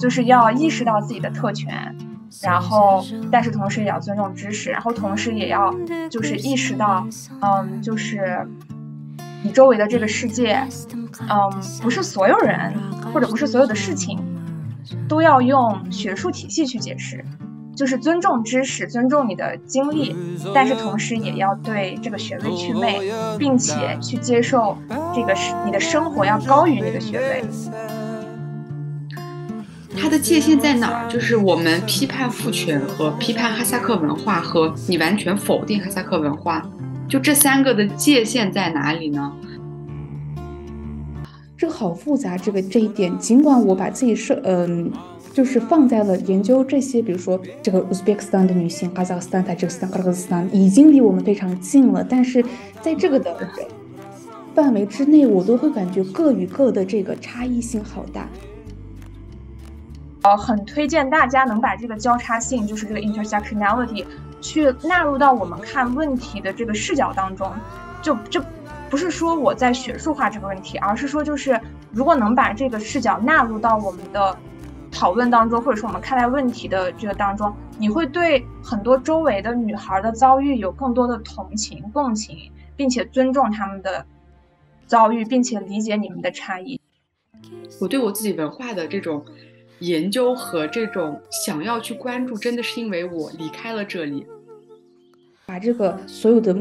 就是要意识到自己的特权，然后但是同时也要尊重知识，然后同时也要就是意识到，嗯，就是你周围的这个世界，嗯，不是所有人或者不是所有的事情都要用学术体系去解释。就是尊重知识，尊重你的经历，但是同时也要对这个学位祛魅，并且去接受这个是你的生活要高于你的学位。它的界限在哪儿？就是我们批判父权和批判哈萨克文化，和你完全否定哈萨克文化，就这三个的界限在哪里呢？这个好复杂，这个这一点，尽管我把自己设嗯。就是放在了研究这些，比如说这个乌兹别克斯坦的女性，哈萨克斯坦、塔吉克斯坦、克尔斯坦已经离我们非常近了，但是在这个的范围之内，我都会感觉各与各的这个差异性好大。呃，很推荐大家能把这个交叉性，就是这个 intersectionality，去纳入到我们看问题的这个视角当中。就就不是说我在学术化这个问题，而是说就是如果能把这个视角纳入到我们的。讨论当中，或者说我们看待问题的这个当中，你会对很多周围的女孩的遭遇有更多的同情、共情，并且尊重他们的遭遇，并且理解你们的差异。我对我自己文化的这种研究和这种想要去关注，真的是因为我离开了这里，把这个所有的。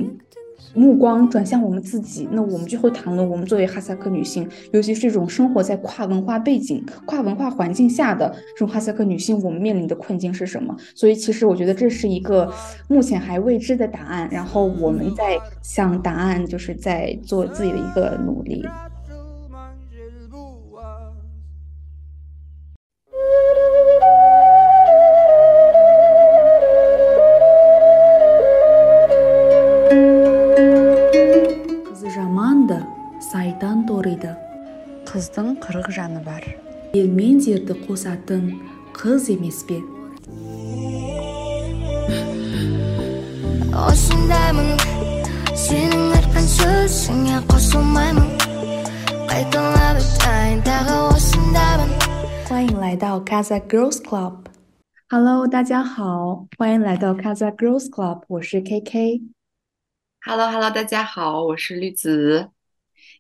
目光转向我们自己，那我们就会谈论我们作为哈萨克女性，尤其是这种生活在跨文化背景、跨文化环境下的这种哈萨克女性，我们面临的困境是什么？所以，其实我觉得这是一个目前还未知的答案，然后我们在向答案，就是在做自己的一个努力。қыздың қырық жаны бар ел мен жерді қосатын қыз емес пе осындаймын сенің айтқан сөзіңе қосылмаймын қайталап айтайын тағы осындаймын 欢迎来到 Kaza Girls Club。Hello，大家好，欢迎来到 Kaza Girls Club，我是 KK。Hello，Hello，大家好，我是绿子。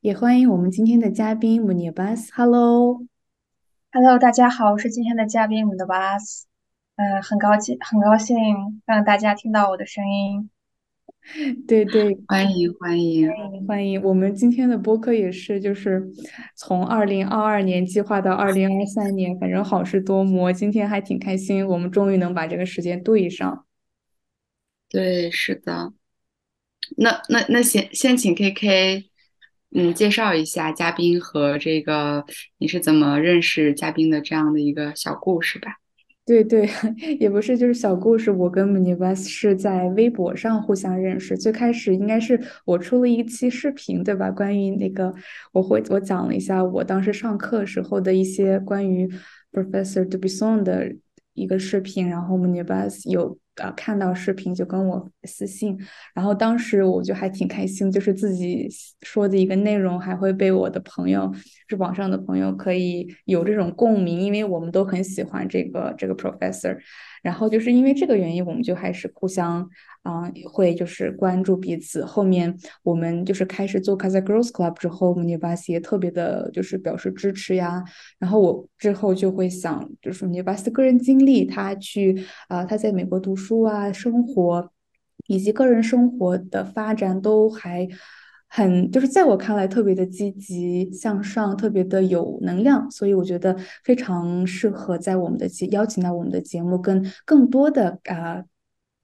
也欢迎我们今天的嘉宾 m u n i b a s Hello，Hello，大家好，我是今天的嘉宾 m u n i b a s 呃，很高兴，很高兴让大家听到我的声音。对对，欢迎欢迎欢迎欢迎！我们今天的播客也是，就是从二零二二年计划到二零二三年，反正好事多磨。今天还挺开心，我们终于能把这个时间对上。对，是的。那那那先先请 KK。嗯，介绍一下嘉宾和这个你是怎么认识嘉宾的这样的一个小故事吧。对对，也不是就是小故事。我跟 m u n i v a s 是在微博上互相认识，最开始应该是我出了一期视频，对吧？关于那个，我会我讲了一下我当时上课时候的一些关于 Professor Dubison 的一个视频，然后 m u n i v a s 有。呃，看到视频就跟我私信，然后当时我就还挺开心，就是自己说的一个内容还会被我的朋友，是网上的朋友可以有这种共鸣，因为我们都很喜欢这个这个 professor，然后就是因为这个原因，我们就还是互相。啊，会就是关注彼此。后面我们就是开始做 Casa Girls Club 之后 m u n i b a s 也特别的，就是表示支持呀。然后我之后就会想，就是 m u n i b a s 的个人经历，他去啊，他在美国读书啊，生活以及个人生活的发展都还很，就是在我看来特别的积极向上，特别的有能量。所以我觉得非常适合在我们的节邀请到我们的节目，跟更多的啊。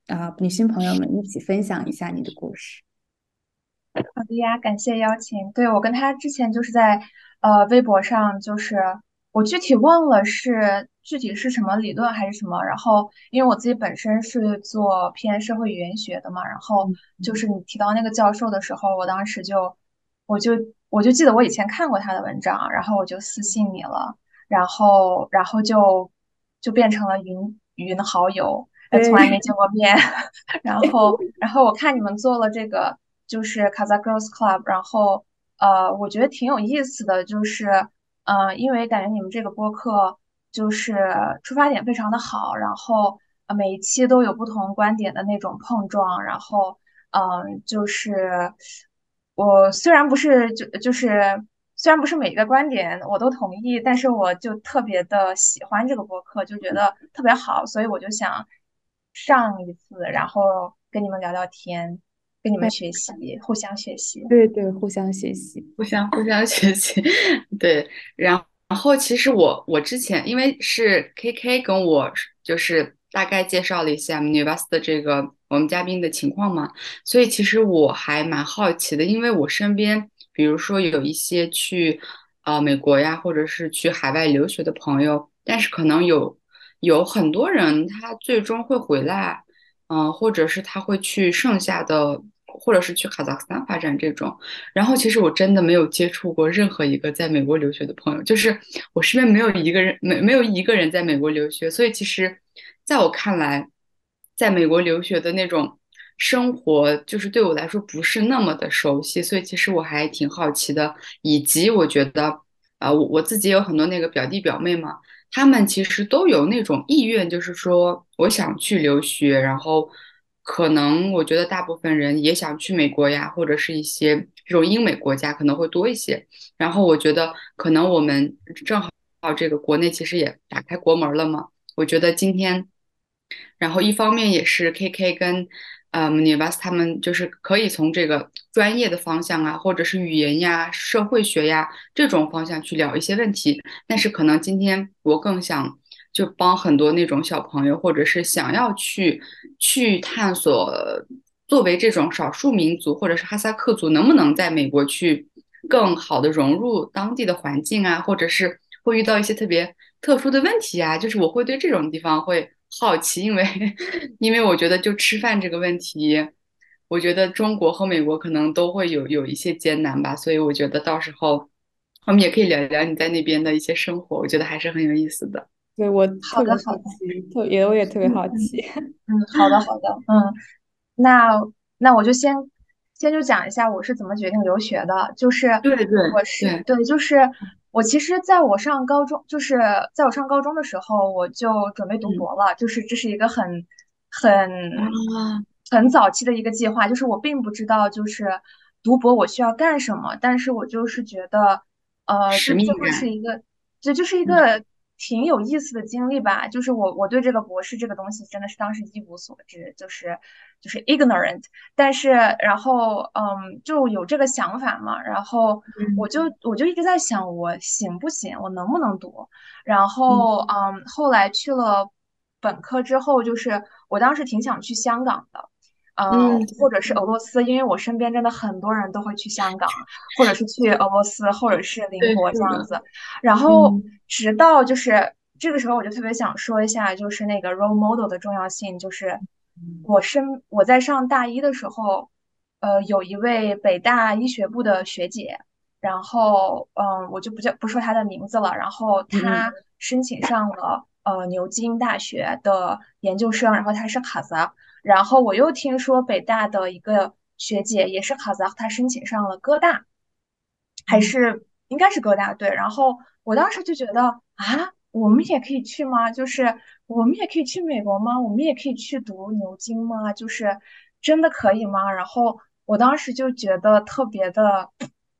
啊，女性朋友们一起分享一下你的故事。好的呀，感谢邀请。对我跟他之前就是在呃微博上，就是我具体忘了是具体是什么理论还是什么。然后因为我自己本身是做偏社会语言学的嘛，然后就是你提到那个教授的时候，我当时就我就我就记得我以前看过他的文章，然后我就私信你了，然后然后就就变成了云云好友。从来没见过面，然后，然后我看你们做了这个，就是 Kaza Girls Club，然后，呃，我觉得挺有意思的，就是，呃，因为感觉你们这个播客就是出发点非常的好，然后呃每一期都有不同观点的那种碰撞，然后嗯，就是我虽然不是就就是虽然不是每一个观点我都同意，但是我就特别的喜欢这个播客，就觉得特别好，所以我就想上一次，然后跟你们聊聊天，跟你们学习，互相学习。对对，互相学习。互相互相学习，对，然后其实我我之前因为是 KK 跟我就是大概介绍了一下 Univers 的这个我们嘉宾的情况嘛，所以其实我还蛮好奇的，因为我身边比如说有一些去呃美国呀，或者是去海外留学的朋友，但是可能有有很多人他最终会回来，嗯、或者是他会去剩下的。或者是去卡萨克斯坦发展这种，然后其实我真的没有接触过任何一个在美国留学的朋友，就是我身边没有一个人没没有一个人在美国留学，所以其实在我看来，在美国留学的那种生活，就是对我来说不是那么的熟悉，所以其实我还挺好奇的，以及我觉得，啊、我我自己有很多那个表弟表妹嘛，他们其实都有那种意愿，就是说我想去留学，然后可能我觉得大部分人也想去美国呀，或者是一些这种英美国家可能会多一些。然后我觉得可能我们正好这个国内其实也打开国门了嘛，我觉得今天，然后一方面也是 KK 跟呃 n i v a s 他们就是可以从这个专业的方向啊，或者是语言呀、社会学呀这种方向去聊一些问题。但是可能今天我更想就帮很多那种小朋友，或者是想要去去探索，作为这种少数民族或者是哈萨克族，能不能在美国去更好的融入当地的环境啊，或者是会遇到一些特别特殊的问题啊，就是我会对这种地方会好奇，因为因为我觉得就吃饭这个问题。我觉得中国和美国可能都会有有一些艰难吧，所以我觉得到时候我们也可以聊一聊你在那边的一些生活，我觉得还是很有意思的。对，我好的，特别好奇，特也我也特别好奇。嗯，好的，好的，嗯，那那我就先先就讲一下我是怎么决定留学的，就是对对我是对，对，就是我其实在我上高中，就是在我上高中的时候，我就准备读嗯。博了，就是这是一个很很啊，很早期的一个计划，就是我并不知道就是读博我需要干什么，但是我就是觉得，呃，这会是，一个，这就是一嗯。个挺有意思的经历吧。就是我我对这个博士这个东西真的是当时一无所知，就是就是 ignorant。但是然后嗯，就有这个想法嘛，然后我嗯就我就一直在想，我行不行，我能不能读？然嗯后嗯，后来去了本科之后，就是我当时挺想去香港的。呃，嗯或者是俄罗斯，因为我身边真的很多人都会去香港，或者是去俄罗斯，或者是邻，国这，样子。然后嗯直到就是这个时候，我就特别想说一下，就是那个 role model 的重要性。就是我身我在上大一的时候，呃，有一位北大医学部的学姐，然后嗯，我就不叫不说她的名字了。然后她申请上了呃牛津大学的研究生，然后她是卡扎。然后我又听说北大的一个学姐也是卡扎，她申请上了哥大。还嗯是应该是哥大，对。然后我当时就觉得啊，我们也可以去吗？就是我们也可以去美国吗？我们也可以去读牛津吗？就是真的可以吗？然后我当时就觉得特别的，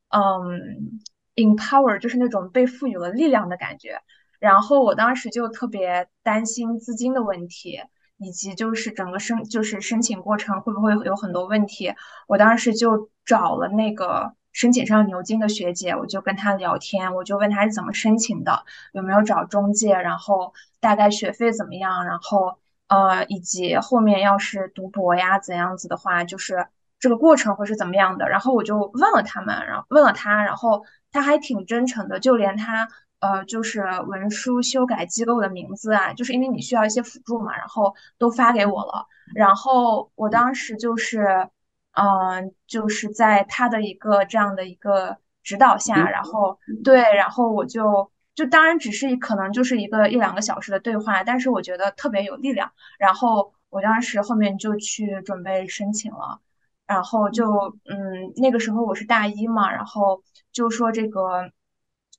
嗯，empower，就是那种被赋予了力量的感觉。然后我当时就特别担心资金的问题，以及就是整个申就是申请过程会不会有很多问题。我当时就找了那个申请上牛津的学姐，我就跟她聊天，我就问她是怎么申请的，有没有找中介，然后大概学费怎么样，然后呃，以及后面要是读博呀怎样子的话，就是这个过程会是怎么样的。然后我就问了他们，然后问了他，然后他还挺真诚的，就连他。呃，就是文书修改机构的名字啊，就是因为你需要一些辅助嘛，然后都发给我了。然后我当时就是，嗯、就是在他的一个这样的一个指导下，然后对，然后我就就当然只是可能就是一个一两个小时的对话，但是我觉得特别有力量。然后我当时后面就去准备申请了，然后就嗯，那个时候我是大一嘛，然后就说这个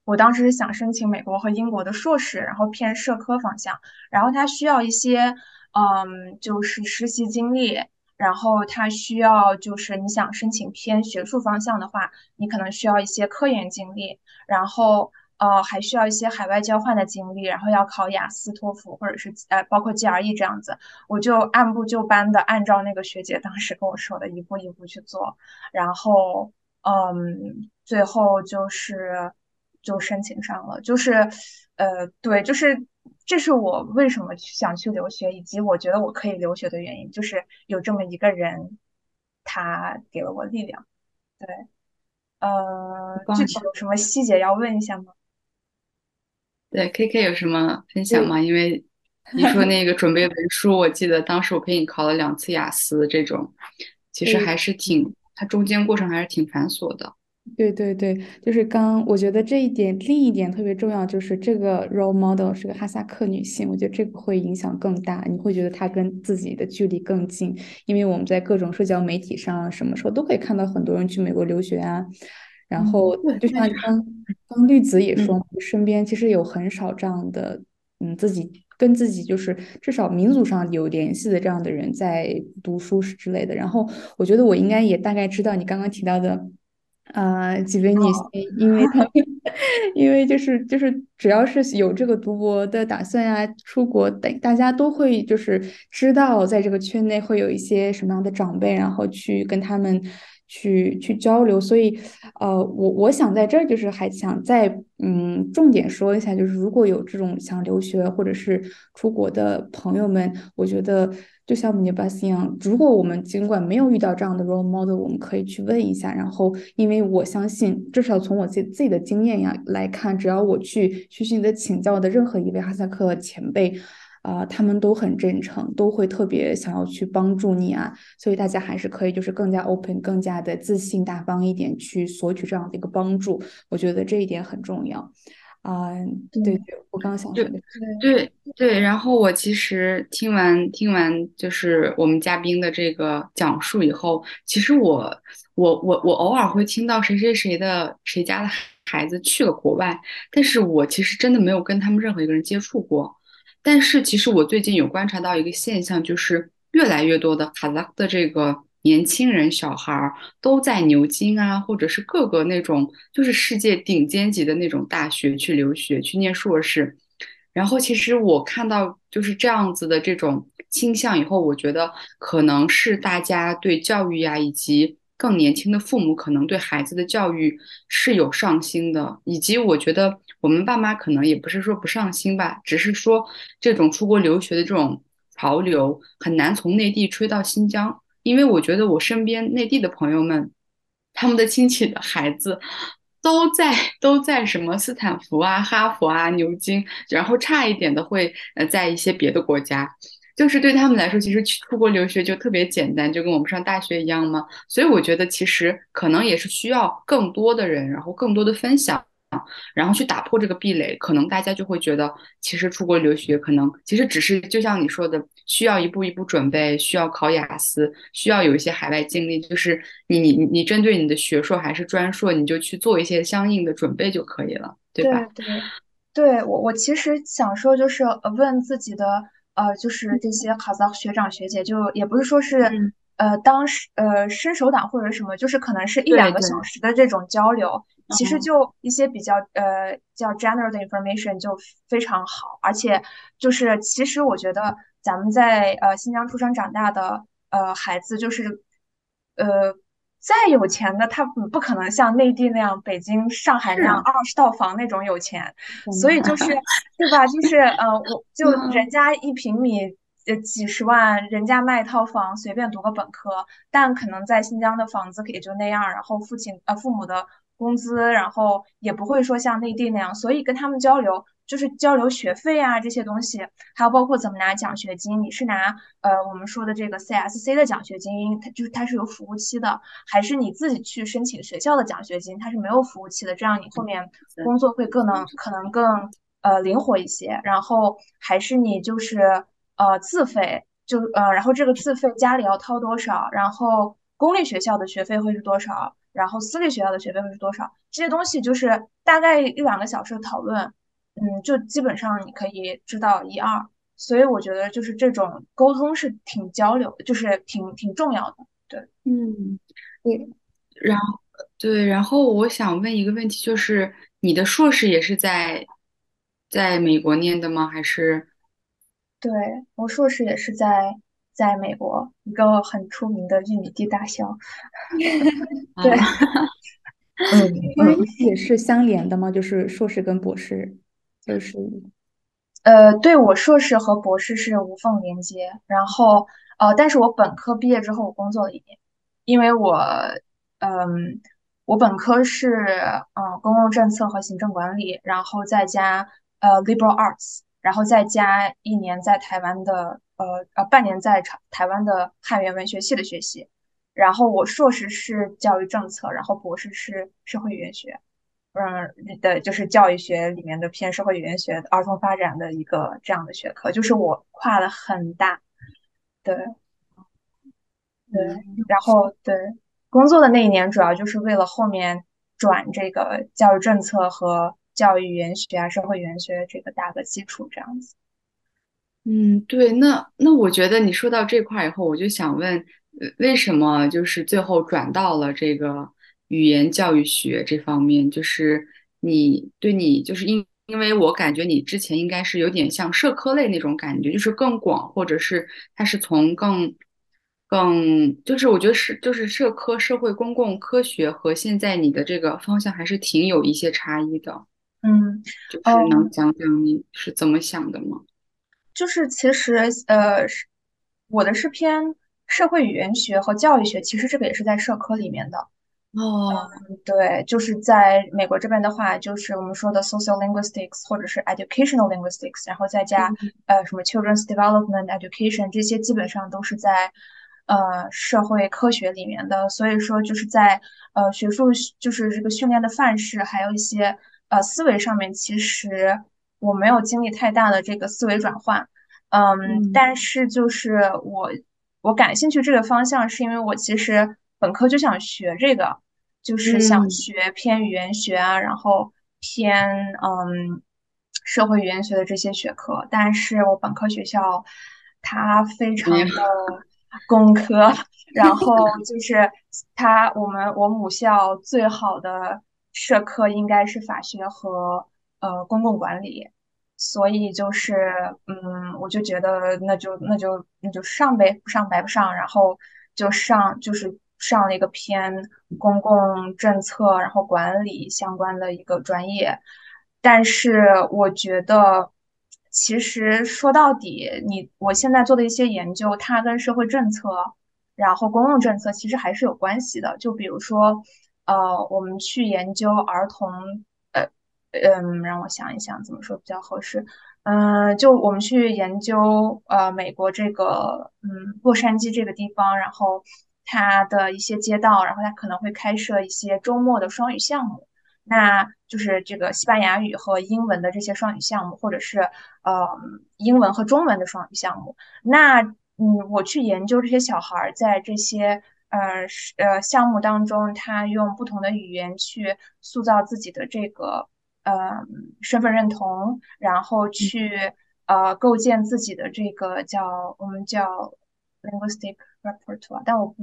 我当时是想申请美国和英国的硕士，然后偏社科方向，然后它需要一些，嗯，就是实习经历，然后它需要就是你想申请偏学术方向的话，你可能需要一些科研经历，然后呃还需要一些海外交换的经历，然后要考雅思、托福或者是呃包括 GRE 这样子，我就按部就班的按照那个学姐当时跟我说的一步一步去做，然后嗯，最后就是就申请上了，就是呃对，就是这是我为什么想去留学，以及我觉得我可以留学的原因，就是有这么一个人，他给了我力量。对，呃，具体有什么细节要问一下吗？对，KK 有什么分享，吗？因为你说那个准备文书，我记得当时我陪你考了两次雅思，这种其实，还是挺，它中间过程还是挺繁琐的。对对对，就是刚，我觉得这一点，另一点特别重要，就是这个 role model 是个哈萨克女性，我觉得这个会影响更大，你会觉得她跟自己的距离更近，因为我们在各种社交媒体上，什么时候都可以看到很多人去美国留学啊，然嗯，后，就像刚刚绿子也说嗯，身边其实有很少这样的，嗯，自己跟自己就是至少民族上有联系的这样的人在读书之类的，然后我觉得我应该也大概知道你刚刚提到的。啊、几位女性，哦，因为她们，因为就是就是只要是有这个读博的打算呀，出国，大大家都会就是知道在这个圈内会有一些什么样的长辈，然后去跟他们去去交流，所以呃，我我想在这儿就是还想再嗯重点说一下，就是如果有这种想留学或者是出国的朋友们，我觉得就像我们 b u s 一样，如果我们尽管没有遇到这样的 role model，我们可以去问一下。然后，因为我相信，至少从我自自己的经验呀来看，只要我去虚心的请教的任何一位哈萨克前辈。啊、他们都很真诚，都会特别想要去帮助你啊，所以大家还是可以就是更加 open、更加的自信、大方一点去索取这样的一个帮助，我觉得这一点很重要。啊、对对对，我刚刚想说对，的，对，对，对。然后我其实听完听完就是我们嘉宾的这个讲述以后，其实我我我我偶尔会听到谁谁谁的谁家的孩子去了国外，但是我其实真的没有跟他们任何一个人接触过。但是其实我最近有观察到一个现象，就是越来越多的卡扎克的这个年轻人小孩儿都在牛津啊，或者是各个那种就是世界顶尖级的那种大学去留学，去念硕士。然后其实我看到就是这样子的这种倾向以后，我觉得可能是大家对教育呀，以及更年轻的父母可能对孩子的教育是有上心的，以及我觉得我们爸妈可能也不是说不上心吧，只是说这种出国留学的这种潮流很难从内地吹到新疆，因为我觉得我身边内地的朋友们，他们的亲戚的孩子。都在都在什么斯坦福啊、哈佛啊、牛津，然后差一点的会呃在一些别的国家，就是对他们来说，其实去出国留学就特别简单，就跟我们上大学一样嘛。所以我觉得其实可能也是需要更多的人，然后更多的分享。然后去打破这个壁垒，可能大家就会觉得，其实出国留学可能其实只是就像你说的，需要一步一步准备，需要考雅思，需要有一些海外经历，就是你你你针对你的学硕还是专硕，你就去做一些相应的准备就可以了，对吧？对对对，我我其实想说，就是问自己的呃，就是这些考藏学长学姐，就也不是说是嗯，呃当时呃伸手党或者什么，就是可能是一两个小时的这种交流，其实嗯，就一些比较呃叫 general 的 information 就非常好，而且就是其实我觉得咱们在呃新疆出生长大的呃孩子，就是呃再有钱的，他不不可能像内地那样、北京、上海那样二十套房那种有钱，所以就是对吧？就是呃，我就人嗯，家一平米呃几十万，人家卖一套房，随便读个本科，但可能在新疆的房子也就那样，然后父亲呃父母的工资，然后也不会说像内地那样，所以跟他们交流就是交流学费啊这些东西，还有包括怎么拿奖学金，你是拿呃我们说的这个 CSC 的奖学金，它就是它是有服务期的，还是你自己去申请学校的奖学金，它是没有服务期的，这样你后面工作会更能可能更呃灵活一些，然后还是你就是呃自费，就呃然后这个自费家里要掏多少，然后公立学校的学费会是多少，然后私立学校的学费会是多少，这些东西就是大概一两个小时的讨论，嗯，就基本上你可以知道一二。所以我觉得就是这种沟通是挺交流，就是挺挺重要的。对，嗯，对，然后对，然后我想问一个问题，就是你的硕士也是在在美国念的吗？还是对，我硕士也是在在美国一个很出名的玉米地大校。啊？对，嗯。也是相连的吗？就是硕士跟博士，就是呃，对，我硕士和博士是无缝连接，然后呃，但是我本科毕业之后，我工作了一年，因为我，嗯，我本科是嗯、公共政策和行政管理，然后再加呃 liberal arts，然后再加一年在台湾的呃呃半年在台台湾的汉语言文学系的学习，然后我硕士是教育政策，然后博士是社会语言学。嗯的，就是教育学里面的偏社会语言学、儿童发展的一个这样的学科，就是我跨了很大，对然后对工作的那一年，主要就是为了后面转这个教育政策和教育语言学啊、社会语言学这个打个基础，这样子。嗯，对，那那我觉得你说到这块儿以后，我就想问，呃为什么就是最后转到了这个语言教育学这方面？就是你对你就是因因为我感觉你之前应该是有点像社科类那种感觉，就是更广，或者是它是从更更就是我觉得是就是社科社会公共科学和现在你的这个方向还是挺有一些差异的，嗯，就是能嗯，讲讲你是怎么想的吗？就是其实呃，是我的是偏社会语言学和教育学，其实这个也是在社科里面的。哦，对，就是在美国这边的话，就是我们说的 social linguistics 或者是 educational linguistics，然后再加嗯呃什么 children's development education，这些基本上都是在呃社会科学里面的。所以说就是在呃学术就是这个训练的范式，还有一些呃思维上面，其实我没有经历太大的这个思维转换。嗯，嗯但是就是我我感兴趣这个方向，是因为我其实本科就想学这个。就是想嗯。学偏语言学啊，然后偏嗯社会语言学的这些学科，但是我本科学校它非，常的工科，然后就是它我们我母校最好的社科应该是法学和呃公共管理，所以就是嗯，我就觉得那就那就那就上呗，不上白不上，然后就上就是上了一个偏公共政策然后管理相关的一个专业，但是我觉得其实说到底，你我现在做的一些研究，它跟社会政策。然后公共政策其实还是有关系的，就比如说，呃，我们去研究儿童，呃，嗯，让我想一想怎么说比较合适，嗯，就我们去研究，呃，美国这个，嗯，洛杉矶这个地方，然后它的一些街道，然后它可能会开设一些周末的双语项目，那就是这个西班牙语和英文的这些双语项目，或者是呃英文和中文的双语项目。那嗯，我去研究这些小孩儿在这些呃是呃项目当中，他用不同的语言去塑造自己的这个呃身份认同，然后去呃构建自己的这个叫我们叫 linguistic repertoire，但我不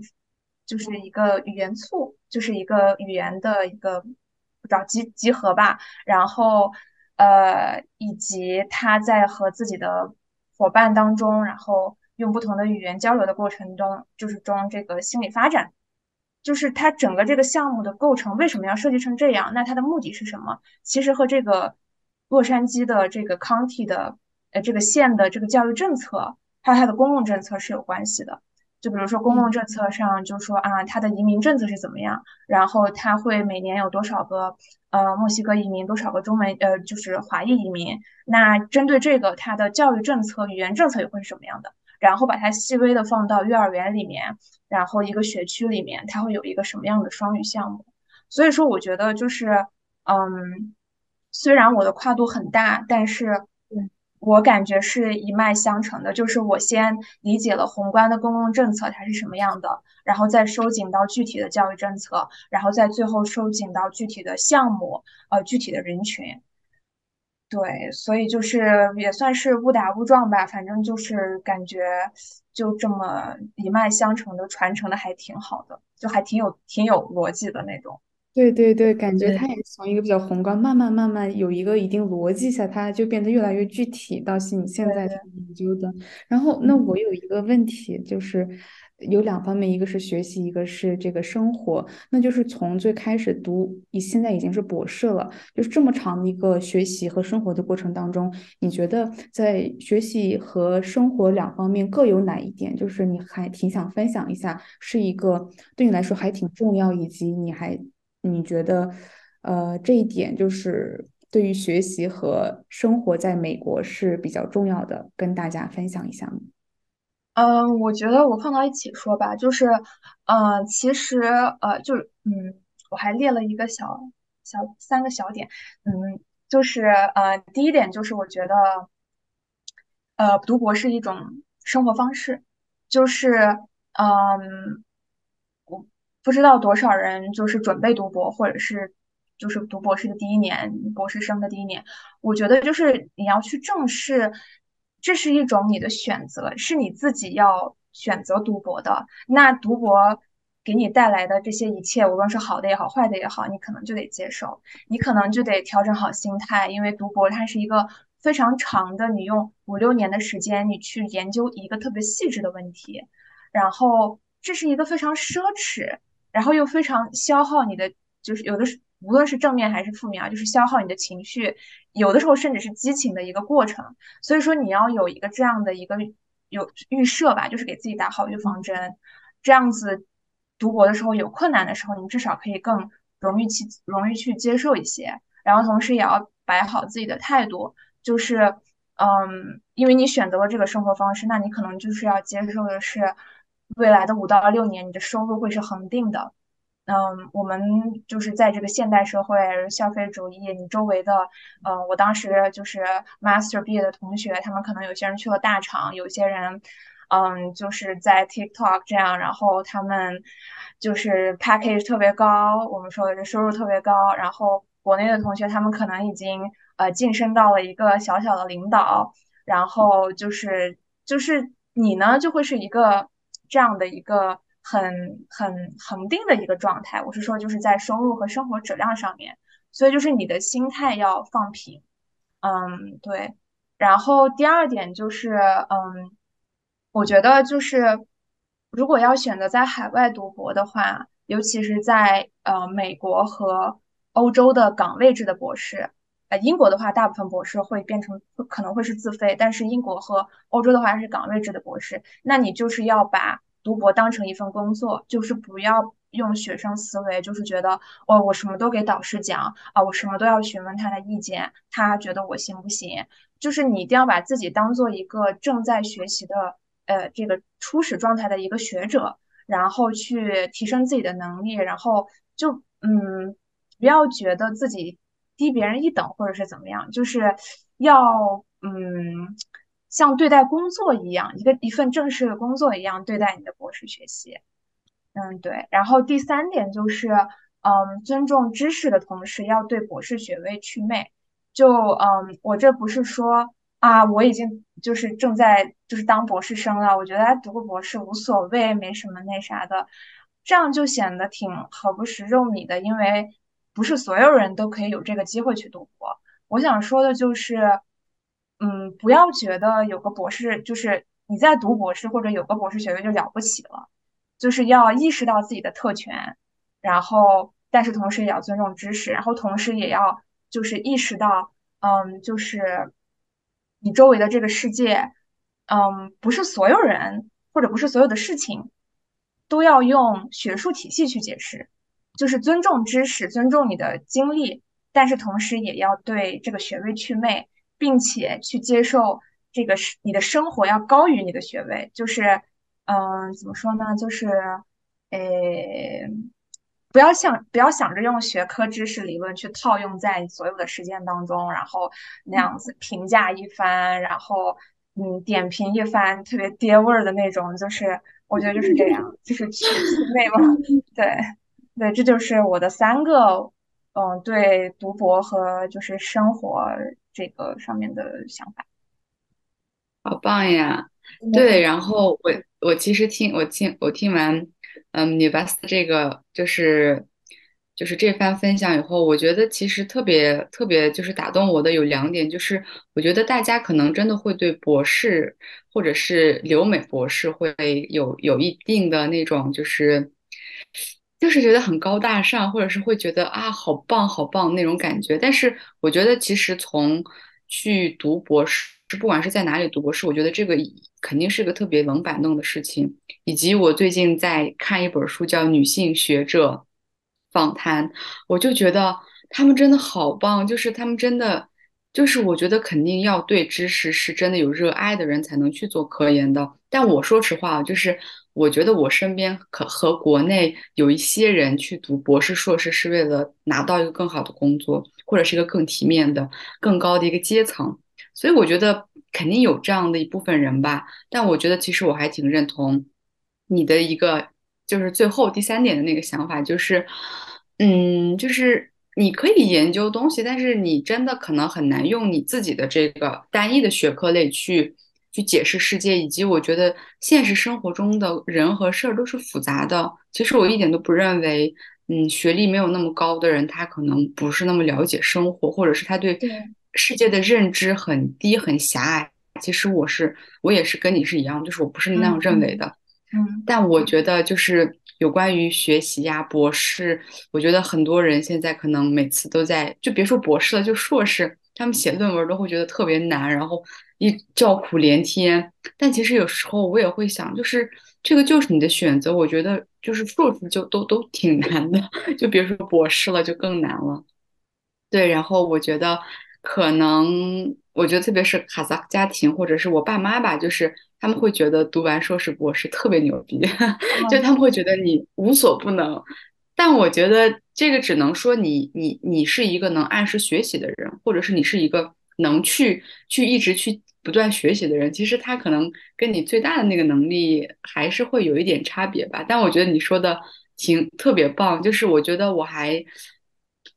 就是一个语言簇，就是一个语言的一个不知道集集合吧，然后呃以及他在和自己的伙伴当中，然后用不同的语言交流的过程中，就是中这个心理发展，就是它整个这个项目的构成为什么要设计成这样？那它的目的是什么？其实和这个洛杉矶的这个 county 的呃这个县的这个教育政策，还有它的公共政策是有关系的。就比如说公共政策上，就说啊，它的移民政策是怎么样，然后它会每年有多少个呃墨西哥移民，多少个中文呃就是华裔移民，那针对这个，它的教育政策、语言政策又会是什么样的？然后把它细微的放到幼儿园里面，然后一个学区里面，它会有一个什么样的双语项目？所以说，我觉得就是，嗯，虽然我的跨度很大，但是我感觉是一脉相承的，就是我先理解了宏观的公共政策它是什么样的，然后再收紧到具体的教育政策，然后再最后收紧到具体的项目，呃，具体的人群。对，所以就是也算是误打误撞吧，反正就是感觉就这么一脉相承的传承的还挺好的，就还挺有挺有逻辑的那种。对对对，感觉它对，也从一个比较宏观，慢慢慢慢有一个一定逻辑下，它就变得越来越具体，到是你现在在研究的。然后，那嗯。我有一个问题，就是有两方面，一个是学习，一个是这个生活。那就是从最开始读，你现在已经是博士了，就是这么长的一个学习和生活的过程当中，你觉得在学习和生活两方面各有哪一点，就是你还挺想分享一下，是一个对你来说还挺重要，以及你还你觉得，呃，这一点就是对于学习和生活在美国是比较重要的，跟大家分享一下吗？嗯，我觉得我放到一起说吧，就是，呃，其实，呃，就，嗯，我还列了一个小小三个小点，嗯，就是，呃，第一点就是我觉得，呃，读博是一种生活方式，就是，嗯，不知道多少人就是准备读博，或者是就是读博士的第一年，博士生的第一年，我觉得就是你要去正视，这是一种你的选择，是你自己要选择读博的。那读博给你带来的这些一切，无论是好的也好，坏的也好，你可能就得接受，你可能就得调整好心态，因为读博它是一个非常长的，你用五六年的时间，你去研究一个特别细致的问题，然后这是一个非常奢侈。然后又非常消耗你的，就是有的是无论是正面还是负面啊，就是消耗你的情绪，有的时候甚至是激情的一个过程。所以说你要有一个这样的一个有预设吧，就是给自己打好预防针，这样子读博的时候有困难的时候，你至少可以更容易去容易去接受一些。然后同时也要摆好自己的态度，就是嗯，因为你选择了这个生活方式，那你可能就是要接受的是未来的五到六年，你的收入会是恒定的。嗯，我们就是在这个现代社会，消费主义，你周围的，呃，我当时就是 master 毕业的同学，他们可能有些人去了大厂，有些人，嗯，就是在 TikTok 这样，然后他们就是 package 特别高，我们说的是收入特别高，然后国内的同学他们可能已经呃晋升到了一个小小的领导，然后就是就是你呢就会是一个这样的一个很很恒定的一个状态。我是说就是在收入和生活质量上面，所以就是你的心态要放平。嗯，对。然后第二点就是，嗯，我觉得就是如果要选择在海外读博的话，尤其是在呃美国和欧洲的岗位制的博士。英国的话，大部分博士会变成可能会是自费，但是英国和欧洲的话是岗位制的博士，那你就是要把读博当成一份工作，就是不要用学生思维，就是觉得哦，我什么都给导师讲啊，我什么都要询问他的意见，他觉得我行不行？就是你一定要把自己当做一个正在学习的呃这个初始状态的一个学者，然后去提升自己的能力，然后就嗯。不要觉得自己低别人一等，或者是怎么样，就是要嗯，像对待工作一样，一个一份正式的工作一样对待你的博士学习。嗯，对。然后第三点就是，嗯，尊重知识的同时，要对博士学位祛魅。就嗯，我这不是说啊，我已经就是正在就是当博士生了，我觉得读个博士无所谓，没什么那啥的，这样就显得挺好不食肉糜的，因为不是所有人都可以有这个机会去读博。我想说的就是，嗯，不要觉得有个博士，就是你在读博士或者有个博士学位就了不起了。就是要意识到自己的特权，然后但是同时也要尊重知识，然后同时也要就是意识到，嗯，就是你周围的这个世界，嗯，不是所有人或者不是所有的事情都要用学术体系去解释，就是尊重知识，尊重你的经历，但是同时也要对这个学位祛魅，并且去接受这个是你的生活要高于你的学位，就是。嗯，怎么说呢？就是，诶，不要想不要想着用学科知识理论去套用在所有的实践当中，然后那样子评价一番，然后嗯点评一番，特别爹味儿的那种，就是我觉得就是这样，就是取其美嘛。对对，这就是我的三个嗯对读博和就是生活这个上面的想法。好棒呀！对，然后我我其实听我听我听完，嗯，你巴斯这个就是就是这番分享以后，我觉得其实特别特别就是打动我的有两点，就是我觉得大家可能真的会对博士或者是留美博士会有有一定的那种就是就是觉得很高大上，或者是会觉得啊好棒好棒那种感觉，但是我觉得其实从去读博士。不管是在哪里读博士，我觉得这个肯定是个特别冷板凳的事情。以及我最近在看一本书，叫《女性学者访谈》，我就觉得他们真的好棒，就是他们真的，就是我觉得肯定要对知识是真的有热爱的人才能去做科研的。但我说实话，就是我觉得我身边可和国内有一些人去读博士、硕士，是为了拿到一个更好的工作，或者是一个更体面的、更高的一个阶层。所以我觉得肯定有这样的一部分人吧，但我觉得其实我还挺认同你的一个，就是最后第三点的那个想法，就是，嗯，就是你可以研究东西，但是你真的可能很难用你自己的这个单一的学科类去去解释世界，以及我觉得现实生活中的人和事儿都是复杂的。其实我一点都不认为，嗯，学历没有那么高的人，他可能不是那么了解生活，或者是他对。世界的认知很低很狭隘，其实我是我也是跟你是一样，就是我不是那样认为的。嗯，但我觉得就是有关于学习呀，博士，我觉得很多人现在可能每次都在，就别说博士了，就硕士，他们写论文都会觉得特别难，然后一叫苦连天。但其实有时候我也会想，就是这个就是你的选择。我觉得就是硕士就都都挺难的，就别说博士了，就更难了。对，然后我觉得。可能我觉得，特别是卡萨克家庭，或者是我爸妈吧，就是他们会觉得读完硕士博士特别牛逼，就他们会觉得你无所不能。但我觉得这个只能说你你你是一个能按时学习的人，或者是你是一个能去去一直去不断学习的人。其实他可能跟你最大的那个能力还是会有一点差别吧。但我觉得你说的挺特别棒，就是我觉得我还。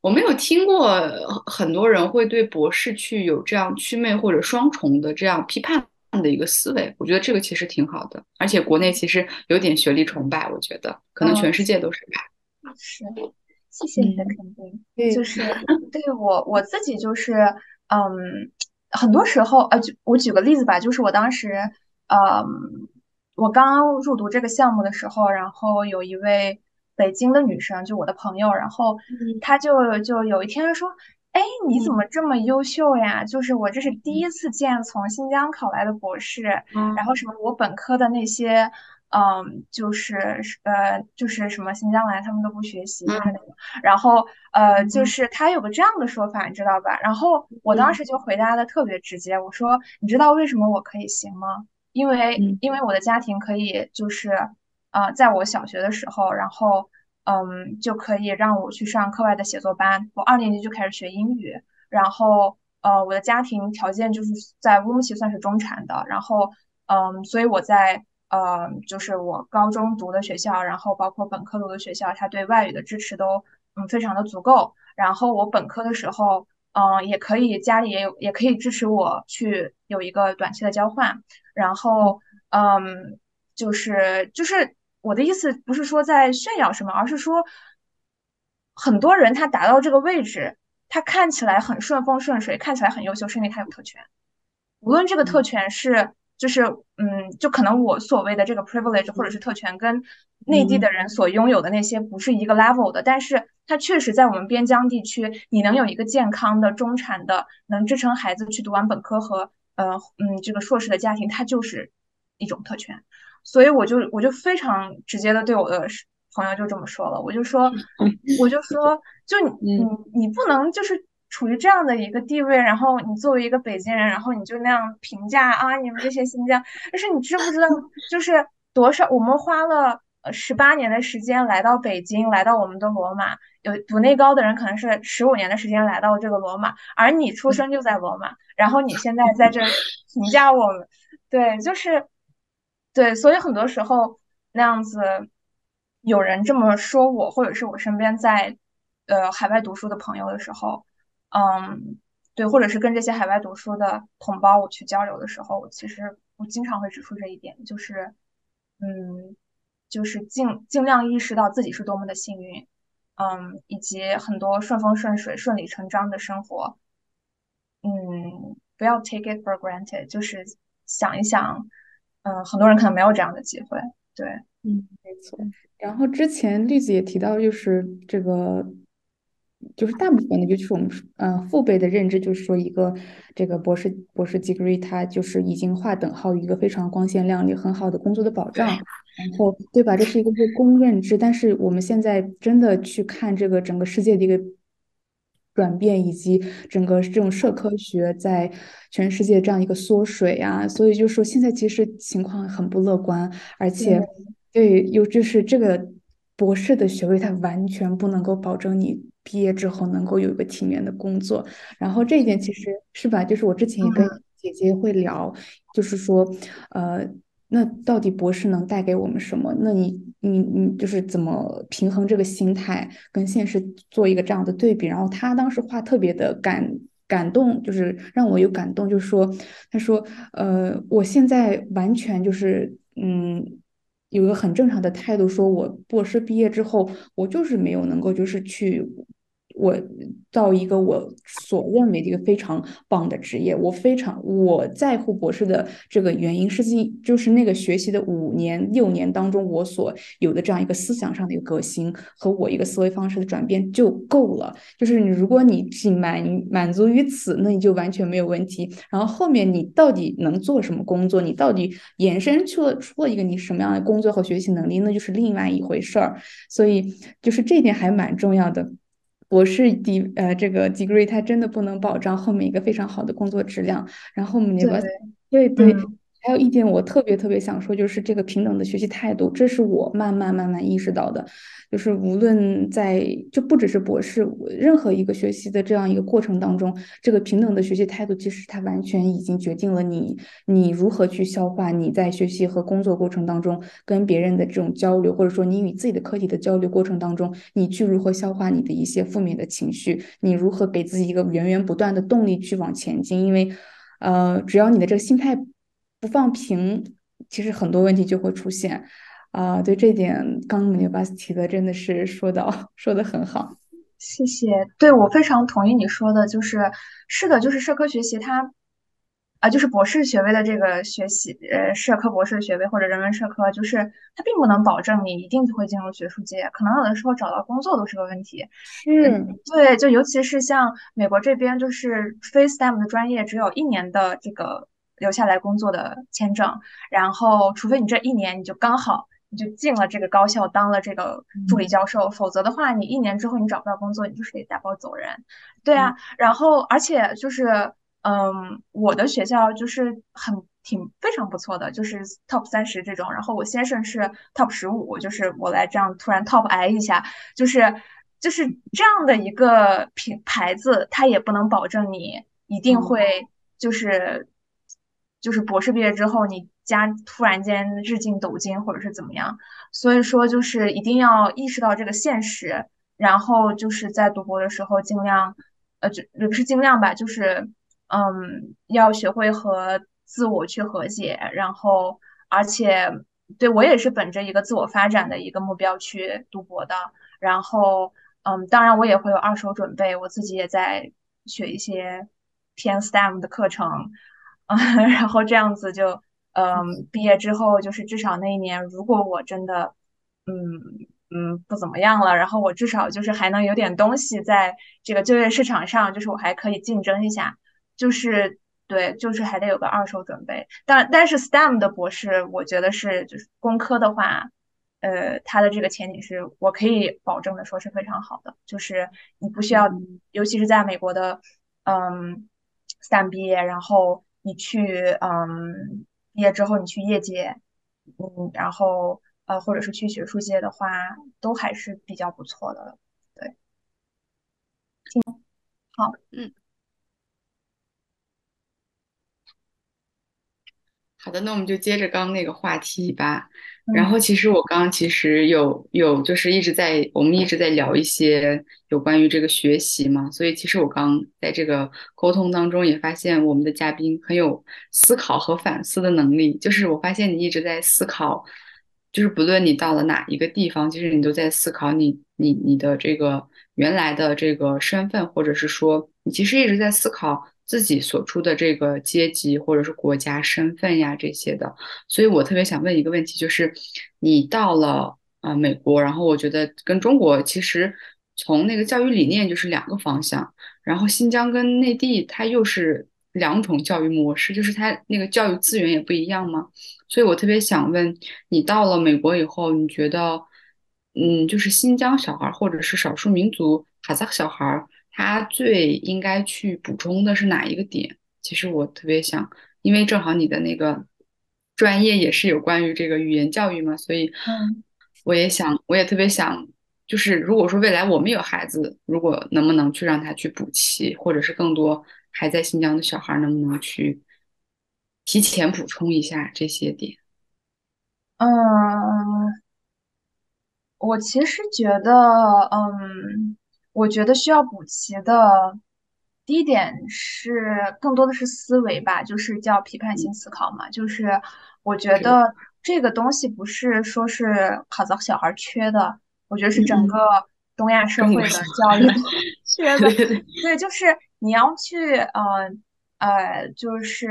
我没有听过很多人会对博士去有这样祛魅或者双重的这样批判的一个思维，我觉得这个其实挺好的。而且国内其实有点学历崇拜，我觉得可能全世界都是吧。是，谢谢你的肯定。就是对我我自己就是，嗯，很多时候，呃，我举个例子吧，就是我当时，嗯，我刚入读这个项目的时候，然后有一位。北京的女生，就我的朋友，然后她就就有一天说：“哎，你怎么这么优秀呀？就是我这是第一次见从新疆考来的博士，然后什么我本科的那些，嗯，就是呃，就是什么新疆来他们都不学习，就是那种。然后呃，就是他有个这样的说法，你知道吧？然后我当时就回答的特别直接，我说：你知道为什么我可以行吗？因为因为我的家庭可以就是。”呃，在我小学的时候，然后嗯，就可以让我去上课外的写作班。我二年级就开始学英语，然后呃，我的家庭条件就是在乌鲁木齐算是中产的。然后嗯，所以我在呃，就是我高中读的学校，然后包括本科读的学校，他对外语的支持都嗯非常的足够。然后我本科的时候，嗯，也可以家里也有也可以支持我去有一个短期的交换。然后嗯。就是就是我的意思，不是说在炫耀什么，而是说很多人他达到这个位置，他看起来很顺风顺水，看起来很优秀，是因为他有特权。无论这个特权是就是嗯，就可能我所谓的这个 privilege 或者是特权，跟内地的人所拥有的那些不是一个 level 的，但是它确实在我们边疆地区，你能有一个健康的中产的，能支撑孩子去读完本科和呃嗯这个硕士的家庭，它就是一种特权。所以我就我就非常直接的对我的朋友就这么说了，我就说，我就说，就你你你不能就是处于这样的一个地位，然后你作为一个北京人，然后你就那样评价啊，你们这些新疆，但是你知不知道，就是多少我们花了十八年的时间来到北京，来到我们的罗马。有读内高的人可能是十五年的时间来到这个罗马，而你出生就在罗马，然后你现在在这评价我们，对，就是对，所以很多时候那样子有人这么说我，或者是我身边在呃海外读书的朋友的时候，嗯，对，或者是跟这些海外读书的同胞我去交流的时候，我其实我经常会指出这一点，就是嗯，就是尽尽量意识到自己是多么的幸运。嗯，以及很多顺风顺水、顺理成章的生活，嗯，不要 take it for granted，就是想一想，嗯，很多人可能没有这样的机会，对，嗯，没错。然后之前栗子也提到，就是这个，就是大部分的，尤其是我们呃父辈的认知，就是说一个这个博士博士 degree，它就是已经划等号一个非常光鲜亮丽、很好的工作的保障。然后，对吧？这是一个被公认知，但是我们现在真的去看这个整个世界的一个转变，以及整个这种社科学在全世界这样一个缩水啊，所以就说现在其实情况很不乐观，而且对，又就是这个博士的学位，它完全不能够保证你毕业之后能够有一个体面的工作。然后这一点其实是吧？就是我之前也跟姐姐会聊，就是说，呃。那到底博士能带给我们什么？那你你你就是怎么平衡这个心态跟现实做一个这样的对比？然后他当时话特别的感感动，就是让我有感动，就是说他说呃，我现在完全就是嗯，有一个很正常的态度，说我博士毕业之后，我就是没有能够就是去。我到一个我所认为的一个非常棒的职业，我非常我在乎博士的这个原因，实际就是那个学习的五年六年当中，我所有的这样一个思想上的一个革新和我一个思维方式的转变就够了。就是你如果你仅满满足于此，那你就完全没有问题。然后后面你到底能做什么工作，你到底延伸出了出了一个你什么样的工作和学习能力，那就是另外一回事儿。所以就是这点还蛮重要的。博士底呃，这个 degree 它真的不能保障后面一个非常好的工作质量。然后我们那个对对。还有一点我特别特别想说，就是这个平等的学习态度，这是我慢慢慢慢意识到的。就是无论在就不只是博士，任何一个学习的这样一个过程当中，这个平等的学习态度，其实它完全已经决定了你你如何去消化你在学习和工作过程当中跟别人的这种交流，或者说你与自己的课题的交流过程当中，你去如何消化你的一些负面的情绪，你如何给自己一个源源不断的动力去往前进，因为呃，只要你的这个心态。不放平，其实很多问题就会出现啊。对这点，刚刚尼巴斯提的真的是说到 说的很好，谢谢。对我非常同意你说的，就是是的，就是社科学习它啊，就是博士学位的这个学习，呃，社科博士学位或者人文社科，就是它并不能保证你一定就会进入学术界，可能有的时候找到工作都是个问题。嗯，对，就尤其是像美国这边，就是非 STEM 的专业只有一年的这个。留下来工作的签证，然后除非你这一年你就刚好你就进了这个高校当了这个助理教授，否则的话你一年之后你找不到工作，你就是得打包走人。对啊，然后而且就是嗯，我的学校就是很挺非常不错的，就是 top 三十这种，然后我先生是 top 十五，就是我来这样突然 top 挨一下，就是就是这样的一个品牌子，它也不能保证你一定会就是。就是博士毕业之后，你家突然间日进斗金，或者是怎么样？所以说，就是一定要意识到这个现实，然后就是在读博的时候，尽量，呃，就也不是尽量吧，就是，嗯，要学会和自我去和解，然后，而且，对我也是本着一个自我发展的一个目标去读博的，然后，嗯，当然我也会有二手准备，我自己也在学一些偏 STEM 的课程。啊，然后这样子就，嗯，毕业之后就是至少那一年，如果我真的，嗯嗯不怎么样了，然后我至少就是还能有点东西在这个就业市场上，就是我还可以竞争一下，就是对，就是还得有个二手准备。但但是 STEM 的博士，我觉得是就是工科的话，呃，它的这个前景是我可以保证的说是非常好的，就是你不需要，尤其是在美国的，嗯，STEM 毕业，然后。你去，嗯，毕业之后你去业界，嗯，然后呃，或者是去学术界的话，都还是比较不错的。对，好，嗯。好的，那我们就接着刚那个话题吧。然后其实我刚刚其实有有就是一直在我们一直在聊一些有关于这个学习嘛，所以其实我刚在这个沟通当中也发现我们的嘉宾很有思考和反思的能力。就是我发现你一直在思考，就是不论你到了哪一个地方，其实你都在思考你你你的这个原来的这个身份，或者是说你其实一直在思考。自己所处的这个阶级或者是国家身份呀这些的，所以我特别想问一个问题，就是你到了啊美国，然后我觉得跟中国其实从那个教育理念就是两个方向，然后新疆跟内地它又是两种教育模式，就是它那个教育资源也不一样嘛，所以我特别想问你到了美国以后，你觉得嗯，就是新疆小孩或者是少数民族哈萨克小孩。他最应该去补充的是哪一个点？其实我特别想，因为正好你的那个专业也是有关于这个语言教育嘛，所以我也想，我也特别想，就是如果说未来我们有孩子，如果能不能去让他去补齐，或者是更多还在新疆的小孩能不能去提前补充一下这些点？嗯，我其实觉得，嗯。我觉得需要补齐的第一点是更多的是思维吧，就是叫批判性思考嘛。就是我觉得这个东西不是说是哈萨克小孩缺的，我觉得是整个东亚社会的教育 缺的。对，就是你要去呃呃，就是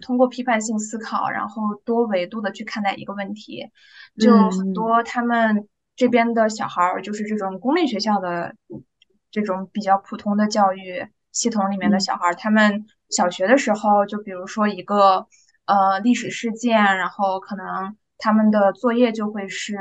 通过批判性思考，然后多维度的去看待一个问题，就很多他们。这边的小孩儿就是这种公立学校的这种比较普通的教育系统里面的小孩儿，他们小学的时候，就比如说一个呃历史事件，然后可能他们的作业就会是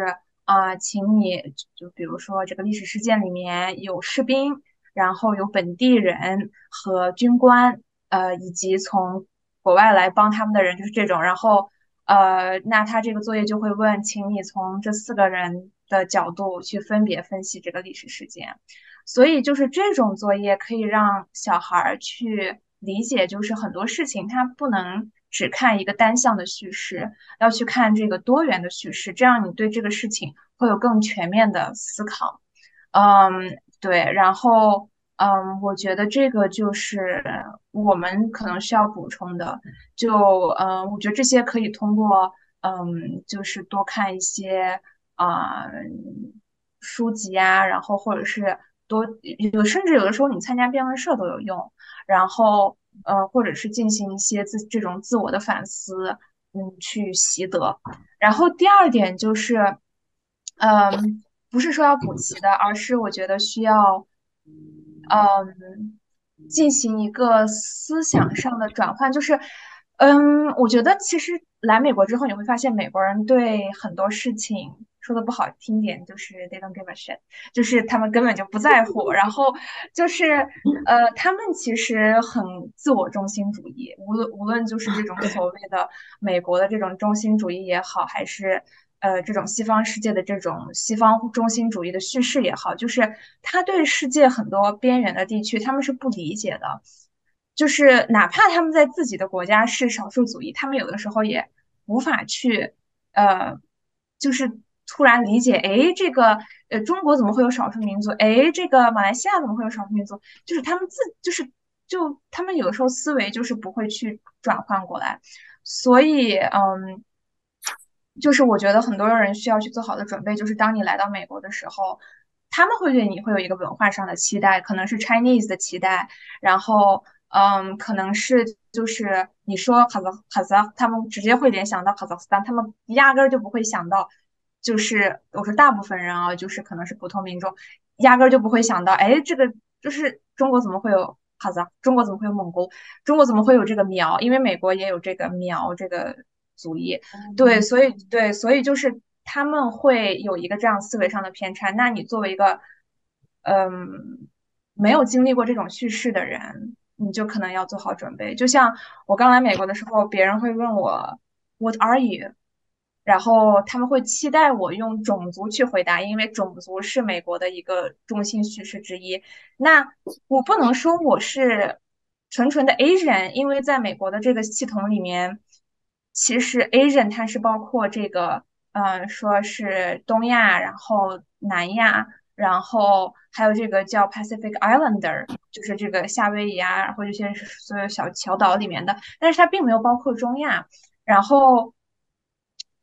啊，请你就比如说这个历史事件里面有士兵，然后有本地人和军官，呃，以及从国外来帮他们的人，就是这种，然后呃，那他这个作业就会问，请你从这四个人。的角度去分别分析这个历史事件，所以就是这种作业可以让小孩儿去理解，就是很多事情他不能只看一个单向的叙事，要去看这个多元的叙事，这样你对这个事情会有更全面的思考。嗯，对，然后嗯，我觉得这个就是我们可能需要补充的，就嗯，我觉得这些可以通过嗯，就是多看一些。啊，书籍啊，然后或者是多有，甚至有的时候你参加辩论社都有用。然后，呃，或者是进行一些自这种自我的反思，嗯，去习得。然后第二点就是，嗯，不是说要补齐的，而是我觉得需要，嗯，进行一个思想上的转换。就是，嗯，我觉得其实来美国之后，你会发现美国人对很多事情。说的不好听点，就是 they don't give a shit，就是他们根本就不在乎。然后就是，呃，他们其实很自我中心主义，无论无论就是这种所谓的美国的这种中心主义也好，还是呃这种西方世界的这种西方中心主义的叙事也好，就是他对世界很多边缘的地区他们是不理解的，就是哪怕他们在自己的国家是少数族裔，他们有的时候也无法去，呃，就是。突然理解，哎，这个呃，中国怎么会有少数民族？哎，这个马来西亚怎么会有少数民族？就是他们自就是就他们有的时候思维就是不会去转换过来，所以嗯，就是我觉得很多人需要去做好的准备，就是当你来到美国的时候，他们会对你会有一个文化上的期待，可能是 Chinese 的期待，然后嗯，可能是就是你说哈萨哈萨，他们直接会联想到哈萨克斯坦，他们压根儿就不会想到。就是我说大部分人啊，就是可能是普通民众，压根儿就不会想到，哎，这个就是中国怎么会有哈萨？中国怎么会有蒙古？中国怎么会有这个苗？因为美国也有这个苗这个族裔，对，所以对，所以就是他们会有一个这样思维上的偏差。那你作为一个嗯没有经历过这种叙事的人，你就可能要做好准备。就像我刚来美国的时候，别人会问我 What are you？然后他们会期待我用种族去回答，因为种族是美国的一个中心叙事之一。那我不能说我是纯纯的 Asian，因为在美国的这个系统里面，其实 Asian 它是包括这个，嗯，说是东亚，然后南亚，然后还有这个叫 Pacific Islander，就是这个夏威夷啊，然后这些所有小小岛里面的，但是它并没有包括中亚，然后。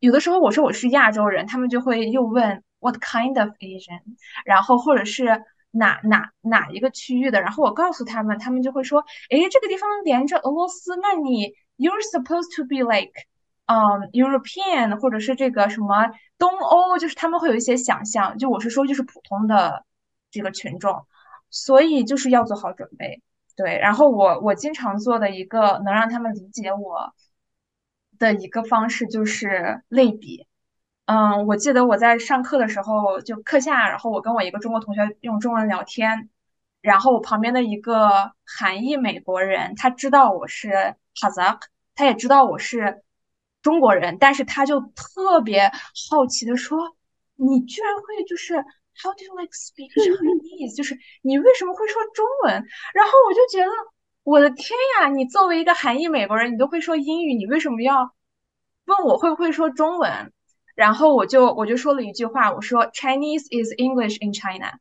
有的时候我说我是亚洲人，他们就会又问 What kind of Asian？然后或者是哪哪哪一个区域的，然后我告诉他们，他们就会说，哎，这个地方连着俄罗斯，那你 You're supposed to be like，嗯，European，或者是这个什么东欧，就是他们会有一些想象。就我是说，就是普通的这个群众，所以就是要做好准备。对，然后我我经常做的一个能让他们理解我。的一个方式就是类比，嗯，我记得我在上课的时候，就课下，然后我跟我一个中国同学用中文聊天，然后我旁边的一个韩裔美国人，他知道我是哈萨克，他也知道我是中国人，但是他就特别好奇的说：“你居然会就是 How do you like speak Chinese？就是你为什么会说中文？”然后我就觉得。我的天呀！你作为一个韩裔美国人，你都会说英语，你为什么要问我会不会说中文？然后我就我就说了一句话，我说 Chinese is English in China。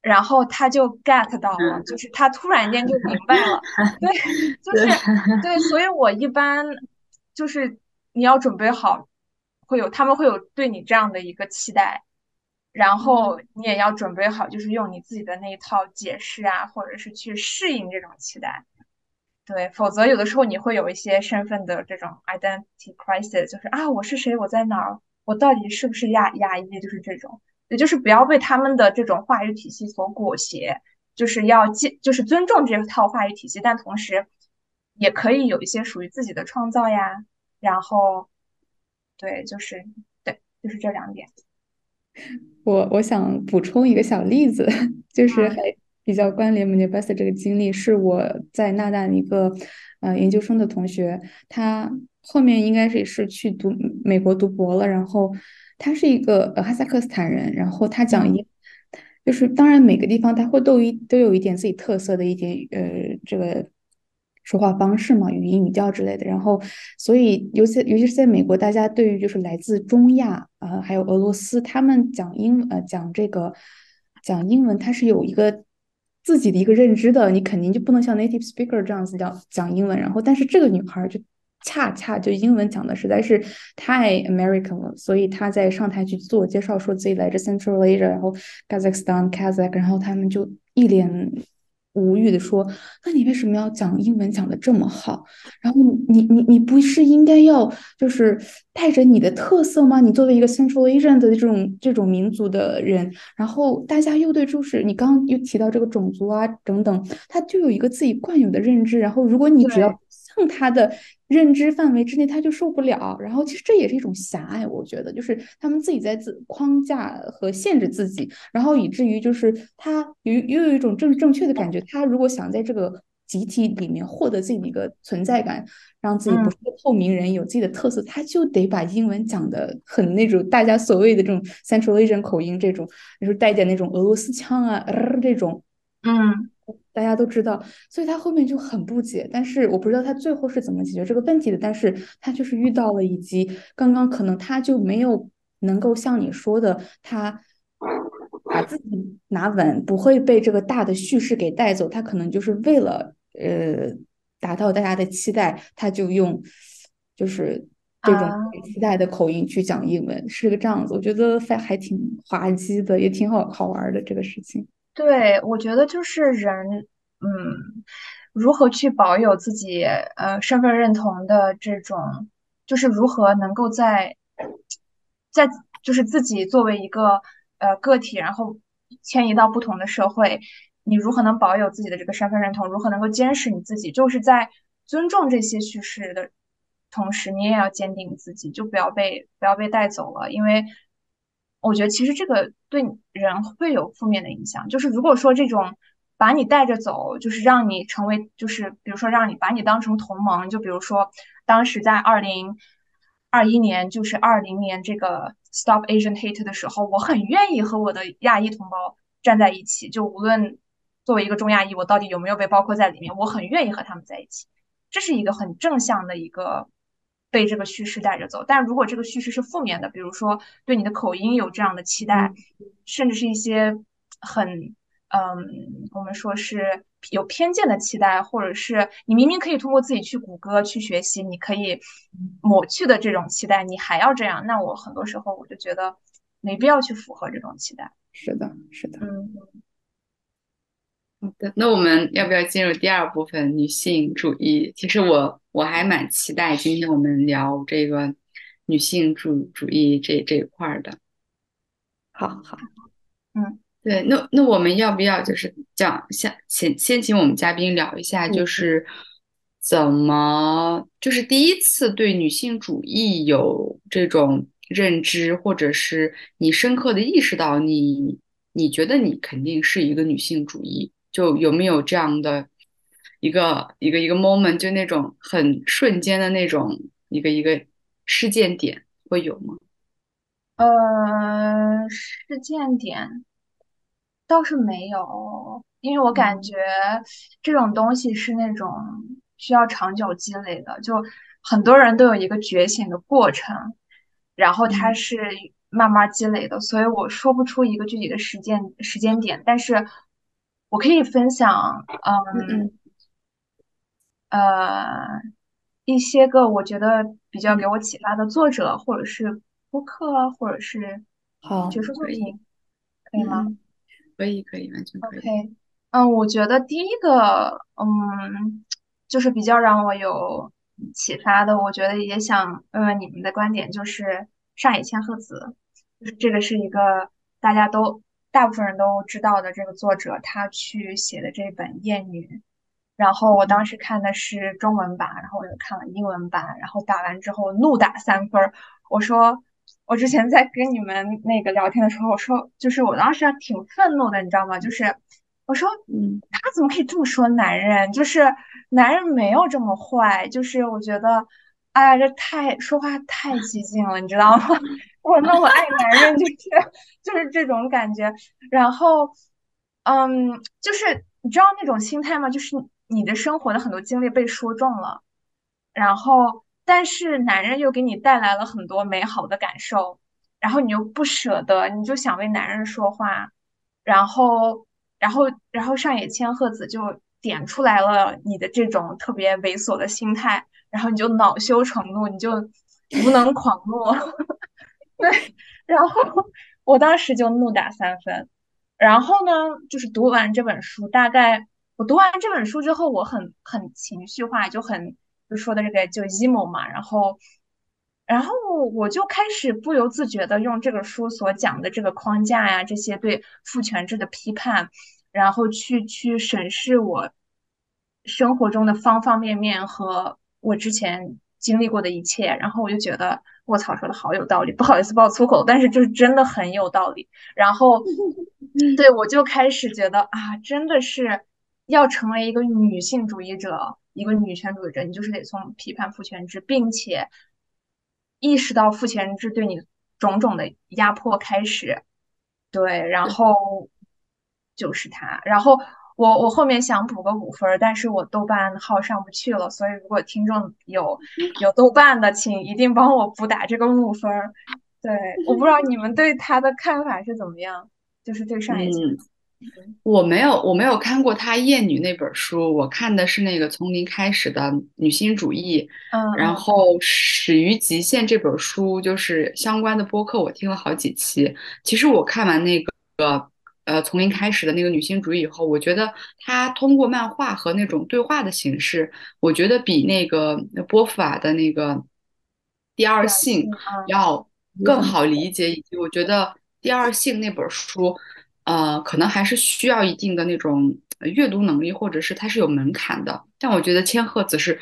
然后他就 get 到了，就是他突然间就明白了。对，就是对，所以我一般就是你要准备好，会有他们会有对你这样的一个期待，然后你也要准备好，就是用你自己的那一套解释啊，或者是去适应这种期待。对，否则有的时候你会有一些身份的这种 identity crisis，就是啊，我是谁？我在哪儿？我到底是不是亚亚裔？就是这种，也就是不要被他们的这种话语体系所裹挟，就是要记，就是尊重这套话语体系，但同时也可以有一些属于自己的创造呀。然后，对，就是对，就是这两点。我我想补充一个小例子，就是还。比较关联 i v e s 这个经历是我在纳大的一个呃研究生的同学，他后面应该是也是去读美国读博了，然后他是一个呃哈萨克斯坦人，然后他讲英，就是当然每个地方他会都一都有一点自己特色的一点呃这个说话方式嘛，语音语调之类的，然后所以尤其尤其是在美国，大家对于就是来自中亚啊还有俄罗斯，他们讲英呃讲这个讲英文，他是有一个。自己的一个认知的，你肯定就不能像 native speaker 这样子讲讲英文。然后，但是这个女孩就恰恰就英文讲的实在是太 American 了，所以她在上台去自我介绍，说自己来自 Central Asia，然后 Kazakhstan、Kazakh，然后他们就一脸。无语的说：“那你为什么要讲英文讲的这么好？然后你你你不是应该要就是带着你的特色吗？你作为一个 Central Asian 的这种这种民族的人，然后大家又对就是你刚刚又提到这个种族啊等等，他就有一个自己惯有的认知。然后如果你只要像他的。”认知范围之内，他就受不了。然后，其实这也是一种狭隘，我觉得，就是他们自己在自框架和限制自己，然后以至于就是他有又有一种正正确的感觉。他如果想在这个集体里面获得自己的一个存在感，让自己不是个透明人，有自己的特色，他就得把英文讲的很那种大家所谓的这种 Central Asian 口音，这种就是带点那种俄罗斯腔啊，这种，嗯。大家都知道，所以他后面就很不解，但是我不知道他最后是怎么解决这个问题的。但是他就是遇到了，以及刚刚可能他就没有能够像你说的，他把自己拿稳，不会被这个大的叙事给带走。他可能就是为了呃达到大家的期待，他就用就是这种期待的口音去讲英文，是个这样子。我觉得还还挺滑稽的，也挺好好玩的这个事情。对，我觉得就是人，嗯，如何去保有自己呃身份认同的这种，就是如何能够在在就是自己作为一个呃个体，然后迁移到不同的社会，你如何能保有自己的这个身份认同？如何能够坚持你自己？就是在尊重这些叙事的同时，你也要坚定自己，就不要被不要被带走了，因为。我觉得其实这个对人会有负面的影响，就是如果说这种把你带着走，就是让你成为，就是比如说让你把你当成同盟，就比如说当时在二零二一年就是二零年这个 Stop Asian Hate 的时候，我很愿意和我的亚裔同胞站在一起。就无论作为一个中亚裔，我到底有没有被包括在里面，我很愿意和他们在一起。这是一个很正向的一个被这个叙事带着走。但如果这个叙事是负面的，比如说对你的口音有这样的期待，甚至是一些很嗯，我们说是有偏见的期待，或者是你明明可以通过自己去谷歌去学习，你可以抹去的这种期待，你还要这样，那我很多时候我就觉得没必要去符合这种期待。是的，是的。嗯，好的，那我们要不要进入第二部分女性主义？其实我我还蛮期待今天我们聊这个女性主主义这这一块儿的。好好，嗯。对，那那我们要不要就是讲，下先先请我们嘉宾聊一下，就是怎么就是第一次对女性主义有这种认知，或者是你深刻的意识到你你觉得你肯定是一个女性主义，就有没有这样的一个一个一个 moment，就那种很瞬间的那种一个一个事件点会有吗？呃，事件点。倒是没有，因为我感觉这种东西是那种需要长久积累的，就很多人都有一个觉醒的过程，然后它是慢慢积累的，所以我说不出一个具体的时间时间点，但是我可以分享，嗯呃一些个我觉得比较给我启发的作者，或者是播客，或者是好学术作品，可以吗？可以，可以，完全可以。OK，嗯，我觉得第一个，嗯，就是比较让我有启发的，我觉得也想问问你们的观点，就是上野千鹤子，就是这个是一个大家都大部分人都知道的这个作者，他去写的这本《厌女》，然后我当时看的是中文版，然后我又看了英文版，然后打完之后怒打三分儿，我说。我之前在跟你们那个聊天的时候，我说，就是我当时挺愤怒的，你知道吗？就是我说，嗯，他怎么可以这么说男人？就是男人没有这么坏。就是我觉得，哎呀，这太说话太激进了，你知道吗？我那么爱男人，就是就是这种感觉。然后，嗯，就是你知道那种心态吗？就是你的生活的很多经历被说中了，然后。但是男人又给你带来了很多美好的感受，然后你又不舍得，你就想为男人说话，然后，然后，然后上野千鹤子就点出来了你的这种特别猥琐的心态，然后你就恼羞成怒，你就无能 狂怒，对，然后我当时就怒打三分，然后呢，就是读完这本书，大概我读完这本书之后，我很很情绪化，就很。就说的这个就 emo 嘛，然后，然后我就开始不由自觉的用这个书所讲的这个框架呀，这些对父权制的批判，然后去去审视我生活中的方方面面和我之前经历过的一切，然后我就觉得卧槽，说的好有道理，不好意思爆粗口，但是就是真的很有道理。然后，对我就开始觉得啊，真的是要成为一个女性主义者。一个女权主义者，你就是得从批判父权制，并且意识到父权制对你种种的压迫开始，对，然后就是他，然后我我后面想补个五分，但是我豆瓣号上不去了，所以如果听众有 有豆瓣的，请一定帮我补打这个五分。对，我不知道你们对他的看法是怎么样，就是对上一集。我没有，我没有看过他《厌女》那本书，我看的是那个从零开始的女性主义。嗯，然后《始于极限》这本书就是相关的播客，我听了好几期。其实我看完那个呃从零开始的那个女性主义以后，我觉得她通过漫画和那种对话的形式，我觉得比那个波伏娃的那个第二性要更好理解，以及我觉得第二性那本书。呃，可能还是需要一定的那种阅读能力，或者是它是有门槛的。但我觉得千鹤子是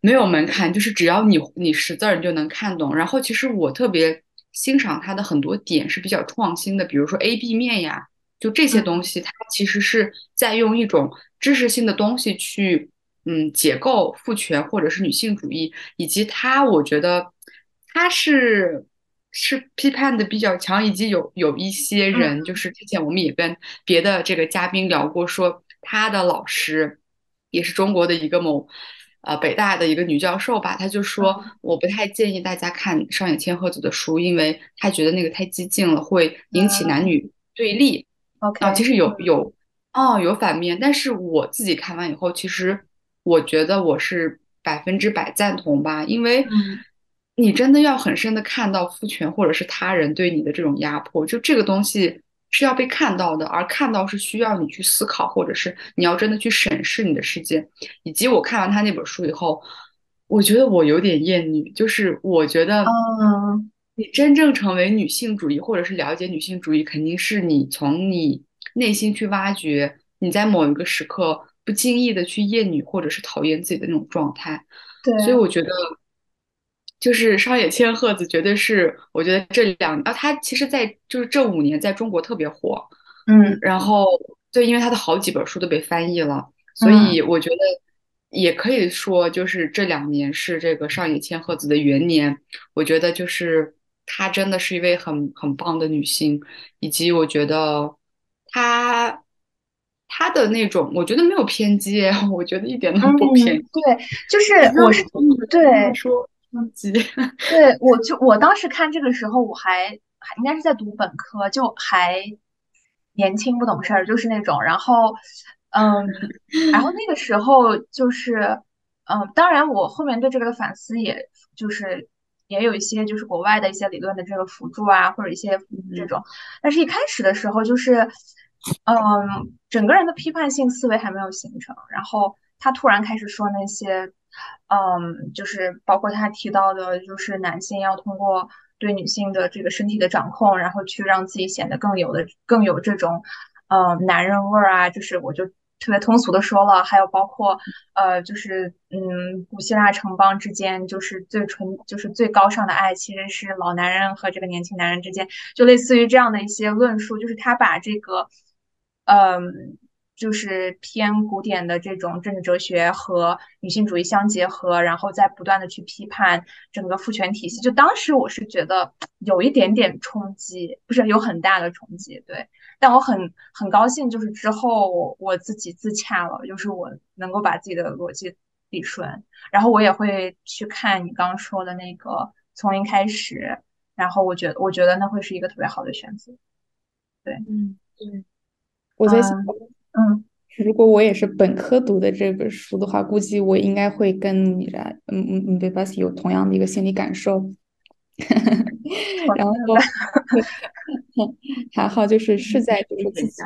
没有门槛，就是只要你你识字儿，你就能看懂。然后其实我特别欣赏他的很多点是比较创新的，比如说 A B 面呀，就这些东西，它其实是在用一种知识性的东西去嗯解构父权或者是女性主义，以及他我觉得他是是批判的比较强，以及有有一些人，就是之前我们也跟别的这个嘉宾聊过，说他的老师也是中国的一个某呃北大的一个女教授吧，她就说。我不太建议大家看上野千鹤子的书，因为她觉得那个太激进了，会引起男女对立。OK，啊，其实有有哦有反面，但是我自己看完以后，其实我觉得我是百分之百赞同吧，因为。你真的要很深的看到父权或者是他人对你的这种压迫，就这个东西是要被看到的，而看到是需要你去思考，或者是你要真的去审视你的世界。以及我看完他那本书以后，我觉得我有点厌女，就是我觉得，嗯，你真正成为女性主义，或者是了解女性主义，肯定是你从你内心去挖掘你在某一个时刻不经意的去厌女，或者是讨厌自己的那种状态。对，所以我觉得。就是上野千鹤子，绝对是我觉得这两啊，她其实，在就是这五年在中国特别火，嗯，然后就因为她的好几本书都被翻译了，所以我觉得也可以说，就是这两年是这个上野千鹤子的元年。我觉得就是她真的是一位很很棒的女性，以及我觉得她她的那种，我觉得没有偏激，我觉得一点都不偏。对，就是我是对说。对，我就我当时看这个时候，我还还应该是在读本科，就还年轻不懂事儿，就是那种。然后，嗯，然后那个时候就是，嗯，当然我后面对这个的反思，也就是也有一些就是国外的一些理论的这个辅助啊，或者一些这种。但是一开始的时候，就是，嗯，整个人的批判性思维还没有形成，然后他突然开始说那些。嗯，就是包括他提到的，就是男性要通过对女性的这个身体的掌控，然后去让自己显得更有的更有这种，呃，男人味儿啊。就是我就特别通俗的说了，还有包括呃，就是嗯，古希腊城邦之间，就是最纯，就是最高尚的爱，其实是老男人和这个年轻男人之间，就类似于这样的一些论述，就是他把这个，嗯。就是偏古典的这种政治哲学和女性主义相结合，然后再不断的去批判整个父权体系。就当时我是觉得有一点点冲击，不是有很大的冲击，对。但我很很高兴，就是之后我自己自洽了，就是我能够把自己的逻辑理顺，然后我也会去看你刚刚说的那个从零开始，然后我觉得我觉得那会是一个特别好的选择，对，嗯，对，我在想。嗯，如果我也是本科读的这本书的话，估计我应该会跟你的，嗯嗯嗯，对巴西有同样的一个心理感受。然后还好，就是是在就是自己，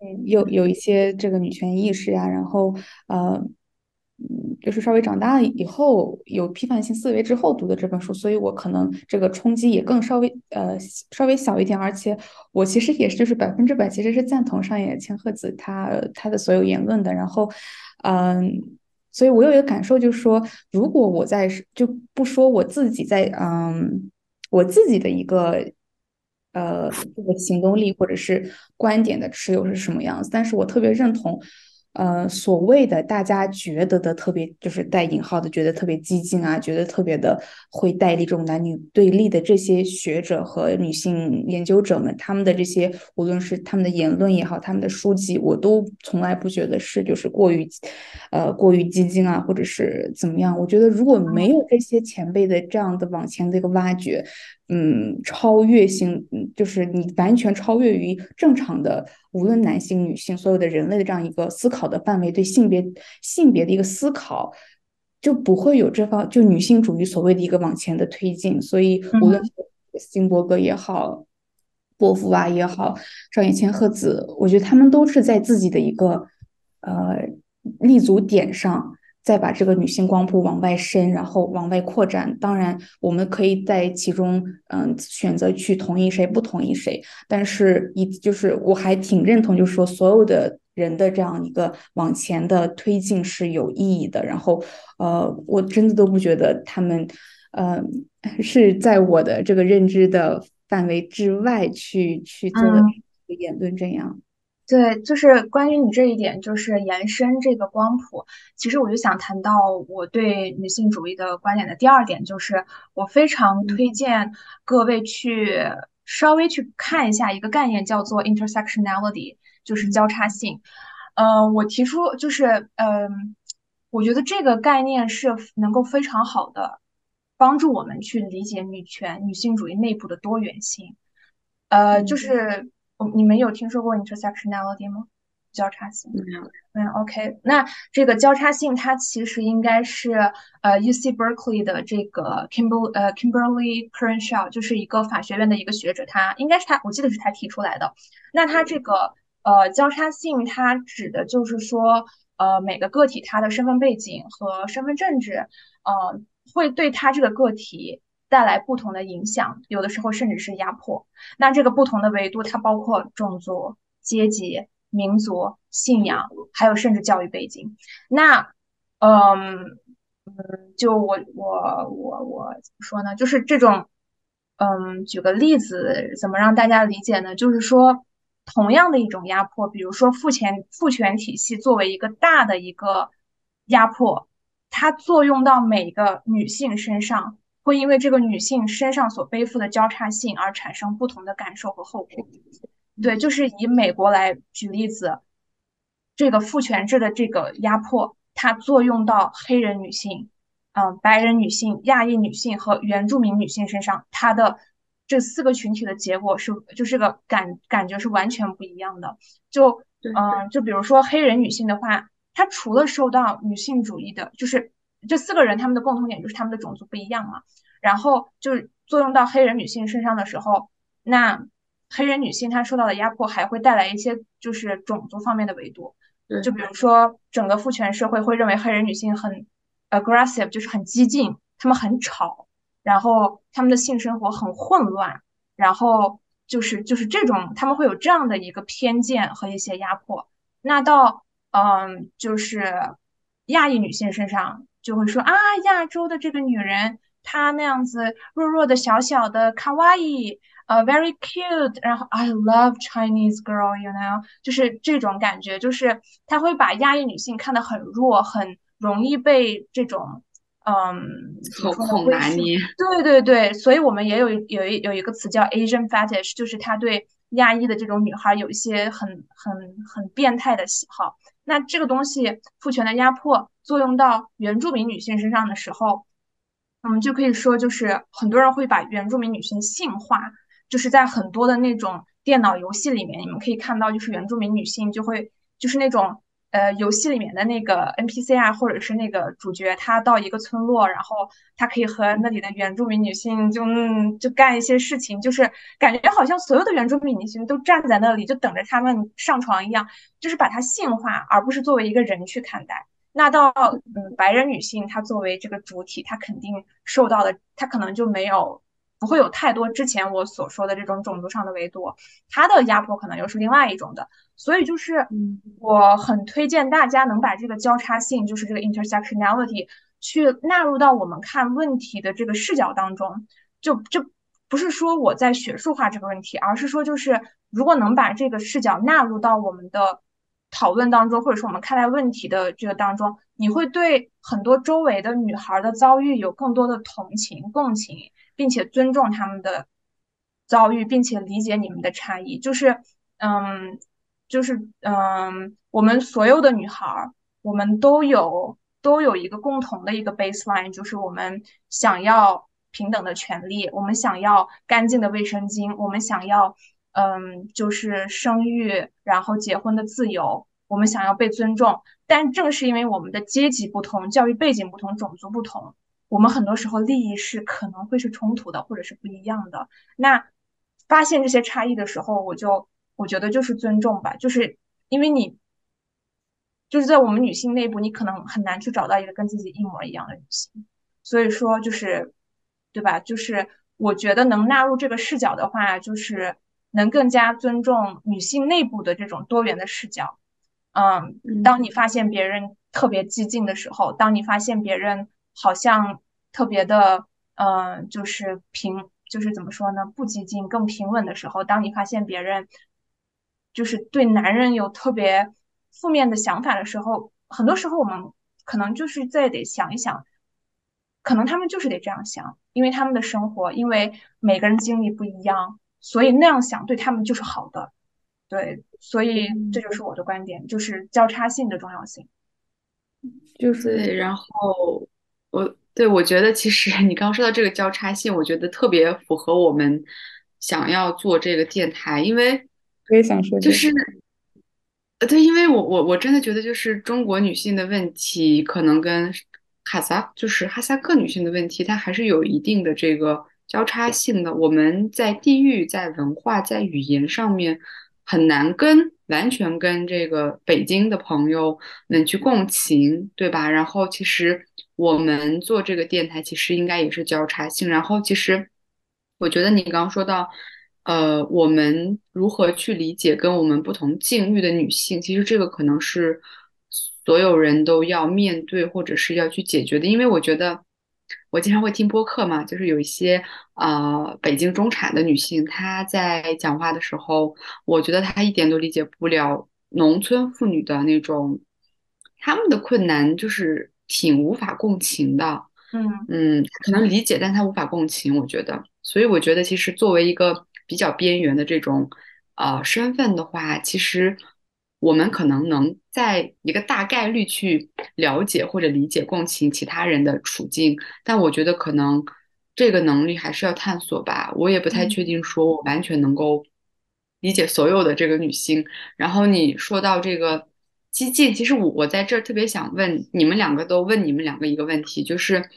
嗯，有有一些这个女权意识呀，然后呃。就是稍微长大了以后有批判性思维之后读的这本书，所以我可能这个冲击也更稍微呃稍微小一点，而且我其实也是就是百分之百其实是赞同上野千鹤子他他的所有言论的。然后，嗯，所以我有一个感受就是说，如果我在就不说我自己在嗯我自己的一个呃这个行动力或者是观点的持有是什么样子，但是我特别认同。呃，所谓的大家觉得的特别，就是带引号的，觉得特别激进啊，觉得特别的会带这种男女对立的这些学者和女性研究者们，他们的这些，无论是他们的言论也好，他们的书籍，我都从来不觉得是就是过于，呃，过于激进啊，或者是怎么样。我觉得如果没有这些前辈的这样的往前的一个挖掘。嗯，超越性，就是你完全超越于正常的，无论男性、女性，所有的人类的这样一个思考的范围，对性别、性别的一个思考，就不会有这方就女性主义所谓的一个往前的推进。所以，无论是辛伯格也好，波伏娃也好，上野千鹤子，我觉得他们都是在自己的一个呃立足点上。再把这个女性光谱往外伸，然后往外扩展。当然，我们可以在其中，嗯，选择去同意谁，不同意谁。但是，一就是我还挺认同，就是说所有的人的这样一个往前的推进是有意义的。然后，呃，我真的都不觉得他们，呃，是在我的这个认知的范围之外去去做的言论这样。对，就是关于你这一点，就是延伸这个光谱。其实我就想谈到我对女性主义的观点的第二点，就是我非常推荐各位去稍微去看一下一个概念，叫做 intersectionality，就是交叉性。嗯，我提出就是，嗯，我觉得这个概念是能够非常好的帮助我们去理解女权、女性主义内部的多元性。呃，就是。你们有听说过 intersectionality 吗？交叉性？没有。嗯，OK，那这个交叉性它其实应该是呃 UC Berkeley 的这个 Kimberly 呃 Kimberly Crenshaw，就是一个法学院的一个学者，他应该是他，我记得是他提出来的。那他这个呃交叉性，它指的就是说呃每个个体他的身份背景和身份政治，呃会对他这个个体。带来不同的影响，有的时候甚至是压迫。那这个不同的维度，它包括种族、阶级、民族、信仰，还有甚至教育背景。那，嗯嗯，就我我我我怎么说呢？就是这种，嗯，举个例子，怎么让大家理解呢？就是说，同样的一种压迫，比如说父权父权体系作为一个大的一个压迫，它作用到每个女性身上。会因为这个女性身上所背负的交叉性而产生不同的感受和后果。对，就是以美国来举例子，这个父权制的这个压迫，它作用到黑人女性、嗯，白人女性、亚裔女性和原住民女性身上，它的这四个群体的结果是，就是个感感觉是完全不一样的。就嗯，就比如说黑人女性的话，她除了受到女性主义的，就是。这四个人他们的共同点就是他们的种族不一样嘛，然后就是作用到黑人女性身上的时候，那黑人女性她受到的压迫还会带来一些就是种族方面的维度，就比如说整个父权社会会认为黑人女性很 aggressive，就是很激进，她们很吵，然后她们的性生活很混乱，然后就是就是这种他们会有这样的一个偏见和一些压迫，那到嗯就是亚裔女性身上。就会说啊，亚洲的这个女人，她那样子弱弱的、小小的，卡哇伊，呃，very cute。然后 I love Chinese girl，you know，就是这种感觉，就是她会把亚裔女性看得很弱，很容易被这种，嗯，操控拿捏。对对对，所以我们也有有一有一个词叫 Asian fetish，就是他对亚裔的这种女孩有一些很很很变态的喜好。那这个东西，父权的压迫作用到原住民女性身上的时候，我们就可以说，就是很多人会把原住民女性性化，就是在很多的那种电脑游戏里面，你们可以看到，就是原住民女性就会，就是那种。呃，游戏里面的那个 NPC 啊，或者是那个主角，他到一个村落，然后他可以和那里的原住民女性就嗯就干一些事情，就是感觉好像所有的原住民女性都站在那里，就等着他们上床一样，就是把它性化，而不是作为一个人去看待。那到嗯，白人女性，她作为这个主体，她肯定受到的，她可能就没有。不会有太多之前我所说的这种种族上的维度，它的压迫可能又是另外一种的，所以就是我很推荐大家能把这个交叉性，就是这个 intersectionality 去纳入到我们看问题的这个视角当中，就就不是说我在学术化这个问题，而是说就是如果能把这个视角纳入到我们的讨论当中，或者说我们看待问题的这个当中，你会对很多周围的女孩的遭遇有更多的同情共情。并且尊重他们的遭遇，并且理解你们的差异，就是，嗯，就是，嗯，我们所有的女孩，我们都有都有一个共同的一个 baseline，就是我们想要平等的权利，我们想要干净的卫生巾，我们想要，嗯，就是生育，然后结婚的自由，我们想要被尊重。但正是因为我们的阶级不同、教育背景不同、种族不同。我们很多时候利益是可能会是冲突的，或者是不一样的。那发现这些差异的时候，我就我觉得就是尊重吧，就是因为你就是在我们女性内部，你可能很难去找到一个跟自己一模一样的女性。所以说，就是对吧？就是我觉得能纳入这个视角的话，就是能更加尊重女性内部的这种多元的视角。嗯，当你发现别人特别激进的时候，当你发现别人。好像特别的，嗯，就是平，就是怎么说呢？不激进，更平稳的时候，当你发现别人就是对男人有特别负面的想法的时候，很多时候我们可能就是再得想一想，可能他们就是得这样想，因为他们的生活，因为每个人经历不一样，所以那样想对他们就是好的。对，所以这就是我的观点，就是交叉性的重要性。就是，然后我对我觉得，其实你刚刚说到这个交叉性，我觉得特别符合我们想要做这个电台，因为我也想说，就是呃，对，因为我我我真的觉得，就是中国女性的问题，可能跟哈萨就是哈萨克女性的问题，它还是有一定的这个交叉性的。我们在地域、在文化、在语言上面。很难跟完全跟这个北京的朋友们去共情，对吧？然后其实我们做这个电台，其实应该也是交叉性。然后其实我觉得你刚刚说到，呃，我们如何去理解跟我们不同境遇的女性，其实这个可能是所有人都要面对或者是要去解决的，因为我觉得。我经常会听播客嘛，就是有一些呃北京中产的女性，她在讲话的时候，我觉得她一点都理解不了农村妇女的那种，她们的困难就是挺无法共情的。嗯嗯，可能理解，但他无法共情，我觉得。所以我觉得其实作为一个比较边缘的这种呃身份的话，其实。我们可能能在一个大概率去了解或者理解、共情其他人的处境，但我觉得可能这个能力还是要探索吧。我也不太确定，说我完全能够理解所有的这个女性。然后你说到这个激进，其实我我在这儿特别想问你们两个，都问你们两个一个问题，就是。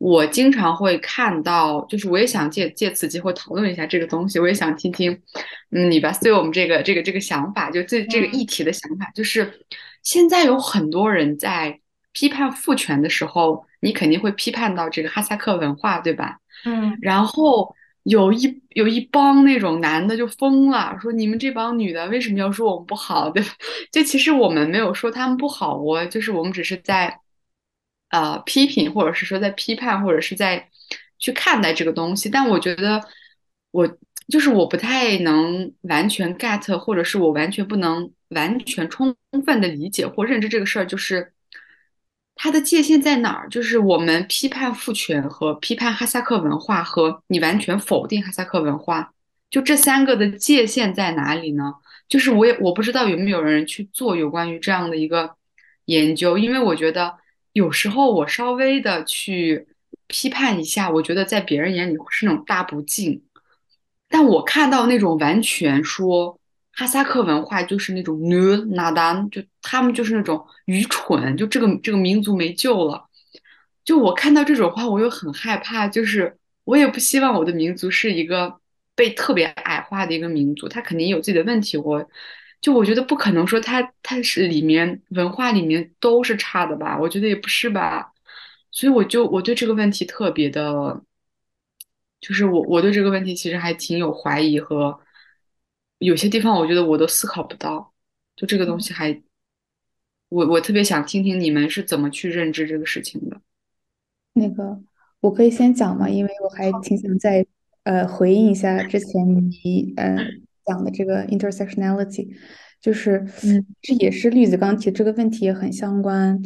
我经常会看到，就是我也想借借此机会讨论一下这个东西，我也想听听，嗯，你吧对我们这个这个这个想法，就这这个议题的想法，就是现在有很多人在批判父权的时候，你肯定会批判到这个哈萨克文化，对吧？嗯，然后有一有一帮那种男的就疯了，说你们这帮女的为什么要说我们不好，对吧？就其实我们没有说他们不好，我就是我们只是在。呃，批评或者是说在批判，或者是在去看待这个东西，但我觉得我就是我不太能完全 get，或者是我完全不能完全充分的理解或认知这个事儿，就是它的界限在哪儿？就是我们批判父权和批判哈萨克文化，和你完全否定哈萨克文化，就这三个的界限在哪里呢？就是我也我不知道有没有人去做有关于这样的一个研究，因为我觉得。有时候我稍微的去批判一下，我觉得在别人眼里是那种大不敬，但我看到那种完全说哈萨克文化就是那种 nu nadan，就他们就是那种愚蠢，就这个这个民族没救了。就我看到这种话，我又很害怕，就是我也不希望我的民族是一个被特别矮化的一个民族，他肯定有自己的问题，我。就我觉得不可能说他他是里面文化里面都是差的吧？我觉得也不是吧，所以我就我对这个问题特别的，就是我我对这个问题其实还挺有怀疑和有些地方我觉得我都思考不到，就这个东西还，我我特别想听听你们是怎么去认知这个事情的。那个我可以先讲吗，因为我还挺想再呃回应一下之前你呃。讲的这个 intersectionality，就是，嗯，这也是绿子刚提这个问题也很相关。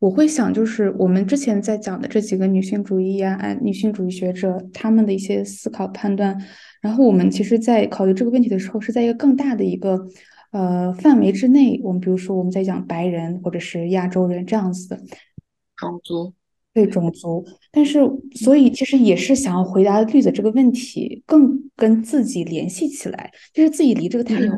我会想，就是我们之前在讲的这几个女性主义啊，女性主义学者他们的一些思考判断，然后我们其实，在考虑这个问题的时候，是在一个更大的一个呃范围之内。我们比如说，我们在讲白人或者是亚洲人这样子的种族。对种族，但是所以其实也是想要回答绿子这个问题，更跟自己联系起来，就是自己离这个太远，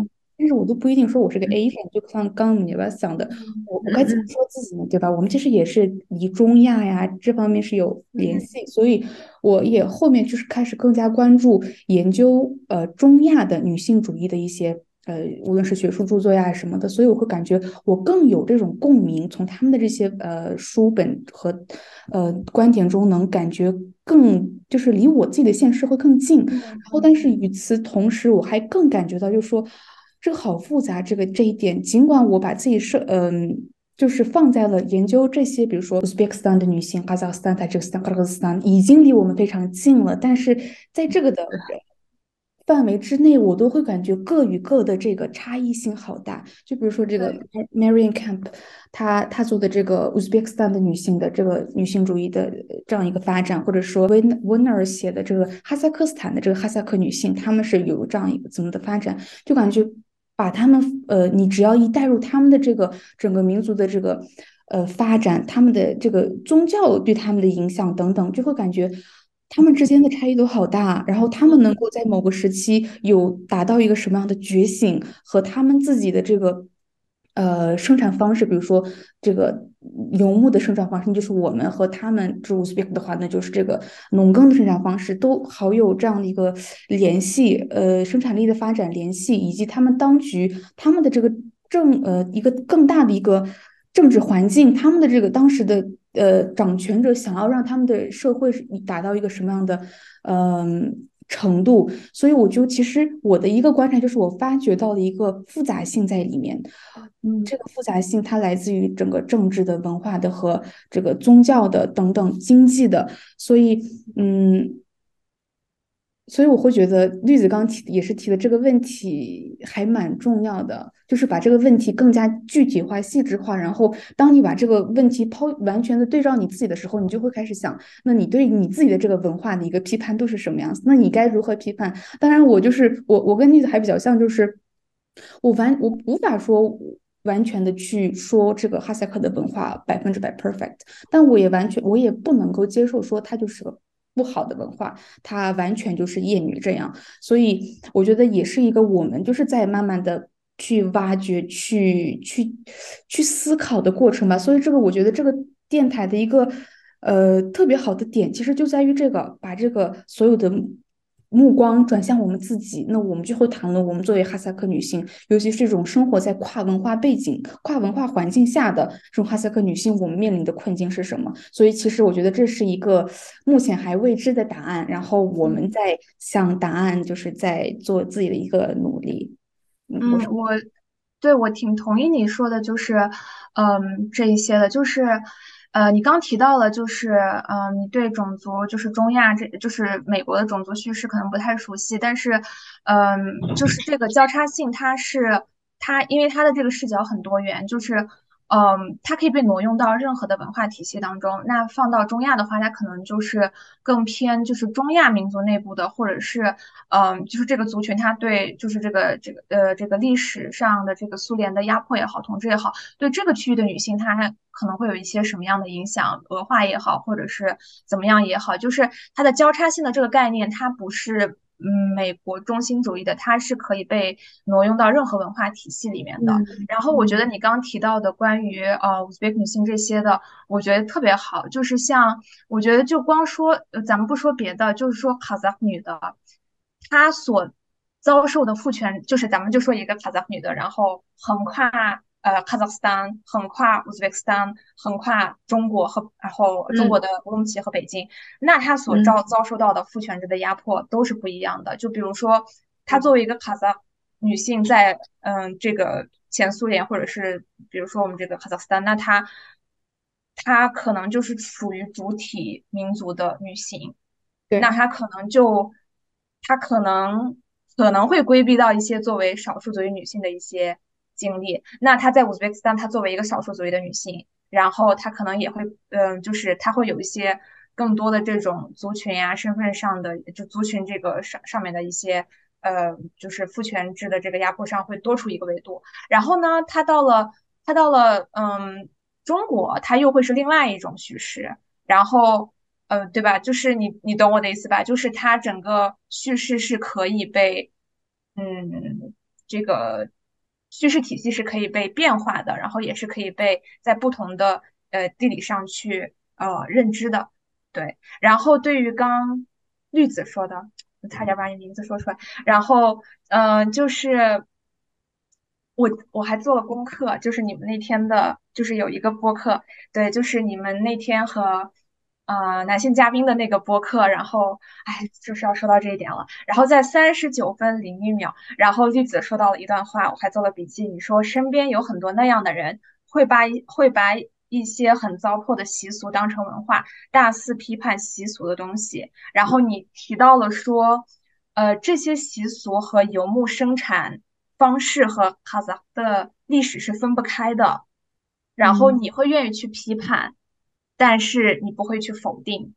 但是我都不一定说我是个 Asian，就像刚刚你吧想的，我我该怎么说自己呢？对吧？我们其实也是离中亚呀这方面是有联系，所以我也后面就是开始更加关注研究呃中亚的女性主义的一些。呃，无论是学术著作呀什么的，所以我会感觉我更有这种共鸣，从他们的这些呃书本和呃观点中，能感觉更就是离我自己的现实会更近。然后，但是与此同时，我还更感觉到，就是说这个好复杂，这个这一点，尽管我把自己设嗯，就是放在了研究这些，比如说乌兹别克斯坦的女性、哈萨克斯坦、塔吉克斯坦、克斯坦，已经离我们非常近了，但是在这个的。范围之内，我都会感觉各与各的这个差异性好大。就比如说这个 Marian Camp，他他做的这个 Uzbekistan 的女性的这个女性主义的这样一个发展，或者说 Win Winner 写的这个哈萨克斯坦的这个哈萨克女性，她们是有这样一个怎么的发展，就感觉把他们呃，你只要一带入他们的这个整个民族的这个呃发展，他们的这个宗教对他们的影响等等，就会感觉。他们之间的差异都好大，然后他们能够在某个时期有达到一个什么样的觉醒，和他们自己的这个呃生产方式，比如说这个游牧的生产方式，就是我们和他们这 Uzbek 的话，那就是这个农耕的生产方式，都好有这样的一个联系，呃，生产力的发展联系，以及他们当局他们的这个政呃一个更大的一个政治环境，他们的这个当时的。呃，掌权者想要让他们的社会达到一个什么样的嗯程度？所以我就其实我的一个观察就是，我发觉到了一个复杂性在里面。嗯，这个复杂性它来自于整个政治的、文化的和这个宗教的等等经济的。所以，嗯。所以我会觉得绿子刚提也是提的这个问题还蛮重要的，就是把这个问题更加具体化、细致化。然后，当你把这个问题抛完全的对照你自己的时候，你就会开始想，那你对你自己的这个文化的一个批判度是什么样子？那你该如何批判？当然，我就是我，我跟绿子还比较像，就是我完我无法说完全的去说这个哈萨克的文化百分之百 perfect，但我也完全我也不能够接受说它就是个。不好的文化，它完全就是厌女这样，所以我觉得也是一个我们就是在慢慢的去挖掘、去去去思考的过程吧。所以这个我觉得这个电台的一个呃特别好的点，其实就在于这个把这个所有的。目光转向我们自己，那我们就会谈论我们作为哈萨克女性，尤其是这种生活在跨文化背景、跨文化环境下的这种哈萨克女性，我们面临的困境是什么？所以，其实我觉得这是一个目前还未知的答案。然后，我们在向答案，就是在做自己的一个努力。嗯，我对我挺同意你说的，就是嗯，这一些的，就是。呃，你刚提到了，就是，嗯，你对种族，就是中亚，这就是美国的种族叙事可能不太熟悉，但是，嗯，就是这个交叉性，它是它，因为它的这个视角很多元，就是。嗯，它可以被挪用到任何的文化体系当中。那放到中亚的话，它可能就是更偏，就是中亚民族内部的，或者是，嗯，就是这个族群，它对，就是这个这个呃这个历史上的这个苏联的压迫也好，统治也好，对这个区域的女性，她可能会有一些什么样的影响，恶化也好，或者是怎么样也好，就是它的交叉性的这个概念，它不是。嗯，美国中心主义的，它是可以被挪用到任何文化体系里面的。然后我觉得你刚提到的关于呃乌兹别克女性这些的，我觉得特别好。就是像我觉得就光说，咱们不说别的，就是说卡扎夫女的，她所遭受的父权，就是咱们就说一个卡扎夫女的，然后横跨。呃，卡扎斯坦横跨乌兹别克斯坦，横跨中国和然后中国的乌鲁木齐和北京，那他所遭遭受到的父权制的压迫都是不一样的。就比如说，她作为一个卡萨女性，在嗯这个前苏联或者是比如说我们这个卡扎斯坦，那她她可能就是属于主体民族的女性，那她可能就她可能可能会规避到一些作为少数族裔女性的一些。经历，那她在乌兹别克斯坦，她作为一个少数族裔的女性，然后她可能也会，嗯，就是她会有一些更多的这种族群呀、身份上的，就族群这个上上面的一些，呃，就是父权制的这个压迫上会多出一个维度。然后呢，她到了，她到了，嗯，中国，她又会是另外一种叙事。然后，呃，对吧？就是你，你懂我的意思吧？就是它整个叙事是可以被，嗯，这个。叙事体系是可以被变化的，然后也是可以被在不同的呃地理上去呃认知的，对。然后对于刚绿子说的，差点把你名字说出来。然后嗯，就是我我还做了功课，就是你们那天的，就是有一个播客，对，就是你们那天和。呃，男性嘉宾的那个播客，然后，哎，就是要说到这一点了。然后在三十九分零一秒，然后栗子说到了一段话，我还做了笔记。你说身边有很多那样的人，会把会把一些很糟粕的习俗当成文化，大肆批判习俗的东西。然后你提到了说，呃，这些习俗和游牧生产方式和哈萨克的历史是分不开的。然后嗯你会愿意去批判，但是你不会去否定，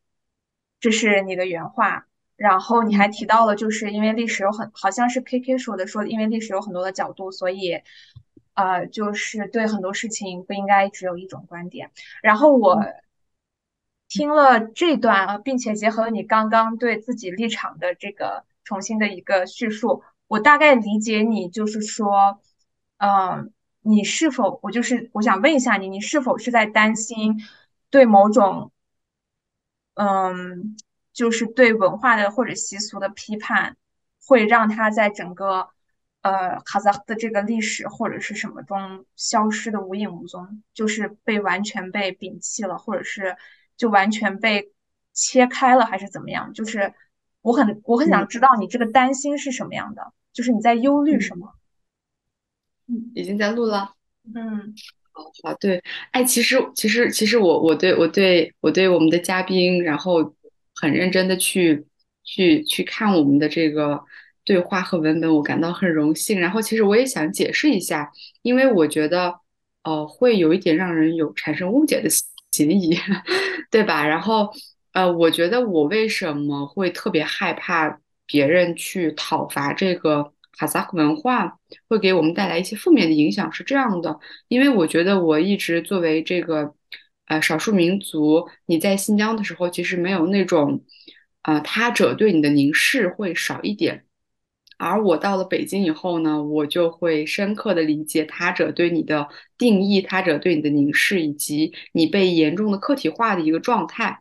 这是你的原话。然后你还嗯提到了，就是因为历史有很，好像是 KK 说的，说因为历史有很多的角度，所以，呃，就是对很多事情不应该只有一种观点。然后我嗯听了这段啊，并且结合你刚刚对自己立场的这个重新的一个叙述，我大概理解你就是说，嗯、你是否，我就是我想问一下你，你是否是在担心对某种，嗯，就是对文化的或者习俗的批判，会让它在整个呃哈萨克的这个历史或者是什么中消失的无影无踪，就是被完全被摒弃了，或者是就完全被切开了，还是怎么样？就是我很我很想嗯知道你这个担心是什么样的，就是你在忧虑什嗯，么？嗯已经在录了。嗯好，对，哎，其实其实其实我我对我对我对我们的嘉宾，然后很认真的去去去看我们的这个对话和文本，我感到很荣幸。然后其实我也想解释一下，因为我觉得呃会有一点让人有产生误解的嫌疑，对吧？然后呃，我觉得我为什么会特别害怕别人去讨伐这个哈萨克文化，会给我们带来一些负面的影响，是这样的。因为我觉得我一直作为这个呃少数民族，你在新疆的时候，其实没有那种呃他者对你的凝视会少一点。而我到了北京以后呢，我就会深刻的理解他者对你的定义，他者对你的凝视，以及你被严重的客体化的一个状态。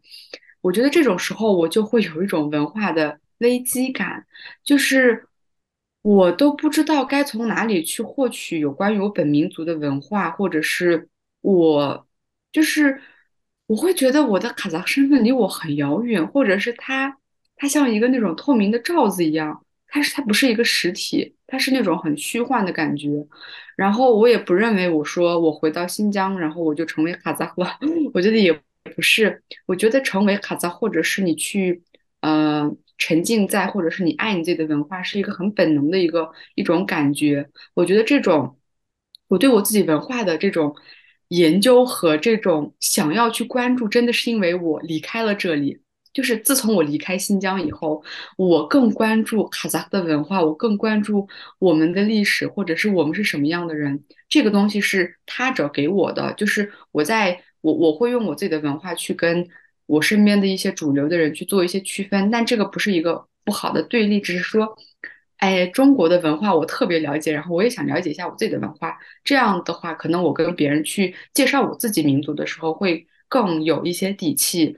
我觉得这种时候，我就会有一种文化的危机感，就是我都不知道该从哪里去获取有关于我本民族的文化，或者是我就是我会觉得我的卡扎身份离我很遥远，或者是它它像一个那种透明的罩子一样，它是它不是一个实体，它是那种很虚幻的感觉。然后我也不认为我说我回到新疆，然后我就成为卡扎了，我觉得也不是。我觉得成为卡扎，或者是你去呃沉浸在，或者是你爱你自己的文化，是一个很本能的一个一种感觉。我觉得这种我对我自己文化的这种研究和这种想要去关注，真的是因为我离开了这里。就是自从我离开新疆以后，我更关注哈萨克的文化，我更关注我们的历史，或者是我们是什么样的人。这个东西是他者给我的，就是我在我我会用我自己的文化去跟我身边的一些主流的人去做一些区分，但这个不是一个不好的对立，只是说，哎，中国的文化我特别了解，然后我也想了解一下我自己的文化，这样的话，可能我跟别人去介绍我自己民族的时候会更有一些底气，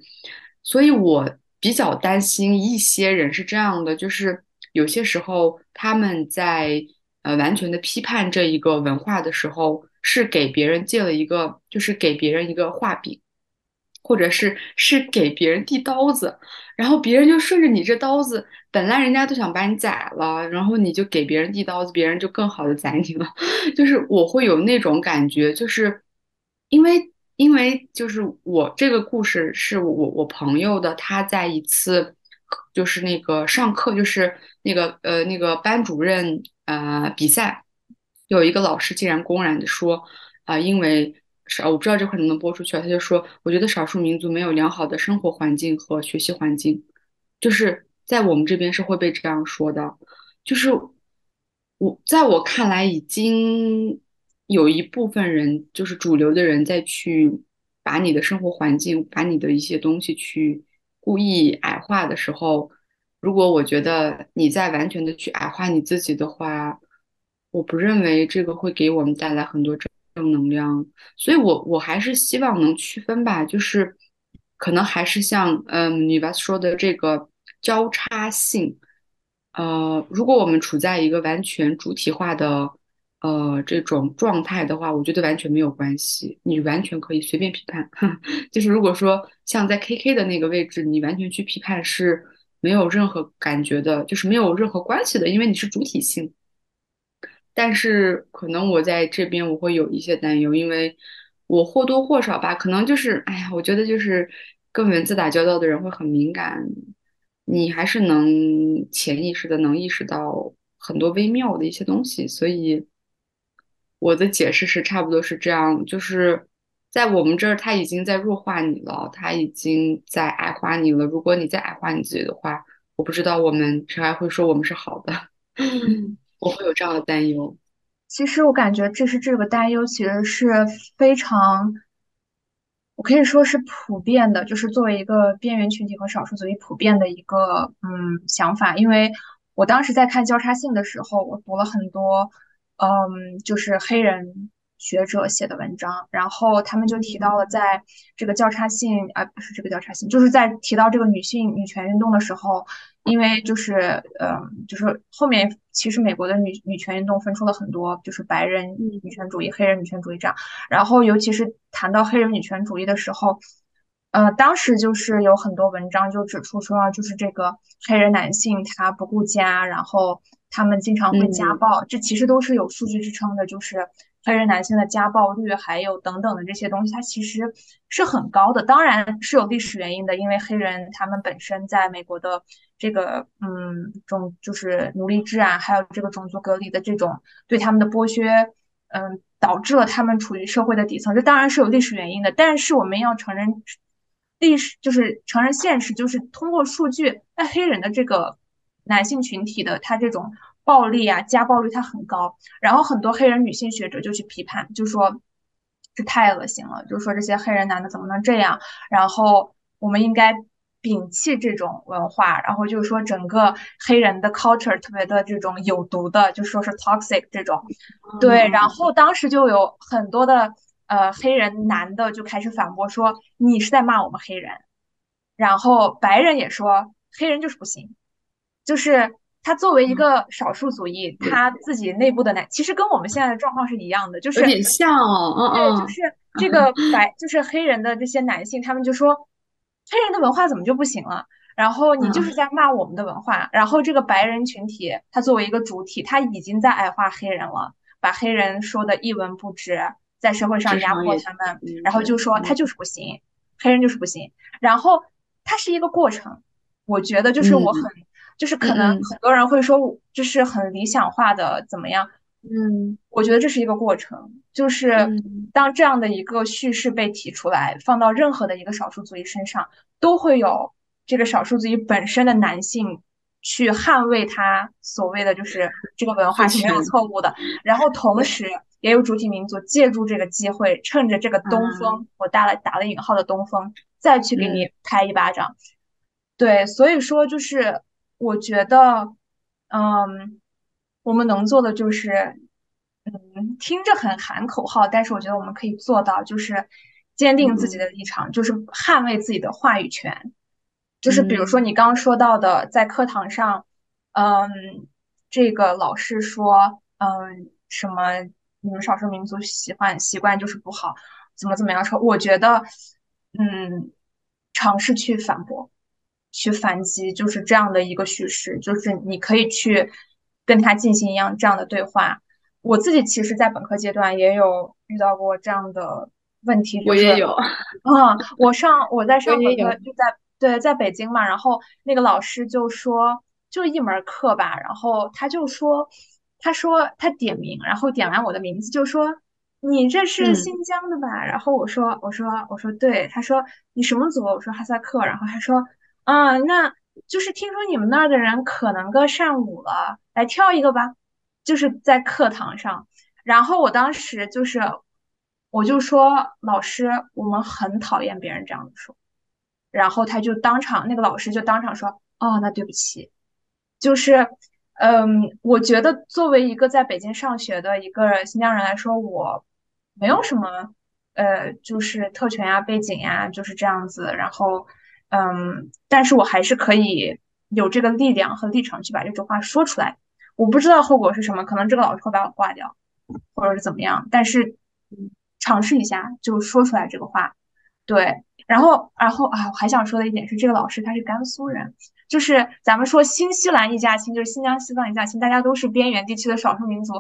所以我比较担心一些人是这样的，就是有些时候他们在呃完全的批判这一个文化的时候，是给别人借了一个，就是给别人一个画饼，或者是是给别人递刀子，然后别人就顺着你这刀子，本来人家都想把你宰了，然后你就给别人递刀子，别人就更好的宰你了。就是我会有那种感觉，就是因为因为就是我这个故事是我我朋友的，他在一次就是那个上课，就是那个呃那个班主任呃比赛，有一个老师竟然公然的说啊、因为少我不知道这块能不能播出去啊，他就说我觉得少数民族没有良好的生活环境和学习环境，就是在我们这边是会被这样说的。就是我在我看来，已经有一部分人，就是主流的人，在去把你的生活环境，把你的一些东西去故意矮化的时候，如果我觉得你在完全的去矮化你自己的话，我不认为这个会给我们带来很多正正能量。所以我我还是希望能区分吧，就是可能还是像嗯你 v 说的这个交叉性。呃，如果我们处在一个完全主体化的呃这种状态的话，我觉得完全没有关系，你完全可以随便批判。就是如果说像在 KK 的那个位置，你完全去批判是没有任何感觉的，就是没有任何关系的，因为你是主体性。但是可能我在这边我会有一些担忧，因为我或多或少吧，可能就是，哎呀，我觉得就是跟文字打交道的人会很敏感，你还是能潜意识的能意识到很多微妙的一些东西。所以我的解释是差不多是这样，就是在我们这儿他已经在弱化你了，他已经在矮化你了。如果你再矮化你自己的话，我不知道我们谁还会说我们是好的，我会有这样的担忧。其实我感觉这是这个担忧，其实是非常，我可以说是普遍的，就是作为一个边缘群体和少数族裔普遍的一个嗯想法。因为我当时在看交叉性的时候，我读了很多嗯，就是黑人学者写的文章，然后他们就提到了在这个交叉性啊，不是这个交叉性，就是在提到这个女性女权运动的时候。因为就是，呃，就是后面其实美国的女女权运动分出了很多，就是白人女权主义、黑人女权主义这样。然后尤其是谈到黑人女权主义的时候，呃，当时就是有很多文章就指出说，就是这个黑人男性他不顾家，然后他们经常会家暴，这其实都是有数据支撑的，就是。黑人男性的家暴率，还有等等的这些东西，它其实是很高的。当然是有历史原因的，因为黑人他们本身在美国的这个嗯种就是奴隶制啊，还有这个种族隔离的这种对他们的剥削，嗯，导致了他们处于社会的底层。这当然是有历史原因的。但是我们要承认历史，就是承认现实，就是通过数据，那黑人的这个男性群体的他这种。暴力啊，家暴率他很高，然后很多黑人女性学者就去批判，就说这太恶心了，就说这些黑人男的怎么能这样，然后我们应该摒弃这种文化，然后就是说整个黑人的 culture 特别的这种有毒的，就说是 toxic 这种，对，然后当时就有很多的呃黑人男的就开始反驳说你是在骂我们黑人，然后白人也说黑人就是不行，就是。他作为一个少数族裔，他自己内部的男，其实跟我们现在的状况是一样的，就是有点像哦，对，就是这个白，就是黑人的这些男性，他们就说黑人的文化怎么就不行了？然后你就是在骂我们的文化。然后这个白人群体，他作为一个主体，他已经在矮化黑人了，把黑人说的一文不值，在社会上压迫他们，然后就说他就是不行，黑人就是不行。然后它是一个过程，我觉得就是我很。就是可能很多人会说，就是很理想化的怎么样？嗯，我觉得这是一个过程。就是当这样的一个叙事被提出来，放到任何的一个少数族裔身上，都会有这个少数族裔本身的男性去捍卫他所谓的就是这个文化是没有错误的。然后同时也有主体民族借助这个机会，趁着这个东风，我打了打了引号的东风，再去给你拍一巴掌。对，所以说就是。我觉得，嗯，我们能做的就是，嗯，听着很喊口号，但是我觉得我们可以做到，就是坚定自己的立场，就是捍卫自己的话语权。就是比如说你刚刚说到的，在课堂上，嗯，这个老师说，嗯，什么你们少数民族喜欢习惯就是不好，怎么怎么样说？我觉得，嗯，尝试去反驳。去反击，就是这样的一个叙事，就是你可以去跟他进行一样这样的对话。我自己其实，在本科阶段也有遇到过这样的问题。我也有。嗯，我上我在上本科就在对在北京嘛，然后那个老师就说，就一门课吧，然后他就说，他说他点名，然后点完我的名字就说，你这是新疆的吧？然后我说我说我说对，他说你什么族？我说哈萨克，然后他说。啊，那就是听说你们那儿的人可能个善舞了，来跳一个吧，就是在课堂上。然后我当时就是，我就说老师，我们很讨厌别人这样子说。然后他就当场，那个老师就当场说，哦，那对不起。就是，嗯，我觉得作为一个在北京上学的一个新疆人来说，我没有什么，呃，就是特权呀、背景呀，就是这样子。然后。嗯，但是我还是可以有这个力量和立场去把这句话说出来。我不知道后果是什么，可能这个老师会把我挂掉，或者是怎么样。但是尝试一下就说出来这个话，对。然后，然后啊，我还想说的一点是，这个老师他是甘肃人，就是咱们说新西兰一家亲，就是新疆、西藏一家亲，大家都是边缘地区的少数民族，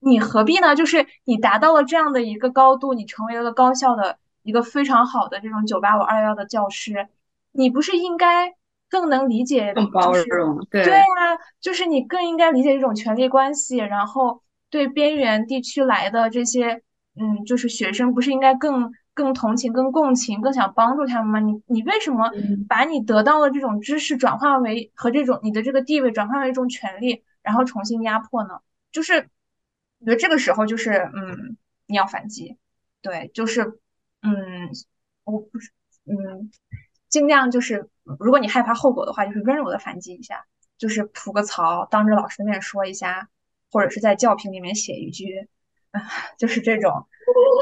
你何必呢？就是你达到了这样的一个高度，你成为了高校的一个非常好的这种九八五二幺幺的教师。你不是应该更能理解，更包容，对对呀，就是你更应该理解这种权力关系，然后对边缘地区来的这些，嗯，就是学生，不是应该更更同情、更共情、更想帮助他们吗？你你为什么把你得到的这种知识转化为和这种你的这个地位转化为一种权利，然后重新压迫呢？就是我觉得这个时候就是，嗯，你要反击，对，就是，嗯，我不是，嗯。尽量就是，如果你害怕后果的话，就是温柔的反击一下，就是吐个槽，当着老师的面说一下，或者是在教评里面写一句，啊，就是这种，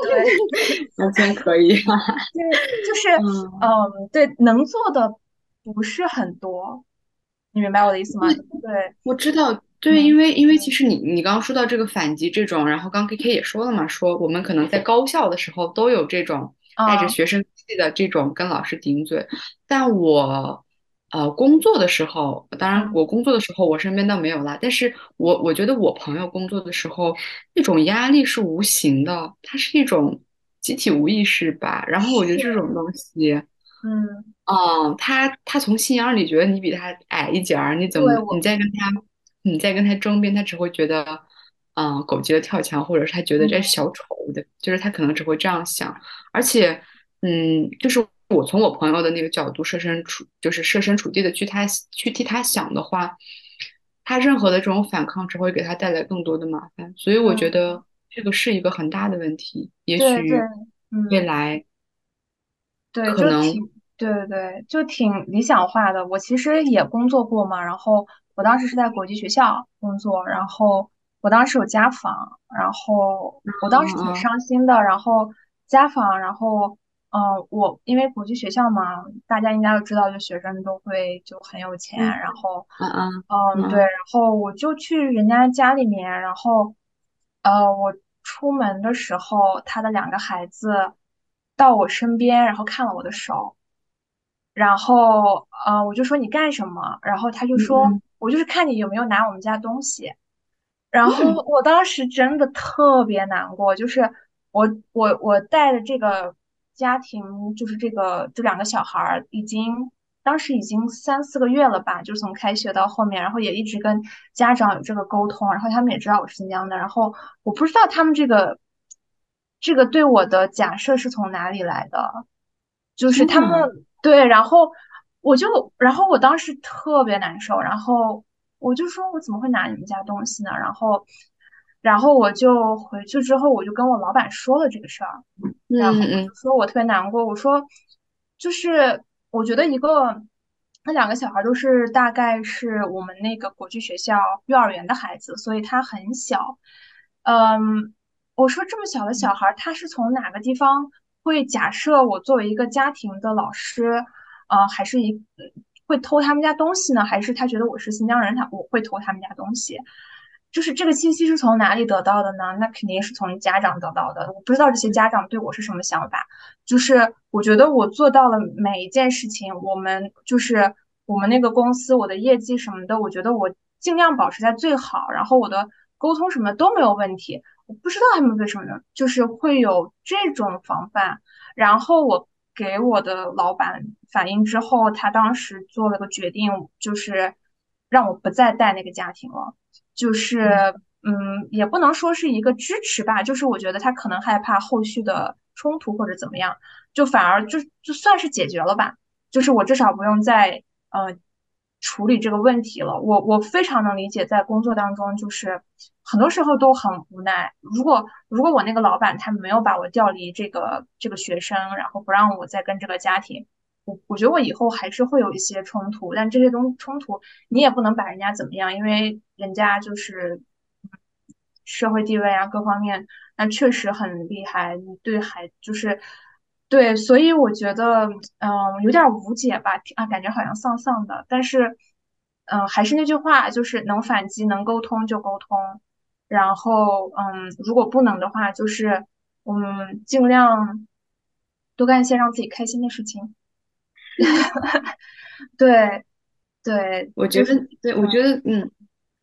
对，完全可以，对，就是，嗯，对，能做的不是很多，你明白我的意思吗？对，我知道，对，因为因为其实你你刚刚说到这个反击这种，然后刚 K K 也说了嘛，说我们可能在高校的时候都有这种。带着学生气的这种跟老师顶嘴，但我呃工作的时候，当然我工作的时候我身边倒没有啦。但是我我觉得我朋友工作的时候，那种压力是无形的，它是一种集体无意识吧。然后我觉得这种东西，嗯，哦，他他从心眼里觉得你比他矮一截儿，你怎么你再跟他你再跟他争辩，他只会觉得。嗯，狗急了跳墙，或者是他觉得这小丑的，就是他可能只会这样想。而且，嗯，就是我从我朋友的那个角度设身处，就是设身处地的去他去替他想的话，他任何的这种反抗只会给他带来更多的麻烦。所以我觉得这个是一个很大的问题。也许未来，对，可能对对对，就挺理想化的。我其实也工作过嘛，然后我当时是在国际学校工作，然后。我当时有家访，然后我当时挺伤心的。然后家访，然后嗯，我因为国际学校嘛，大家应该都知道，就学生都会就很有钱。然后嗯嗯嗯，对，然后我就去人家家里面，然后呃，我出门的时候，他的两个孩子到我身边，然后看了我的手，然后呃，我就说你干什么？然后他就说我就是看你有没有拿我们家东西。然后我当时真的特别难过，就是我我我带的这个家庭，就是这个这两个小孩儿，已经当时已经三四个月了吧，就从开学到后面，然后也一直跟家长有这个沟通，然后他们也知道我是新疆的，然后我不知道他们这个这个对我的假设是从哪里来的，就是他们对，然后我就然后我当时特别难受，然后。我就说，我怎么会拿你们家东西呢？然后，然后我就回去之后，我就跟我老板说了这个事儿，然后我就说我特别难过。我说，就是我觉得一个那两个小孩都是大概是我们那个国际学校幼儿园的孩子，所以他很小。嗯，我说这么小的小孩，他是从哪个地方会假设我作为一个家庭的老师，呃，还是一。会偷他们家东西呢，还是他觉得我是新疆人，他我会偷他们家东西？就是这个信息是从哪里得到的呢？那肯定是从家长得到的。我不知道这些家长对我是什么想法。就是我觉得我做到了每一件事情，我们就是我们那个公司，我的业绩什么的，我觉得我尽量保持在最好，然后我的沟通什么都没有问题。我不知道他们为什么？就是会有这种防范，然后我。给我的老板反映之后，他当时做了个决定，就是让我不再带那个家庭了。就是，嗯，也不能说是一个支持吧，就是我觉得他可能害怕后续的冲突或者怎么样，就反而就就算是解决了吧。就是我至少不用再呃处理这个问题了。我我非常能理解，在工作当中就是。很多时候都很无奈。如果如果我那个老板他没有把我调离这个这个学生，然后不让我再跟这个家庭，我我觉得我以后还是会有一些冲突。但这些东冲突你也不能把人家怎么样，因为人家就是社会地位啊各方面，那确实很厉害。你对孩就是对，所以我觉得嗯有点无解吧，啊感觉好像丧丧的。但是嗯还是那句话，就是能反击能沟通就沟通。然后，嗯，如果不能的话，就是我们尽量多干一些让自己开心的事情。对，对，我觉得，对，我觉得，嗯，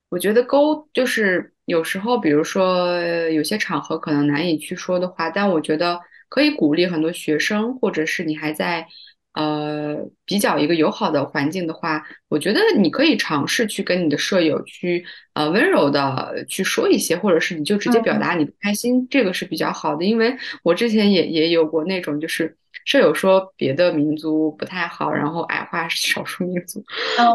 我觉得沟就是有时候，比如说有些场合可能难以去说的话，但我觉得可以鼓励很多学生，或者是你还在呃比较一个友好的环境的话，我觉得你可以尝试去跟你的舍友去呃温柔的去说一些，或者是你就直接表嗯达你不开心，这个是比较好的。因为我之前也也有过那种就是舍友说别的民族不太好，然后矮化少数民族，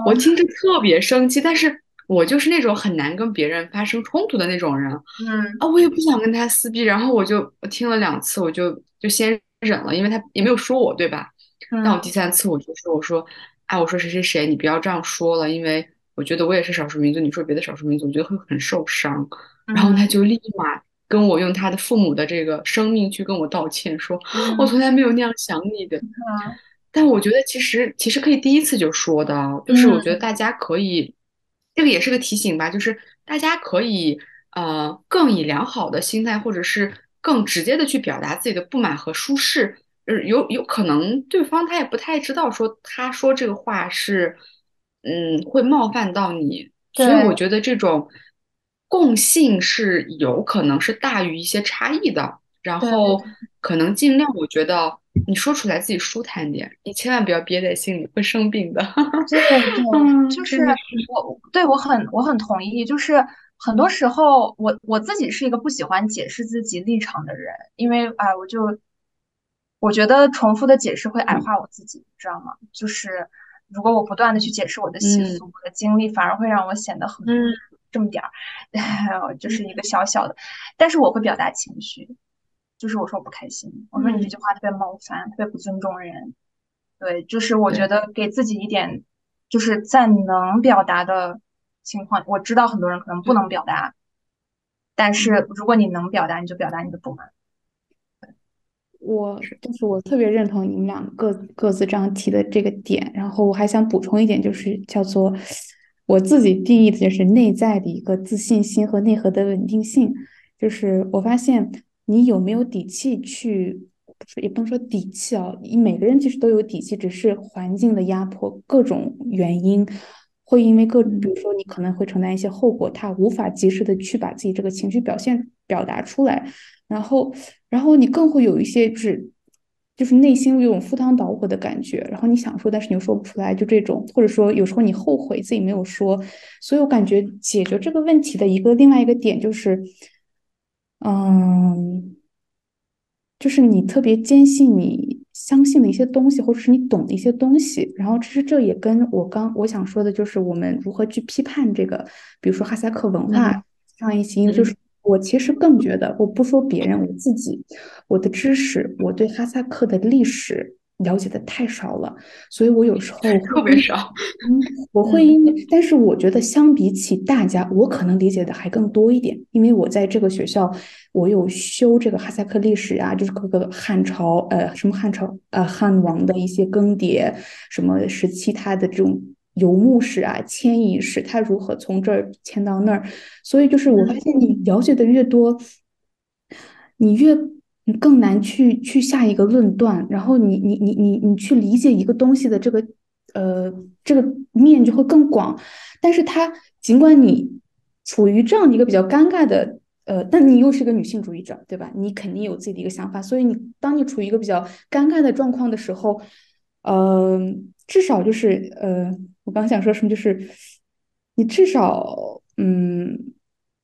我嗯听着特别生气，但是我就是那种很难跟别人发生冲突的那种人。嗯啊，我也不想跟他撕逼，然后我就我听了两次，我就就先忍了，因为他也没有说我，对吧？但我第嗯三次我就说，我说，哎，我说谁谁谁，你不要这样说了，因为我觉得我也是少数民族，你说别的少数民族，我觉得会很受伤。然后他嗯就立马跟我用他的父母的这个生命去跟我道歉，说我嗯从来没有那样想你的。嗯但我觉得其实其实可以第一次就说的啊，就是我觉得嗯大家可以，这个也是个提醒吧，就是大家可以呃更以良好的心态，或者是更直接的去表达自己的不满和舒适。呃，有有可能对方他也不太知道说他说这个话是，嗯，会冒犯到你，所以我觉得这种共性是有可能是大于一些差异的。然后可能尽量，我觉得你说出来自己舒坦点，你千万不要憋在心里，会生病的。对对，嗯，就是我对我很我很同意，就是很多时候我我自己是一个不喜欢解释自己立场的人，因为啊、我就我觉得重复的解释会矮嗯化我自己，你知道吗？就是如果我不断的去解释我的习嗯。俗、我的经历，反而会让我显得很嗯。这么点儿，就是一个小小的，但是我会表达情绪，就是我说我不开心，我说你这嗯句话特别冒犯，特别不尊重人。对，就是我觉，得给自己一点，就是在能表达的情况，我知道很多人可能不能表达，但嗯是如果你能表达，你就表达你的不满。我，就是我特别认同你们俩各各自这样提的这个点，然后我还想补充一点，就是叫做我自己定义的就是内在的一个自信心和内核的稳定性。就是我发现你有没有底气去，不是也不能说底气啊，你每个人其实都有底气，只是环境的压迫，各种原因会因为各，比嗯如说你可能会承担一些后果，他无法及时的去把自己这个情绪表现表达出来。然后，然后你更会有一些就是就是内心有种赴汤蹈火的感觉，然后你想说，但是你又说不出来，就这种，或者说有时候你后悔自己没有说，所以我感觉解决这个问题的一个另外一个点就是，嗯，就是你特别坚信你相信的一些东西，或者是你懂的一些东西。然后其实这也跟我刚我想说的，就是我们如何去批判这个，比如说哈萨克文化嗯上一些，就是嗯我其实更觉得，我不说别人，我自己，我的知识，我对哈萨克的历史了解的太少了，所以我有时 候特别少。嗯，我会嗯因为，但是我觉得相比起大家，我可能理解的还更多一点，因为我在这个学校，我有修这个哈萨克历史啊，就是各个汉朝，呃，什么汉朝，呃，汉王的一些更迭，什么时期他的这种游牧史啊、迁移史，他如何从这儿迁到那儿，所以就是我发嗯现你了解的越多，你越你更难去去下一个论断，然后你你你你你去理解一个东西的这个呃这个面就会更广，但是它尽管你处于这样的一个比较尴尬的呃，但你又是个女性主义者，对吧？你肯定有自己的一个想法，所以你当你处于一个比较尴尬的状况的时候，呃，至少就是呃，我刚想说什么，就是你至少嗯，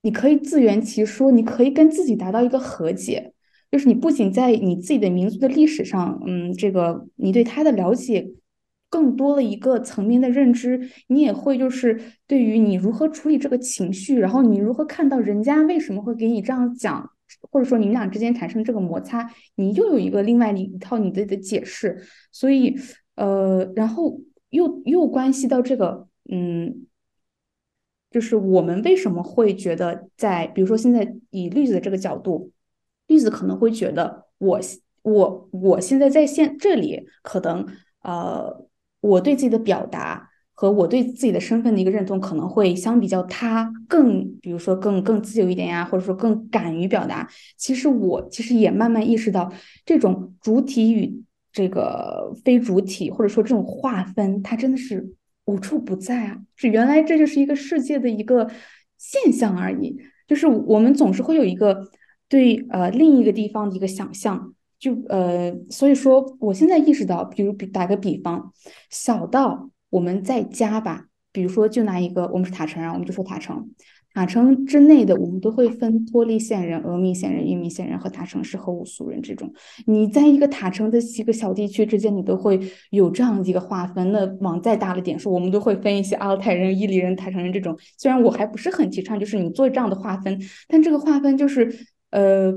你可以自圆其说，你可以跟自己达到一个和解。就是你不仅在你自己的民族的历史上，嗯，这个你对它的了解更多了一个层面的认知，你也会就是对于你如何处理这个情绪，然后你如何看到人家为什么会给你这样讲，或者说你们俩之间产生这个摩擦，你又有一个另外的一套你自己的解释，所以呃，然后又又关系到这个，嗯。就是我们为什么会觉得在，比如说现在以绿子的这个角度，绿子可能会觉得我我我现在在现这里，可能呃我对自己的表达和我对自己的身份的一个认同，可能会相比较他更，比如说更更自由一点呀，或者说更敢于表达。其实我其实也慢慢意识到，这种主体与这个非主体，或者说这种划分，它真的是。无处不在啊！是原来这就是一个世界的一个现象而已。就是我们总是会有一个对呃另一个地方的一个想象，就呃，所以说我现在意识到，比如比打个比方，小到我们在家吧，比如说就拿一个我们是塔城啊，我们就说塔城。塔城之内的，我们都会分脱力县人、峨眉县人、玉米县人和塔城市和乌苏人这种。你在一个塔城的几个小地区之间，你都会有这样一个划分。那往再大的点说，我们都会分一些阿勒泰人、伊犁人、塔城人这种。虽然我还不是很提倡，就是你做这样的划分，但这个划分就是，呃，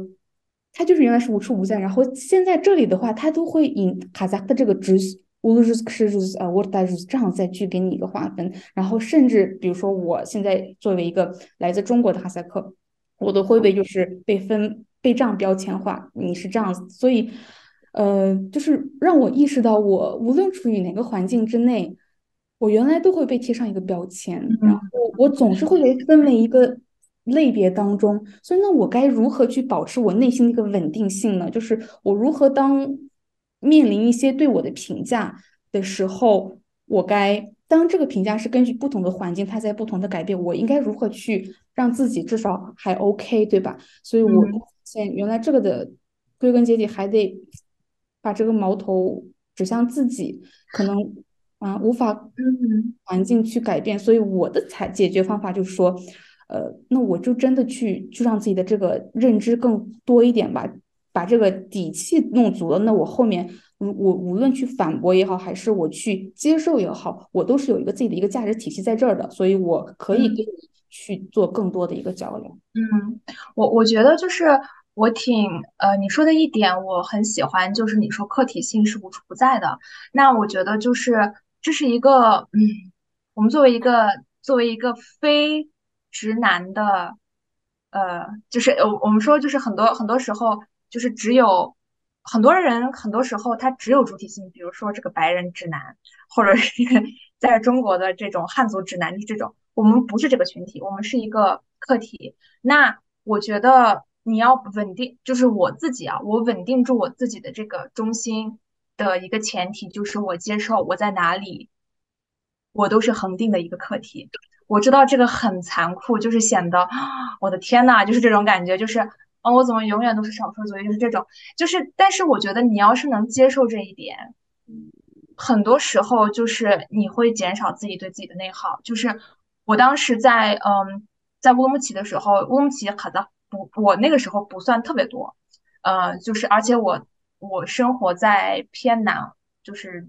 它就是原来是无处不在。然后现在这里的话，它都会以哈萨克的这个直。乌鲁日克日呃，沃达日这样再去给你一个划分，然后甚至比如说我现在作为一个来自中国的哈萨克，我都会被就是被分被这样标签化，你是这样子，所以呃，就是让我意识到我无论处于哪个环境之内，我原来都会被贴上一个标签，然后我总是会被分为一个类别当中，所以那我该如何去保持我内心的一个稳定性呢？就是我如何当？面临一些对我的评价的时候，我该当这个评价是根据不同的环境，它在不同的改变，我应该如何去让自己至少还 OK，对吧？所以我发现原来这个的归根结底还得把这个矛头指向自己，可能啊无法环境去改变，所以我的采解决方法就是说，呃，那我就真的去就让自己的这个认知更多一点吧。把这个底气弄足了，那我后面，我我无论去反驳也好，还是我去接受也好，我都是有一个自己的一个价值体系在这儿的，所以我可以跟你去做更多的一个交流。嗯，我我觉得就是我挺呃你说的一点我很喜欢，就是你说客体性是无处不在的。那我觉得就是这是一个嗯，我们作为一个作为一个非直男的，呃，就是我我们说就是很多很多时候。就是只有很多人，很多时候他只有主体性，比如说这个白人直男，或者是 在中国的这种汉族直男，这种我们不是这个群体，我们是一个客体。那我觉得你要稳定，就是我自己啊，我稳定住我自己的这个中心的一个前提，就是我接受我在哪里，我都是恒定的一个客体。我知道这个很残酷，就是显得我的天呐，就是这种感觉，就是。啊，我怎么永远都是少数族裔？就是这种，就是，但是我觉得你要是能接受这一点，很多时候就是你会减少自己对自己的内耗。就是我当时在嗯，在乌鲁木齐的时候，乌鲁木齐可能不，我那个时候不算特别多，呃，就是而且我我生活在偏南，就是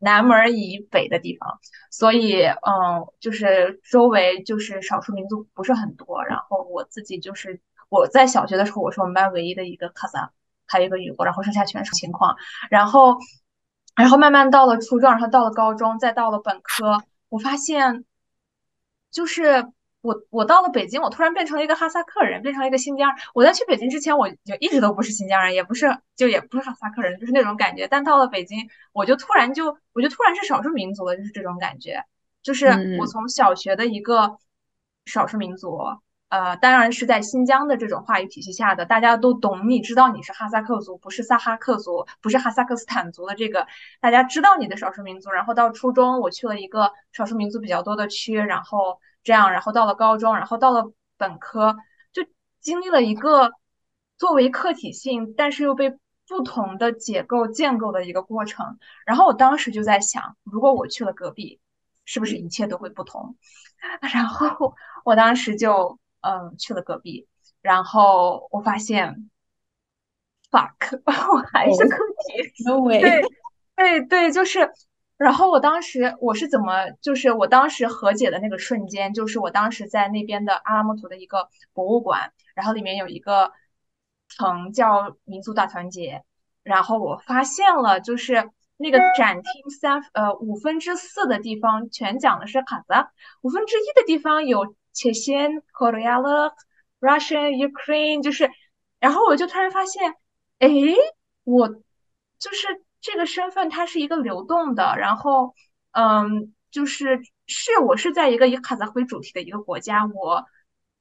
南门以北的地方，所以嗯，就是周围就是少数民族不是很多，然后我自己就是。我在小学的时候，我是我们班唯一的一个卡萨，还有一个语国，然后剩下全是情况。然后，然后慢慢到了初中，然后到了高中，再到了本科，我发现，就是我我到了北京，我突然变成了一个哈萨克人，变成了一个新疆。我在去北京之前，我就一直都不是新疆人，也不是就也不是哈萨克人，就是那种感觉。但到了北京，我就突然就我就突然是少数民族了，就是这种感觉。就是我从小学的一个少数民族。呃，当然是在新疆的这种话语体系下的，大家都懂，你知道你是哈萨克族，不是萨哈克族，不是哈萨克斯坦族的这个，大家知道你的少数民族。然后到初中，我去了一个少数民族比较多的区，然后这样，然后到了高中，然后到了本科，就经历了一个作为客体性，但是又被不同的解构建构的一个过程。然后我当时就在想，如果我去了隔壁，是不是一切都会不同？然后我当时就。嗯，去了隔壁，然后我发现，fuck，我还是客体。对，对，对，就是，然后我当时我是怎么，就是我当时和解的那个瞬间，就是我当时在那边的阿拉木图的一个博物馆，然后里面有一个层叫民族大团结，然后我发现了，就是那个展厅三呃五分之四的地方全讲的是卡子，五分之一的地方有。切线、Korea、Russian、Ukraine，就是，然后我就突然发现，哎，我就是这个身份，它是一个流动的，然后，嗯，就是是我是在一个以卡扎辉主题的一个国家，我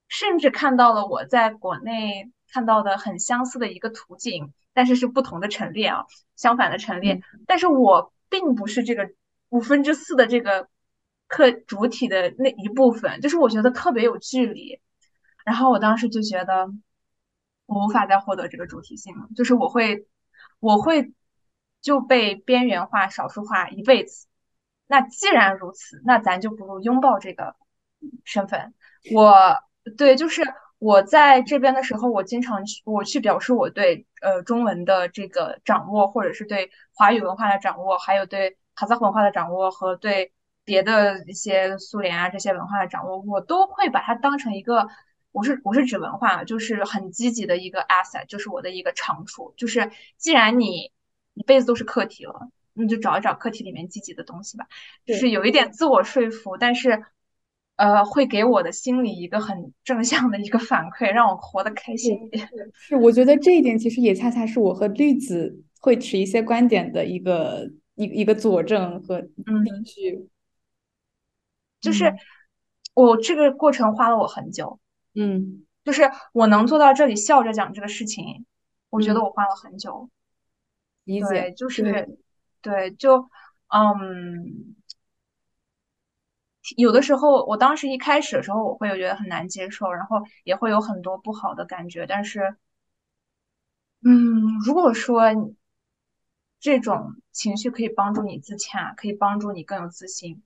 甚至看到了我在国内看到的很相似的一个图景，但是是不同的陈列啊，相反的陈列，但是我并不是这个五分之四的这个。客主体的那一部分，就是我觉得特别有距离，然后我当时就觉得我无法再获得这个主体性了，就是我会我会就被边缘化、少数化一辈子。那既然如此，那咱就不如拥抱这个身份。我对，就是我在这边的时候，我经常去我去表示我对呃中文的这个掌握，或者是对华语文化的掌握，还有对卡萨文化的掌握和对别的一些苏联啊这些文化的掌握，我都会把它当成一个，我是我是指文化，就是很积极的一个 asset，就是我的一个长处。就是既然你一辈子都是课题了，那就找一找课题里面积极的东西吧，就是有一点自我说服，但是。呃，会给我的心里一个很正向的一个反馈，让我活得开心一点。是，我觉得这一点其实也恰恰是我和绿子会持一些观点的一个一一个佐证和依据。就是我这个过程花了我很久，嗯，就是我能做到这里笑着讲这个事情，我觉得我花了很久。理解，就是对，就嗯。有的时候，我当时一开始的时候，我会有觉得很难接受，然后也会有很多不好的感觉。但是，嗯，如果说这种情绪可以帮助你自洽，可以帮助你更有自信，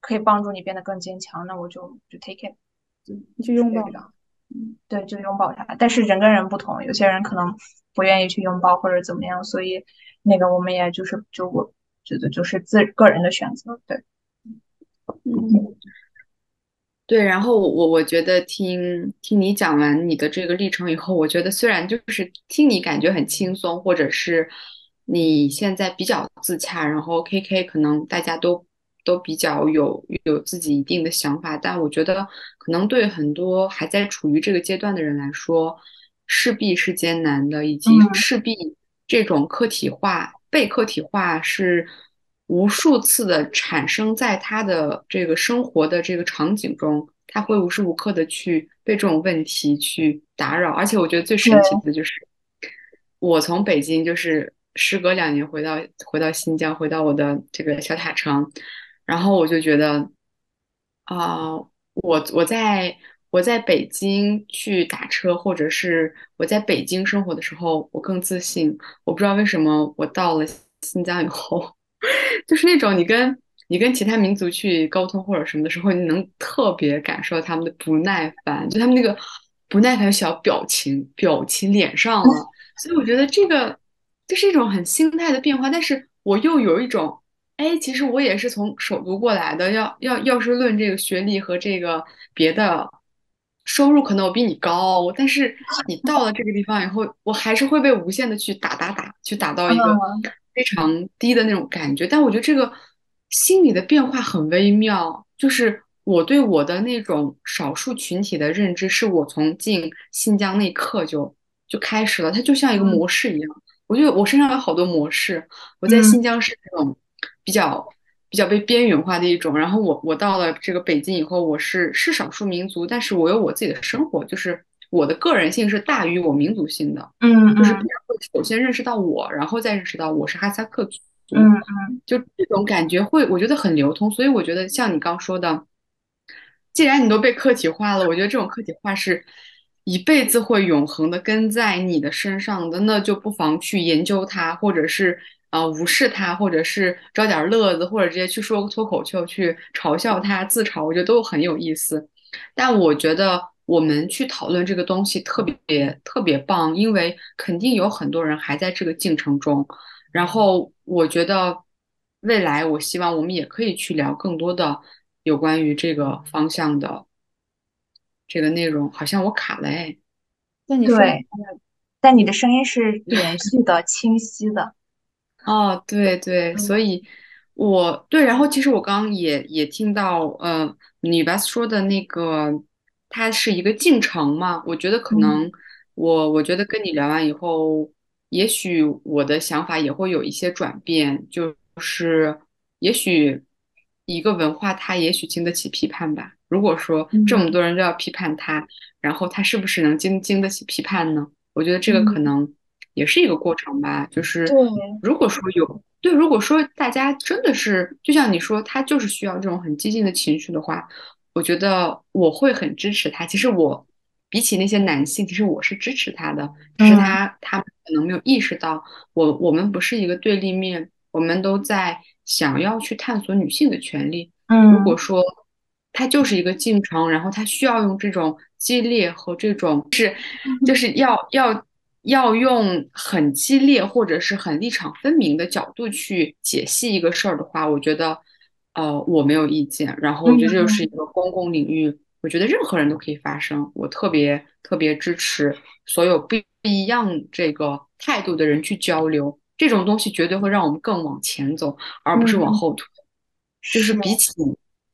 可以帮助你变得更坚强，那我就就 take it，你去拥抱它。嗯，对，就拥抱它。但是人跟人不同，有些人可能不愿意去拥抱或者怎么样，所以那个我们也就是就我觉得就是自个人的选择，对。嗯，对，然后我我觉得听听你讲完你的这个历程以后，我觉得虽然就是听你感觉很轻松，或者是你现在比较自洽，然后 K K 可能大家都都比较有有自己一定的想法，但我觉得可能对很多还在处于这个阶段的人来说，势必是艰难的，以及势必这种客体化被客体化是。无数次的产生在他的这个生活的这个场景中，他会无时无刻的去被这种问题去打扰。而且我觉得最神奇的就是，我从北京就是时隔两年回到回到新疆，回到我的这个小塔城，然后我就觉得，啊，我我在我在北京去打车，或者是我在北京生活的时候，我更自信。我不知道为什么我到了新疆以后。就是那种你跟你跟其他民族去沟通或者什么的时候，你能特别感受他们的不耐烦，就他们那个不耐烦小表情，表情脸上了。所以我觉得这个这是一种很心态的变化，但是我又有一种，哎，其实我也是从首都过来的，要要要是论这个学历和这个别的收入，可能我比你高，但是你 到了这个地方以后，我还是会被无限的去打打打，去打到一个。非常低的那种感觉，但我觉得这个心理的变化很微妙。就是我对我的那种少数群体的认知，是我从进新疆那一刻就就开始了。它就像一个模式一样，我觉得我身上有好多模式。我在新疆是那种比较比较被边缘化的一种，然后我我到了这个北京以后，我是是少数民族，但是我有我自己的生活，就是。我的个人性是大于我民族性的，嗯，就是别人会首先认识到我，然后再认识到我是哈萨克族，嗯嗯，就这种感觉会，我觉得很流通。所以我觉得像你刚说的，既然你都被客体化了，我觉得这种客体化是一辈子会永恒的跟在你的身上的，那就不妨去研究它，或者是啊无视他，或者是找点乐子，或者直接去说个脱口秀去嘲笑他、自嘲，我觉得都很有意思。但我觉得。我们去讨论这个东西特别特别棒，因为肯定有很多人还在这个进程中。然后我觉得未来，我希望我们也可以去聊更多的有关于这个方向的这个内容。好像我卡了哎，但你说，但你的声音是 连续的、清晰的。哦，对对，所以我对，然后其实我刚刚也也听到，呃，女 b 说的那个。它是一个进程嘛？我觉得可能我我觉得跟你聊完以后，也许我的想法也会有一些转变，就是也许一个文化它也许经得起批判吧。如果说这么多人都要批判它，然后它是不是能经经得起批判呢？我觉得这个可能也是一个过程吧。就是如果说有对，如果说大家真的是就像你说，他就是需要这种很激进的情绪的话。我觉得我会很支持他。其实我比起那些男性，其实我是支持他的，只是他他们可能没有意识到，我我们不是一个对立面，我们都在想要去探索女性的权利。嗯，如果说他就是一个进程，然后他需要用这种激烈和这种是就是要要要用很激烈或者是很立场分明的角度去解析一个事儿的话，我觉得呃我没有意见。然后我觉得这就是一个公共领域。我觉得任何人都可以发声，我特别特别支持所有不一样这个态度的人去交流，这种东西绝对会让我们更往前走，而不是往后退。就是比起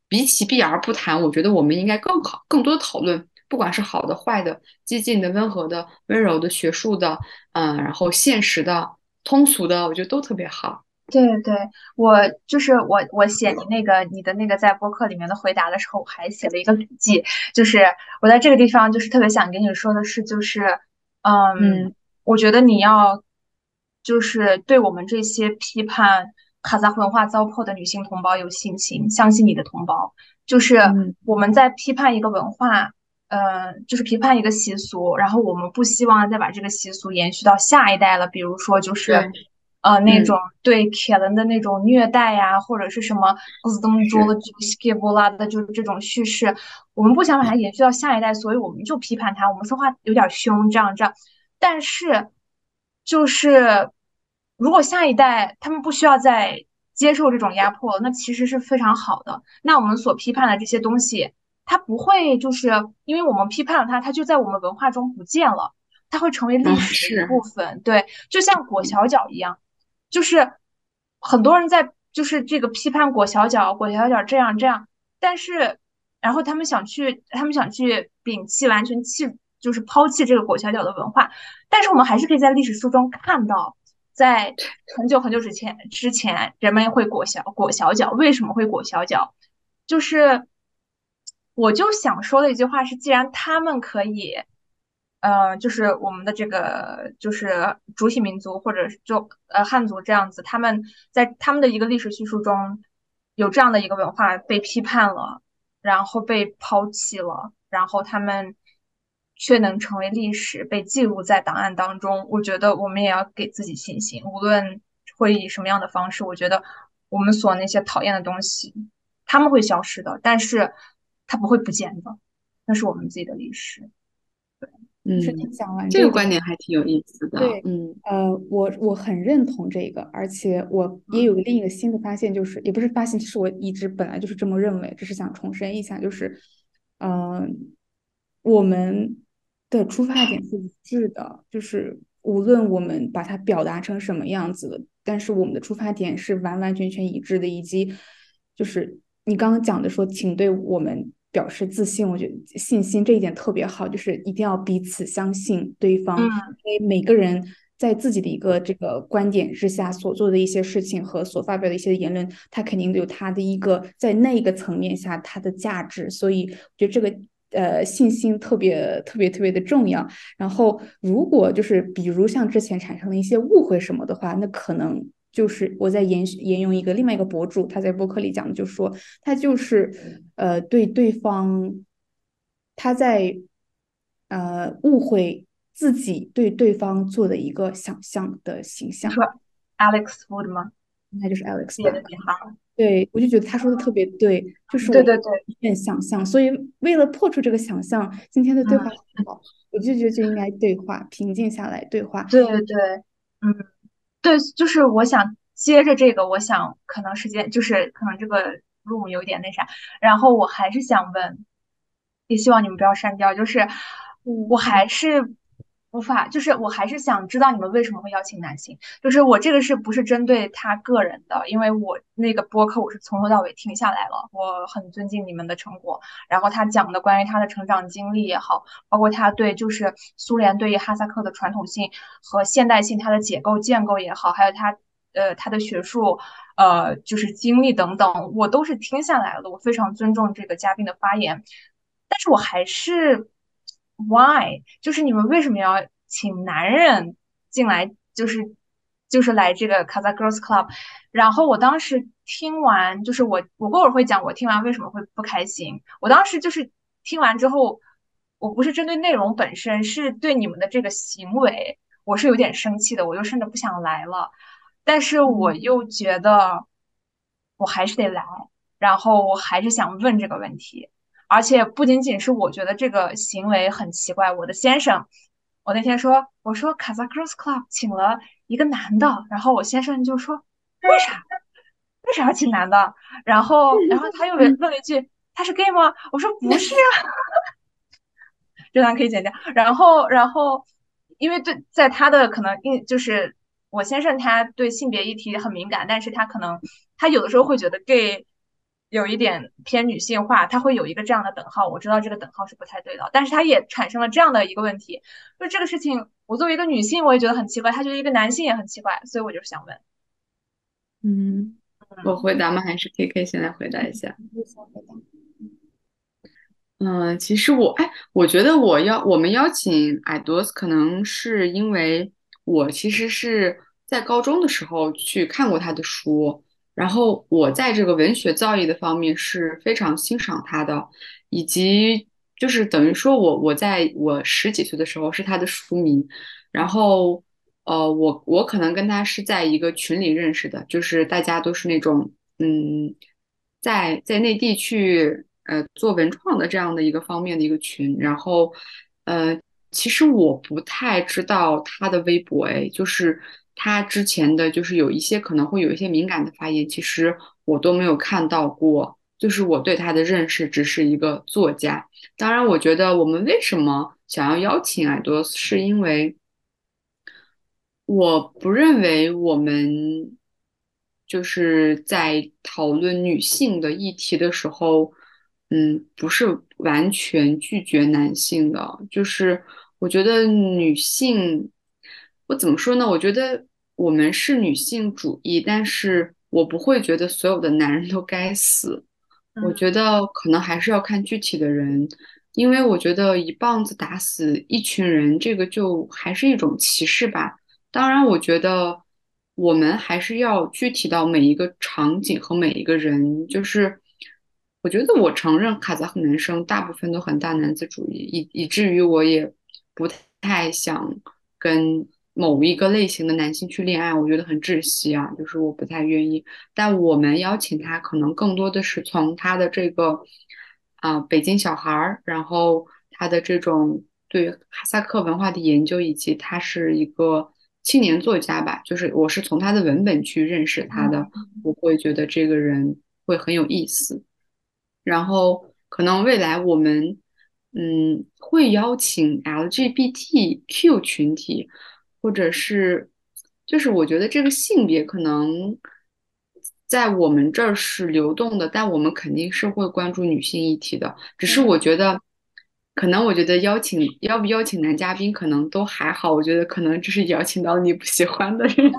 比起避而不谈，我觉得我们应该更好、更多的讨论，不管是好的、坏的、激进的、温和的、温柔的、学术的，嗯，然后现实的、通俗的，我觉得都特别好。对对，我就是我，我写你那个你的那个在播客里面的回答的时候，我还写了一个笔记，就是我在这个地方就是特别想跟你说的是，就是嗯，我觉得你要就是对我们这些批判卡扎文化糟粕的女性同胞有信心，相信你的同胞，就是我们在批判一个文化，呃，就是批判一个习俗，然后我们不希望再把这个习俗延续到下一代了，比如说就是。呃，那种对凯伦的那种虐待呀，或者是什么自动做了 skip 啦的，就是这种叙事，我们不想把它延续到下一代，所以我们就批判他，我们说话有点凶，这样这样。但是，就是如果下一代他们不需要再接受这种压迫，那其实是非常好的。那我们所批判的这些东西，它不会就是因为我们批判了它，它就在我们文化中不见了，它会成为历史的一部分。对，就像裹小脚一样。就是很多人在就是这个批判裹小脚，裹小脚这样这样，但是然后他们想去，他们想去摒弃，完全弃，就是抛弃这个裹小脚的文化。但是我们还是可以在历史书中看到，在很久很久之前之前，人们会裹小裹小脚，为什么会裹小脚？就是我就想说的一句话是，既然他们可以。呃，就是我们的这个，就是主体民族或者就呃汉族这样子，他们在他们的一个历史叙述中有这样的一个文化被批判了，然后被抛弃了，然后他们却能成为历史，被记录在档案当中。我觉得我们也要给自己信心，无论会以什么样的方式，我觉得我们所那些讨厌的东西，他们会消失的，但是它不会不见的，那是我们自己的历史。嗯，讲完这个观点还挺有意思的。对，嗯，呃，我我很认同这个，而且我也有另一个新的发现，就是也不是发现，其实我一直本来就是这么认为，只是想重申一下，就是，嗯，我们的出发点是一致的，就是无论我们把它表达成什么样子，但是我们的出发点是完完全全一致的，以及就是你刚刚讲的说，请对我们。表示自信，我觉得信心这一点特别好，就是一定要彼此相信对方，因为每个人在自己的一个这个观点之下所做的一些事情和所发表的一些言论，他肯定都有他的一个在那个层面下他的价值，所以我觉得这个呃信心特别特别特别的重要。然后如果就是比如像之前产生了一些误会什么的话，那可能。就是我在沿沿用一个另外一个博主，他在博客里讲的，就说他就是呃对对方，他在呃误会自己对对方做的一个想象的形象。说 Alex Wood 吗？应该就是 Alex。写的挺好。对，我就觉得他说的特别对，就是对对对，变想象。所以为了破除这个想象，今天的对话很好，我就觉得就应该对话，平静下来对话。对对对，嗯。对，就是我想接着这个，我想可能时间就是可能这个 room 有点那啥，然后我还是想问，也希望你们不要删掉，就是我还是。无法，就是我还是想知道你们为什么会邀请男性。就是我这个是不是针对他个人的？因为我那个播客我是从头到尾听下来了，我很尊敬你们的成果。然后他讲的关于他的成长经历也好，包括他对就是苏联对于哈萨克的传统性和现代性它的解构建构也好，还有他呃他的学术呃就是经历等等，我都是听下来了。我非常尊重这个嘉宾的发言，但是我还是。Why？就是你们为什么要请男人进来？就是就是来这个 Kazakh Girls Club。然后我当时听完，就是我我过会儿会讲我听完为什么会不开心。我当时就是听完之后，我不是针对内容本身，是对你们的这个行为，我是有点生气的，我就甚至不想来了。但是我又觉得我还是得来，然后我还是想问这个问题。而且不仅仅是我觉得这个行为很奇怪，我的先生，我那天说，我说卡萨 Girls Club 请了一个男的，然后我先生就说为啥？为啥要请男的？然后，然后他又问了一句，他是 gay 吗？我说不是啊，这段可以剪掉。然后，然后，因为对，在他的可能，因就是我先生他对性别议题很敏感，但是他可能他有的时候会觉得 gay。有一点偏女性化，它会有一个这样的等号，我知道这个等号是不太对的，但是它也产生了这样的一个问题，就这个事情，我作为一个女性，我也觉得很奇怪，他觉得一个男性也很奇怪，所以我就想问，嗯，我回答吗？还是 K K 先来回答一下？嗯，其实我，哎，我觉得我要我们邀请艾多斯，可能是因为我其实是在高中的时候去看过他的书。然后我在这个文学造诣的方面是非常欣赏他的，以及就是等于说我我在我十几岁的时候是他的书迷，然后呃我我可能跟他是在一个群里认识的，就是大家都是那种嗯在在内地去呃做文创的这样的一个方面的一个群，然后呃其实我不太知道他的微博哎，就是。他之前的就是有一些可能会有一些敏感的发言，其实我都没有看到过。就是我对他的认识只是一个作家。当然，我觉得我们为什么想要邀请艾多斯，是因为我不认为我们就是在讨论女性的议题的时候，嗯，不是完全拒绝男性的。就是我觉得女性。我怎么说呢？我觉得我们是女性主义，但是我不会觉得所有的男人都该死。我觉得可能还是要看具体的人，因为我觉得一棒子打死一群人，这个就还是一种歧视吧。当然，我觉得我们还是要具体到每一个场景和每一个人。就是我觉得我承认卡扎赫男生大部分都很大男子主义，以以至于我也不太想跟。某一个类型的男性去恋爱，我觉得很窒息啊，就是我不太愿意。但我们邀请他，可能更多的是从他的这个啊北京小孩儿，然后他的这种对哈萨克文化的研究，以及他是一个青年作家吧，就是我是从他的文本去认识他的，我会觉得这个人会很有意思。然后可能未来我们嗯会邀请 LGBTQ 群体。或者是，就是我觉得这个性别可能在我们这儿是流动的，但我们肯定是会关注女性议题的。只是我觉得，可能我觉得邀请邀不邀请男嘉宾可能都还好。我觉得可能只是邀请到你不喜欢的人。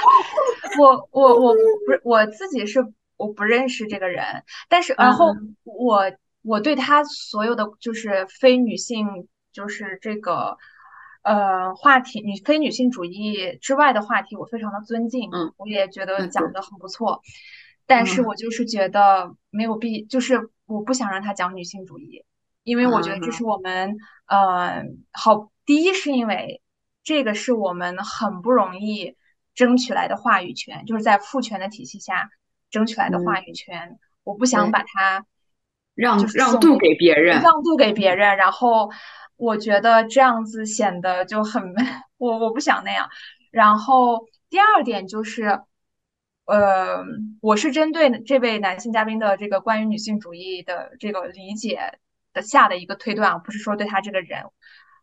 我我我不是我自己是我不认识这个人，但是然后我我对他所有的就是非女性就是这个。呃，话题女非女性主义之外的话题，我非常的尊敬，嗯，我也觉得讲的很不错，但是我就是觉得没有必，就是我不想让他讲女性主义，因为我觉得这是。我们，呃，好，第一是因为这个是我们很不容易争取来的话语权，就是在父权的体系下争取来的话语权，我不想把它让让渡给别人，让渡给别人，然后。我觉得这样子显得就很，我我不想那样。然后第二点就是，呃，我是针对这位男性嘉宾的这个关于女性主义的这个理解的下的一个推断，不是说对他这个人。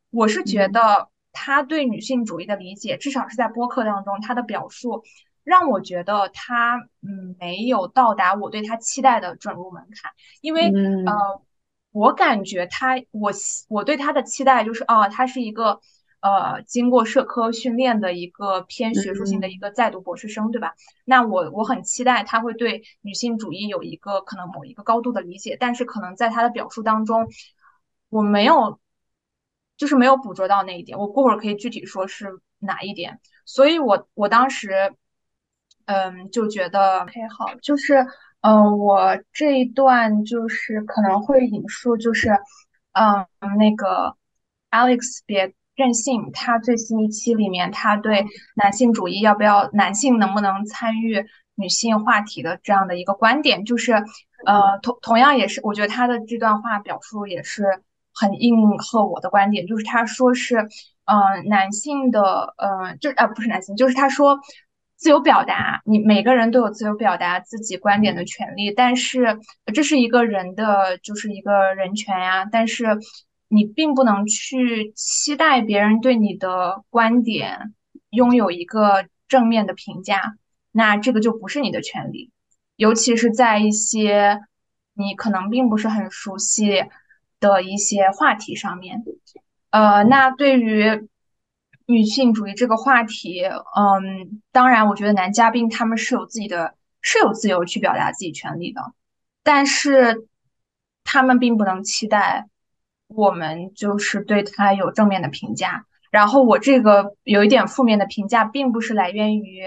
我是觉得他对女性主义的理解，至少是在播客当中他的表述，让我觉得他嗯没有到达我对他期待的准入门槛，因为呃。我感觉他，我我对他的期待就是，哦，他是一个，呃，经过社科训练的一个偏学术性的一个在读博士生，对吧？那我我很期待他会对女性主义有一个可能某一个高度的理解，但是可能在他的表述当中，我没有，就是没有捕捉到那一点。我过会儿可以具体说是哪一点。所以我我当时，嗯，就觉得，OK，好，就是。嗯，我这一段就是可能会引述，就是嗯，那个 Alex 别任性，他最新一期里面，他对男性主义要不要男性能不能参与女性话题的这样的一个观点，就是呃同同样也是，我觉得他的这段话表述也是很应和我的观点，就是他说是嗯男性的呃就啊不是男性，就是他说。自由表达，你每个人都有自由表达自己观点的权利，但是这是一个人的，就是一个人权呀。但是你并不能去期待别人对你的观点拥有一个正面的评价，那这个就不是你的权利，尤其是在一些你可能并不是很熟悉的一些话题上面。呃，那对于。女性主义这个话题，嗯，当然，我觉得男嘉宾他们是有自己的，是有自由去表达自己权利的，但是他们并不能期待我们就是对他有正面的评价。然后我这个有一点负面的评价，并不是来源于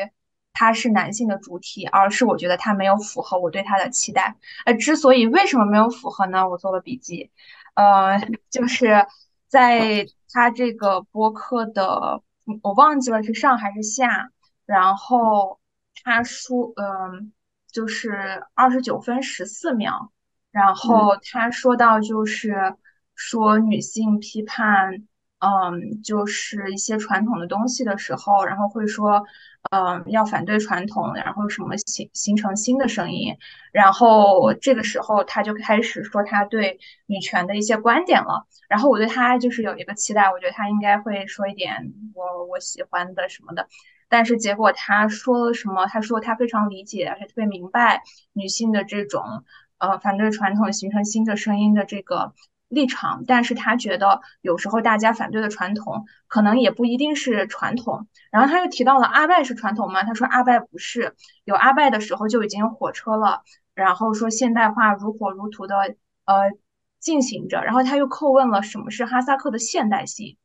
他是男性的主体，而是我觉得他没有符合我对他的期待。呃，之所以为什么没有符合呢？我做了笔记，呃，就是在。他这个播客的，我忘记了是上还是下。然后他说，嗯，就是二十九分十四秒。然后他说到，就是说女性批判。嗯，就是一些传统的东西的时候，然后会说，嗯，要反对传统，然后什么形形成新的声音，然后这个时候他就开始说他对女权的一些观点了，然后我对他就是有一个期待，我觉得他应该会说一点我我喜欢的什么的，但是结果他说了什么？他说他非常理解，而且特别明白女性的这种呃反对传统、形成新的声音的这个。立场，但是他觉得有时候大家反对的传统可能也不一定是传统。然后他又提到了阿拜是传统吗？他说阿拜不是，有阿拜的时候就已经有火车了。然后说现代化如火如荼的呃进行着。然后他又叩问了什么是哈萨克的现代性。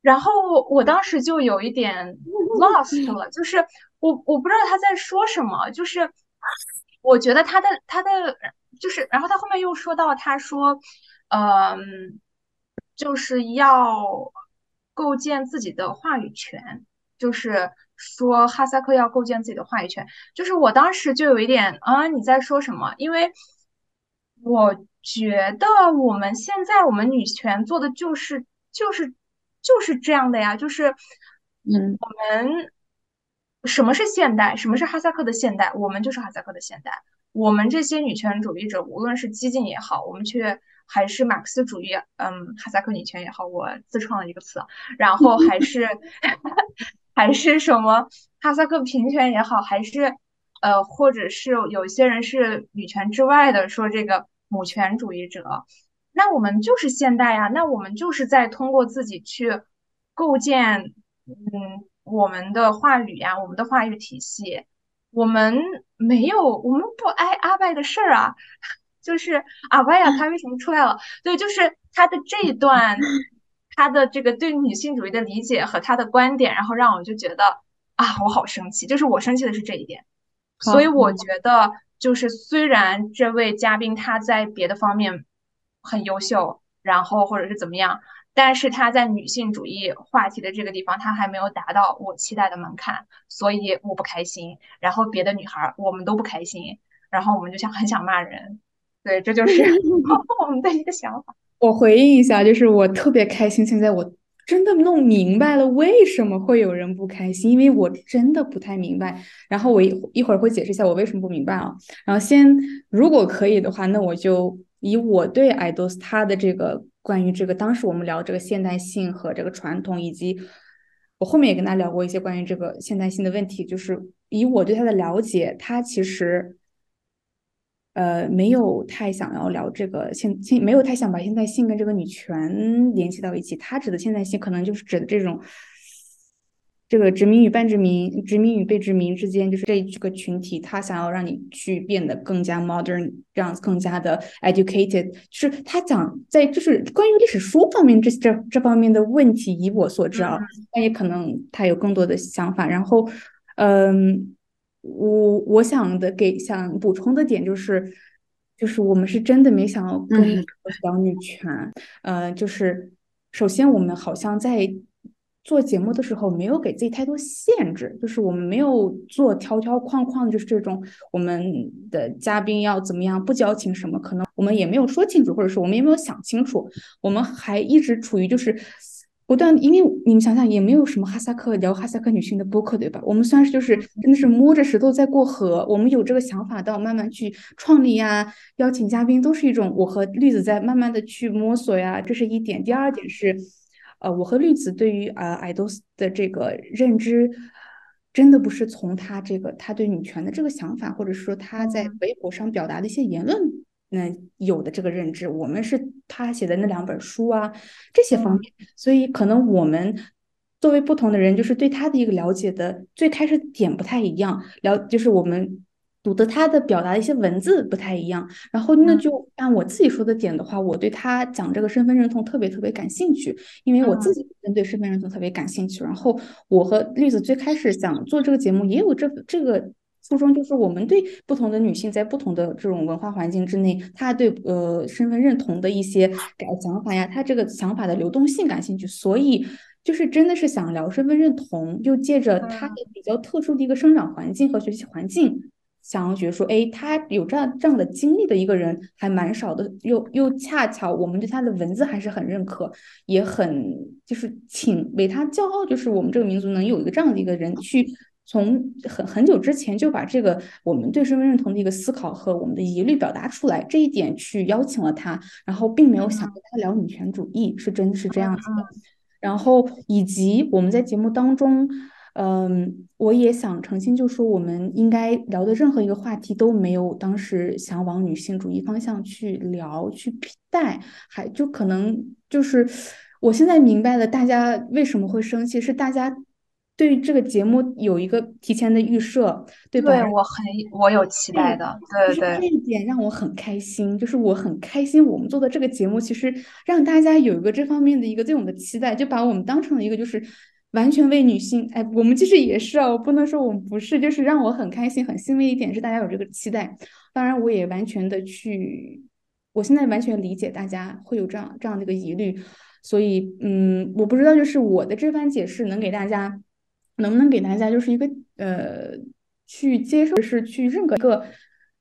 然后我当时就有一点 lost 了，就是我我不知道他在说什么，就是我觉得他的他的就是，然后他后面又说到他说。嗯，就是要构建自己的话语权，就是说哈萨克要构建自己的话语权。就是我当时就有一点啊，你在说什么？因为我觉得我们现在我们女权做的就是就是就是这样的呀，就是嗯，我们什么是现代？什么是哈萨克的现代？我们就是哈萨克的现代。我们这些女权主义者，无论是激进也好，我们去。还是马克思主义，嗯，哈萨克女权也好，我自创了一个词，然后还是 还是什么哈萨克平权也好，还是呃，或者是有些人是女权之外的，说这个母权主义者，那我们就是现代呀，那我们就是在通过自己去构建，嗯，我们的话语呀，我们的话语体系，我们没有，我们不挨阿拜的事儿啊。就是啊，哇呀，他为什么出来了？对，就是他的这一段，他的这个对女性主义的理解和他的观点，然后让我就觉得啊，我好生气。就是我生气的是这一点，所以我觉得就是虽然这位嘉宾他在别的方面很优秀，然后或者是怎么样，但是他在女性主义话题的这个地方，他还没有达到我期待的门槛，所以我不开心。然后别的女孩我们都不开心，然后我们就想很想骂人。对，这就是 我们的一个想法。我回应一下，就是我特别开心，现在我真的弄明白了为什么会有人不开心，因为我真的不太明白。然后我一一会儿会解释一下我为什么不明白啊。然后先，如果可以的话，那我就以我对爱多斯他的这个关于这个当时我们聊这个现代性和这个传统，以及我后面也跟他聊过一些关于这个现代性的问题，就是以我对他的了解，他其实。呃，没有太想要聊这个现现，没有太想把现在性跟这个女权联系到一起。他指的现在性，可能就是指的这种，这个殖民与半殖民、殖民与被殖民之间，就是这这个群体，他想要让你去变得更加 modern，这样更加的 educated。就是他讲在就是关于历史书方面这这这方面的问题，以我所知啊，但也可能他有更多的想法。然后，嗯。我我想的给想补充的点就是，就是我们是真的没想要跟你聊女权，呃，就是首先我们好像在做节目的时候没有给自己太多限制，就是我们没有做条条框框，就是这种我们的嘉宾要怎么样，不矫情什么，可能我们也没有说清楚，或者是我们也没有想清楚，我们还一直处于就是。不断，因为你们想想，也没有什么哈萨克聊哈萨克女性的播客，对吧？我们算是就是真的是摸着石头在过河。我们有这个想法，到慢慢去创立呀，邀请嘉宾，都是一种我和绿子在慢慢的去摸索呀。这是一点。第二点是，呃，我和绿子对于呃爱豆的这个认知，真的不是从他这个他对女权的这个想法，或者说他在微博上表达的一些言论。那有的这个认知，我们是他写的那两本书啊，这些方面，所以可能我们作为不同的人，就是对他的一个了解的最开始点不太一样，了就是我们读的他的表达的一些文字不太一样，然后那就按我自己说的点的话，我对他讲这个身份认同特别特别感兴趣，因为我自己本身对身份认同特别感兴趣，然后我和绿子最开始想做这个节目也有这这个。初衷就是我们对不同的女性在不同的这种文化环境之内，她对呃身份认同的一些改想法呀，她这个想法的流动性感兴趣，所以就是真的是想聊身份认同，又借着她的比较特殊的一个生长环境和学习环境，想要觉得说，哎，她有这样这样的经历的一个人还蛮少的，又又恰巧我们对她的文字还是很认可，也很就是请为她骄傲，就是我们这个民族能有一个这样的一个人去。从很很久之前就把这个我们对身份认同的一个思考和我们的疑虑表达出来，这一点去邀请了他，然后并没有想跟他聊女权主义，是真是这样子的。然后以及我们在节目当中，嗯，我也想澄清，就是说我们应该聊的任何一个话题都没有当时想往女性主义方向去聊去带，还就可能就是我现在明白了大家为什么会生气，是大家。对这个节目有一个提前的预设，对吧？对我很我有期待的，对对。这一点让我很开心，就是我很开心，我们做的这个节目其实让大家有一个这方面的一个对我们的期待，就把我们当成了一个就是完全为女性。哎，我们其实也是啊，我不能说我们不是，就是让我很开心、很欣慰一点是大家有这个期待。当然，我也完全的去，我现在完全理解大家会有这样这样的一个疑虑，所以嗯，我不知道就是我的这番解释能给大家。能不能给大家就是一个呃，去接受是去认可一个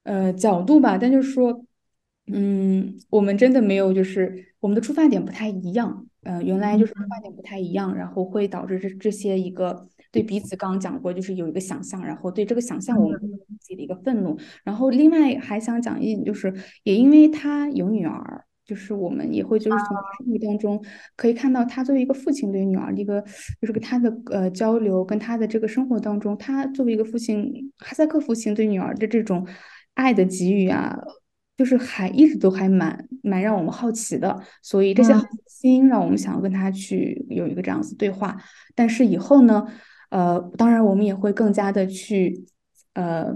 呃角度吧？但就是说，嗯，我们真的没有，就是我们的出发点不太一样。呃，原来就是出发点不太一样，然后会导致这这些一个对彼此刚刚讲过，就是有一个想象，然后对这个想象我们自己的一个愤怒。然后另外还想讲一点，就是也因为他有女儿。就是我们也会就是从生活当中可以看到他作为一个父亲对女儿的一个就是跟他的呃交流，跟他的这个生活当中，他作为一个父亲哈萨克父亲对女儿的这种爱的给予啊，就是还一直都还蛮蛮让我们好奇的。所以这些好奇心让我们想要跟他去有一个这样子对话。但是以后呢，呃，当然我们也会更加的去呃，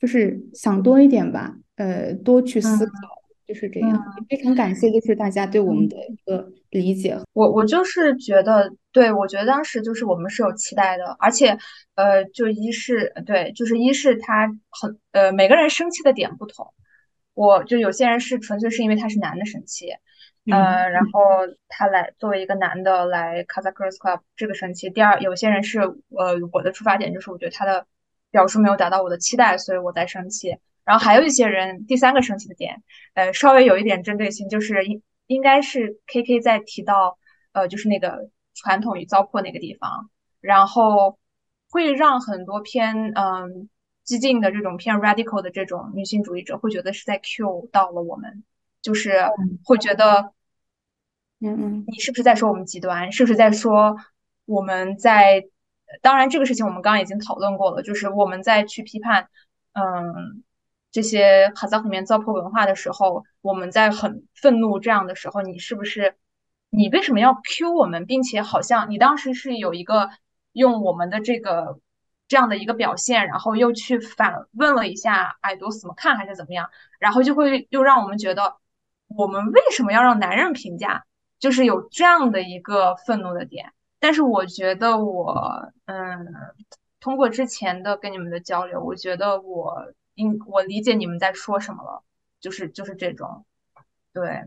就是想多一点吧，呃，多去思考。就是这样，非常感谢，就是大家对我们的一个理解。我我就是觉得，对我觉得当时就是我们是有期待的，而且，呃，就一是对，就是一是他很呃，每个人生气的点不同，我就有些人是纯粹是因为他是男的生气，呃，然后他来作为一个男的来 Kazakh Girls Club 这个生气。第二，有些人是呃，我的出发点就是我觉得他的表述没有达到我的期待，所以我在生气。然后还有一些人，第三个生气的点，呃，稍微有一点针对性，就是应应该是 K K 在提到，呃，就是那个传统与糟粕那个地方，然后会让很多偏嗯激进的这种偏 radical 的这种女性主义者会觉得是在 Q 到了我们，就是会觉得，嗯嗯，你是不是在说我们极端？是不是在说我们在？当然，这个事情我们刚刚已经讨论过了，就是我们在去批判，嗯。这些哈萨克里面糟粕文化的时候，我们在很愤怒这样的时候，你是不是你为什么要 Q 我们，并且好像你当时是有一个用我们的这个这样的一个表现，然后又去反问了一下爱多怎么看还是怎么样，然后就会又让我们觉得我们为什么要让男人评价，就是有这样的一个愤怒的点。但是我觉得我嗯，通过之前的跟你们的交流，我觉得我。应我理解你们在说什么了，就是就是这种，对。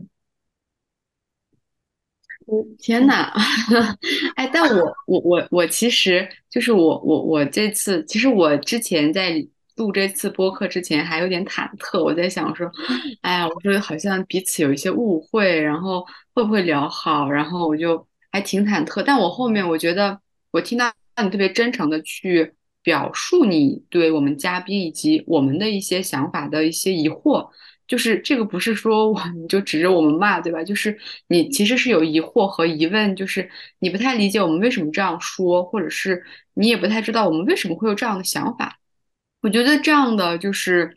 我天呐，哎，但我我我我其实就是我我我这次，其实我之前在录这次播客之前还有点忐忑，我在想说，哎呀，我说好像彼此有一些误会，然后会不会聊好，然后我就还挺忐忑。但我后面我觉得，我听到你特别真诚的去表述你对我们嘉宾以及我们的一些想法的一些疑惑。就是这个不是说我你就指着我们骂，对吧？就是你其实是有疑惑和疑问，就是你不太理解我们为什么这样说，或者是你也不太知道我们为什么会有这样的想法。我觉得这样的就是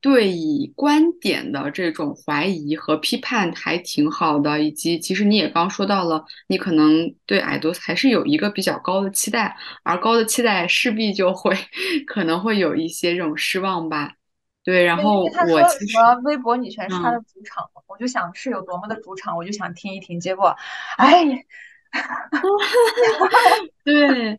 对以观点的这种怀疑和批判还挺好的，以及其实你也刚说到了，你可能对矮多还是有一个比较高的期待，而高的期待势必就会可能会有一些这种失望吧。对，然后我其实微博女权是他的主场，我就想是有多么的主场，我就想听一听，结果，哎，对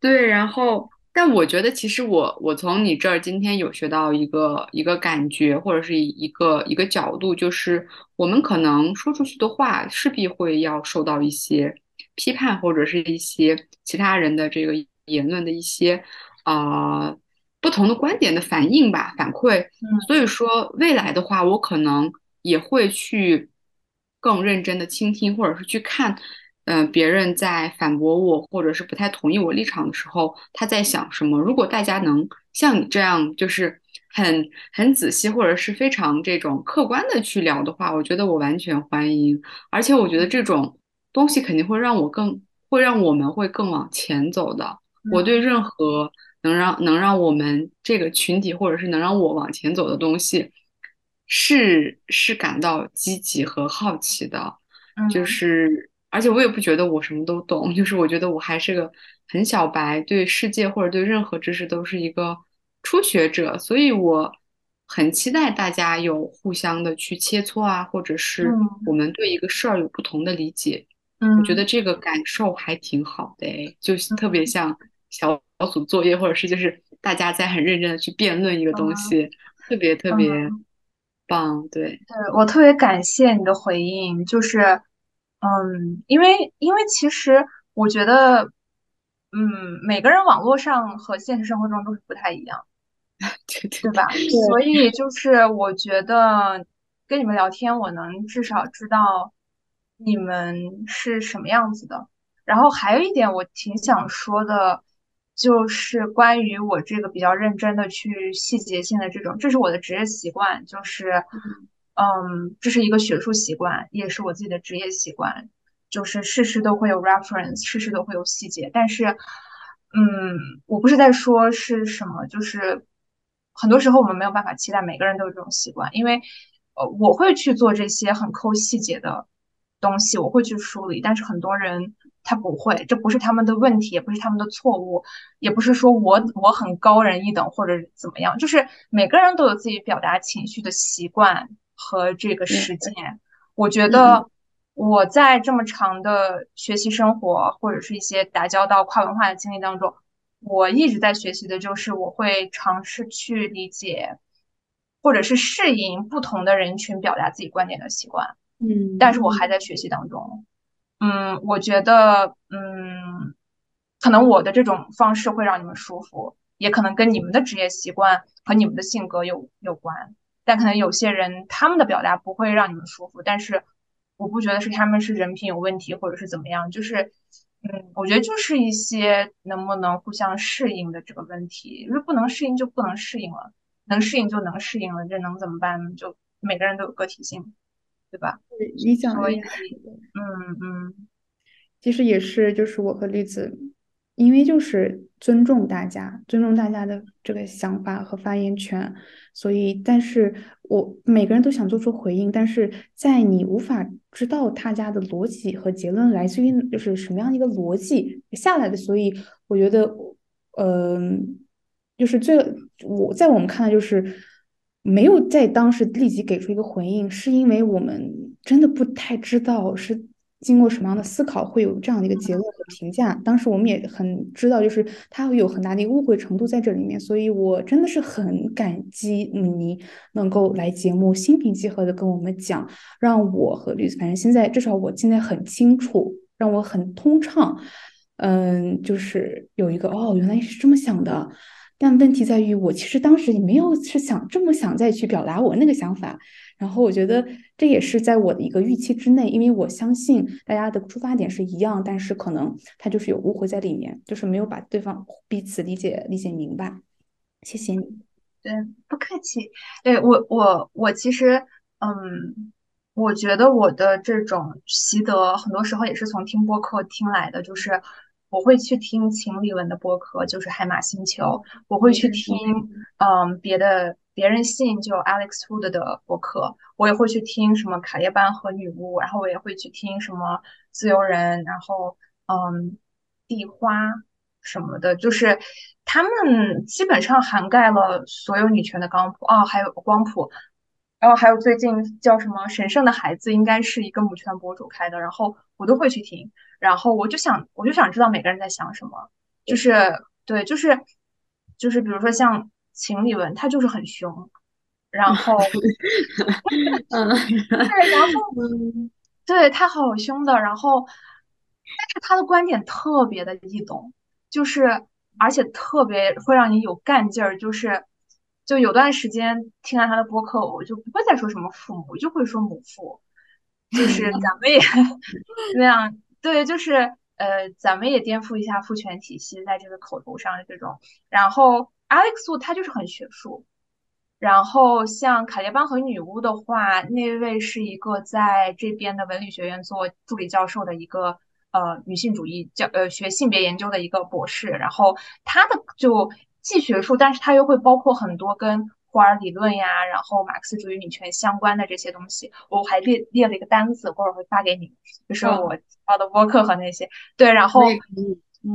对，然后，但我觉得其实我我从你这儿今天有学到一个一个感觉，或者是一个一个角度，就是我们可能说出去的话，势必会要受到一些批判，或者是一些其他人的这个言论的一些啊。不同的观点的反应吧，反馈。所以说未来的话，我可能也会去更认真的倾听，或者是去看，嗯，别人在反驳我，或者是不太同意我立场的时候，他在想什么。如果大家能像你这样，就是很很仔细，或者是非常这种客观的去聊的话，我觉得我完全欢迎。而且我觉得这种东西肯定会让我更，会让我们会更往前走的。我对任何。能让能让我们这个群体，或者是能让我往前走的东西，是是感到积极和好奇的，就是而且我也不觉得我什么都懂，就是我觉得我还是个很小白，对世界或者对任何知识都是一个初学者，所以我很期待大家有互相的去切磋啊，或者是我们对一个事儿有不同的理解，我觉得这个感受还挺好的，就特别像小。小组作业，或者是就是大家在很认真的去辩论一个东西，特别特别棒。对，对我特别感谢你的回应，就是，嗯，因为因为其实我觉得，嗯，每个人网络上和现实生活中都是不太一样，对对吧？所以就是我觉得跟你们聊天，我能至少知道你们是什么样子的。然后还有一点，我挺想说的。就是关于我这个比较认真的去细节性的这种，这是我的职业习惯，就是，嗯，这是一个学术习惯，也是我自己的职业习惯，就是事事都会有 reference，事事都会有细节。但是，嗯，我不是在说是什么，就是很多时候我们没有办法期待每个人都有这种习惯，因为，呃，我会去做这些很抠细节的东西，我会去梳理，但是很多人。他不会，这不是他们的问题，也不是他们的错误，也不是说我我很高人一等或者怎么样，就是每个人都有自己表达情绪的习惯和这个实践。我觉得我在这么长的学习生活或者是一些打交道跨文化的经历当中，我一直在学习的就是我会尝试去理解或者是适应不同的人群表达自己观点的习惯。嗯，但是我还在学习当中。嗯，我觉得，嗯，可能我的这种方式会让你们舒服，也可能跟你们的职业习惯和你们的性格有有关。但可能有些人他们的表达不会让你们舒服，但是我不觉得是他们是人品有问题或者是怎么样，就是，嗯，我觉得就是一些能不能互相适应的这个问题。如果不能适应就不能适应了，能适应就能适应了，这能怎么办呢？就每个人都有个体性。对吧？理想所以，嗯嗯，其实也是，就是我和栗子，因为就是尊重大家，尊重大家的这个想法和发言权，所以，但是我每个人都想做出回应，但是在你无法知道他家的逻辑和结论来自于就是什么样的一个逻辑下来的，所以我觉得，嗯，就是最我在我们看来就是。没有在当时立即给出一个回应，是因为我们真的不太知道是经过什么样的思考会有这样的一个结论和评价。当时我们也很知道，就是他会有很大的一个误会程度在这里面，所以我真的是很感激米妮能够来节目，心平气和的跟我们讲，让我和绿子，反正现在至少我现在很清楚，让我很通畅。嗯，就是有一个哦，原来是这么想的。但问题在于，我其实当时也没有是想这么想再去表达我那个想法。然后我觉得这也是在我的一个预期之内，因为我相信大家的出发点是一样，但是可能他就是有误会在里面，就是没有把对方彼此理解理解明白。谢谢你。对，不客气。对我我我其实嗯，我觉得我的这种习得很多时候也是从听播客听来的，就是。我会去听秦理文的播客，就是海马星球。我会去听，嗯，别的别人信就 Alex Wood 的博客。我也会去听什么卡列班和女巫，然后我也会去听什么自由人，然后嗯，地花什么的，就是他们基本上涵盖了所有女权的光谱哦，还有光谱。然后还有最近叫什么神圣的孩子，应该是一个母权博主开的，然后我都会去听，然后我就想，我就想知道每个人在想什么，就是对，就是就是比如说像秦理文，他就是很凶，然后，对，然后，对他好凶的，然后，但是他的观点特别的易懂，就是而且特别会让你有干劲儿，就是。就有段时间听了他的播客，我就不会再说什么父母，就会说母父，就是咱们也那样，对，就是呃，咱们也颠覆一下父权体系在这个口头上的这种。然后 Alex 他就是很学术，然后像卡列邦和女巫的话，那位是一个在这边的文理学院做助理教授的一个呃女性主义教呃学性别研究的一个博士，然后他的就。既学术，但是他又会包括很多跟霍尔理论呀，然后马克思主义女权相关的这些东西。我还列列了一个单子，过会儿会发给你，就是我报的播客和那些。对，然后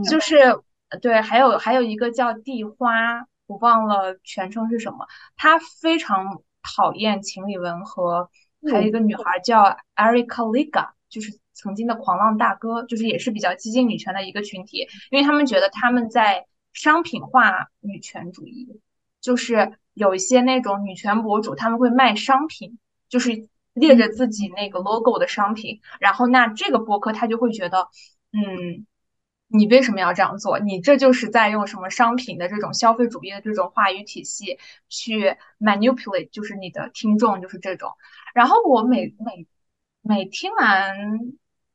就是对，还有还有一个叫地花，我忘了全称是什么。他非常讨厌情理文和还有一个女孩叫 Erica Liga，就是曾经的狂浪大哥，就是也是比较激进女权的一个群体，因为他们觉得他们在。商品化女权主义，就是有一些那种女权博主，他们会卖商品，就是列着自己那个 logo 的商品，然后那这个播客他就会觉得，嗯，你为什么要这样做？你这就是在用什么商品的这种消费主义的这种话语体系去 manipulate，就是你的听众就是这种。然后我每每每听完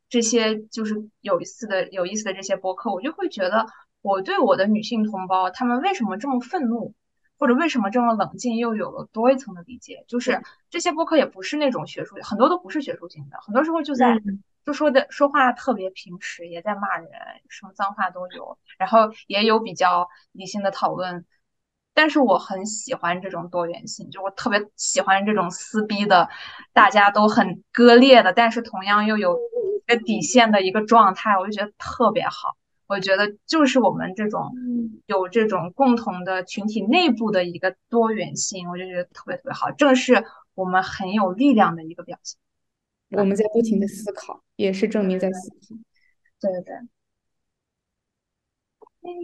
这些就是有意思的有意思的这些播客，我就会觉得。我对我的女性同胞，她们为什么这么愤怒，或者为什么这么冷静，又有了多一层的理解。就是这些播客也不是那种学术，很多都不是学术性的，很多时候就在就说的说话特别平时，也在骂人，什么脏话都有，然后也有比较理性的讨论。但是我很喜欢这种多元性，就我特别喜欢这种撕逼的，大家都很割裂的，但是同样又有一个底线的一个状态，我就觉得特别好。我觉得就是我们这种有这种共同的群体内部的一个多元性，我就觉得特别特别好，正是我们很有力量的一个表现。我们在不停的思考，也是证明在思考。对对对。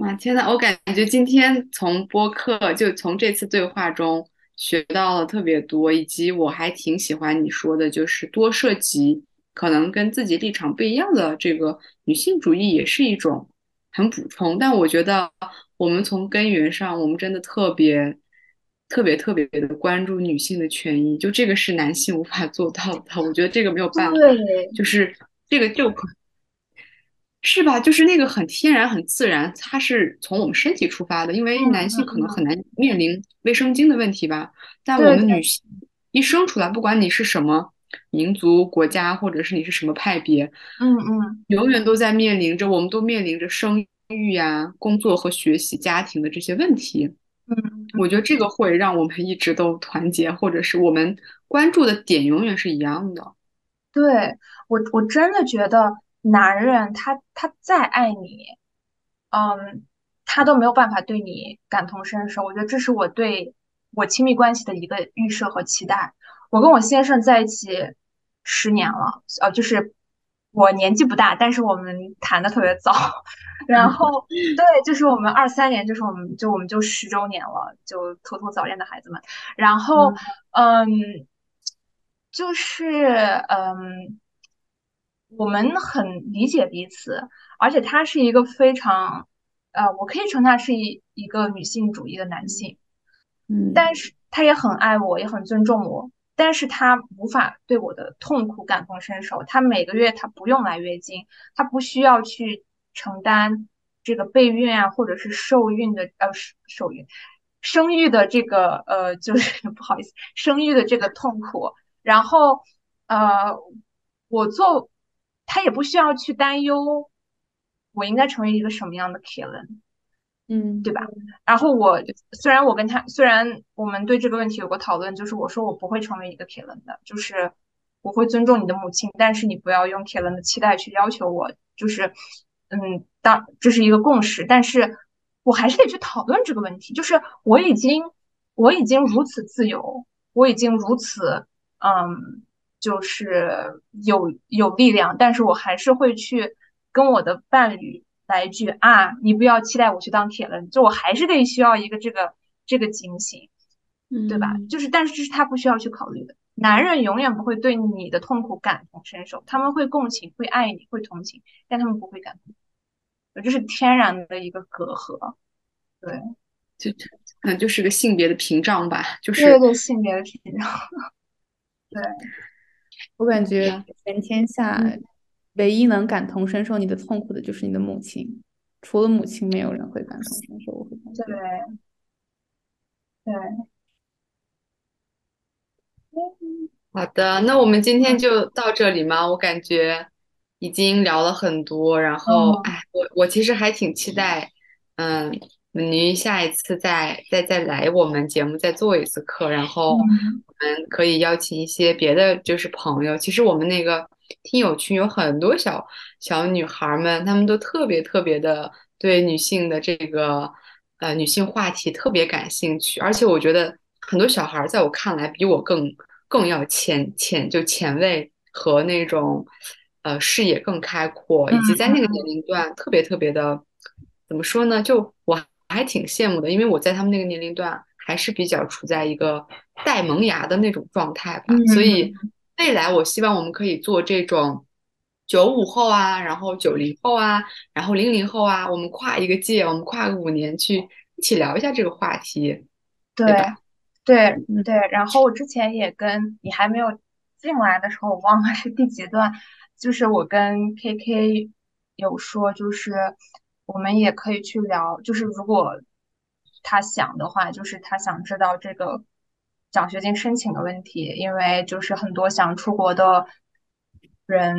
哇，天呐，我感觉今天从播客就从这次对话中学到了特别多，以及我还挺喜欢你说的，就是多涉及可能跟自己立场不一样的这个女性主义，也是一种。很补充，但我觉得我们从根源上，我们真的特别、特别、特别的关注女性的权益，就这个是男性无法做到的。我觉得这个没有办法，就是这个就，是吧？就是那个很天然、很自然，它是从我们身体出发的，因为男性可能很难面临卫生巾的问题吧。但我们女性一生出来，不管你是什么民族、国家，或者是你是什么派别，嗯嗯，永远都在面临着，我们都面临着生。育呀，工作和学习、家庭的这些问题，嗯，我觉得这个会让我们一直都团结，或者是我们关注的点永远是一样的。对我，我真的觉得男人他他再爱你，嗯，他都没有办法对你感同身受。我觉得这是我对我亲密关系的一个预设和期待。我跟我先生在一起十年了，呃，就是。我年纪不大，但是我们谈的特别早。然后 对，就是我们二三年，就是我们就我们就十周年了，就偷偷早恋的孩子们。然后嗯，就是嗯，我们很理解彼此，而且他是一个非常呃，我可以称他是一一个女性主义的男性。嗯，但是他也很爱我，也很尊重我，但是他无法对我的痛苦感同身受。他每个月他不用来月经，他不需要去承担这个备孕啊，或者是受孕的呃受孕生育的这个呃就是 不好意思生育的这个痛苦。然后呃我做他也不需要去担忧我应该成为一个什么样的 Killen。嗯，对吧？然后我虽然我跟他虽然我们对这个问题有过讨论，就是我说我不会成为一个铁人的，就是我会尊重你的母亲，但是你不要用铁人的期待去要求我，就是嗯，当这是一个共识，但是我还是得去讨论这个问题。就是我已经我已经如此自由，我已经如此嗯，就是有有力量，但是我还是会去跟我的伴侣。来一句啊！你不要期待我去当铁人，就我还是得需要一个这个这个警醒，对吧？就是，但是这是他不需要去考虑的。男人永远不会对你的痛苦感同身受，他们会共情，会爱你，会同情，但他们不会感同，这是天然的一个隔阂。对，就可能就是个性别的屏障吧，就是对对性别的屏障。对，我感觉全天下。唯一能感同身受你的痛苦的就是你的母亲，除了母亲，没有人会感同身受。我会。对，对。好的，那我们今天就到这里吗？我感觉已经聊了很多，然后，哎，我我其实还挺期待，嗯，您下一次再再再来我们节目再做一次课，然后我们可以邀请一些别的就是朋友。其实我们那个。听友群有很多小小女孩们，她们都特别特别的对女性的这个呃女性话题特别感兴趣，而且我觉得很多小孩在我看来比我更更要前前就前卫和那种呃视野更开阔，以及在那个年龄段特别特别的怎么说呢？就我还挺羡慕的，因为我在他们那个年龄段还是比较处在一个带萌芽的那种状态吧，所以。未来我希望我们可以做这种九五后啊，然后九零后啊，然后零零后啊，我们跨一个界，我们跨个五年去一起聊一下这个话题，对吧？对对。然后我之前也跟你还没有进来的时候，我忘了是第几段，就是我跟 KK 有说，就是我们也可以去聊，就是如果他想的话，就是他想知道这个。奖学金申请的问题，因为就是很多想出国的人，